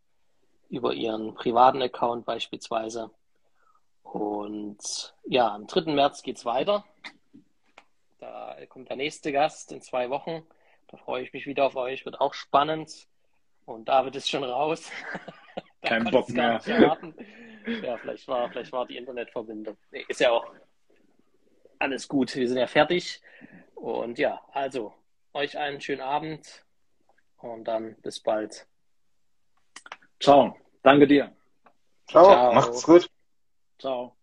über ihren privaten Account beispielsweise. Und ja, am 3. März geht es weiter. Da kommt der nächste Gast in zwei Wochen. Da freue ich mich wieder auf euch. Wird auch spannend. Und David ist schon raus. [LAUGHS] Kein Bock mehr. Ja, vielleicht war, vielleicht war die Internetverbindung. Nee, ist ja auch alles gut. Wir sind ja fertig. Und ja, also euch einen schönen Abend und dann bis bald. Ciao. Danke dir. Ciao. Ciao. Macht's gut. Ciao.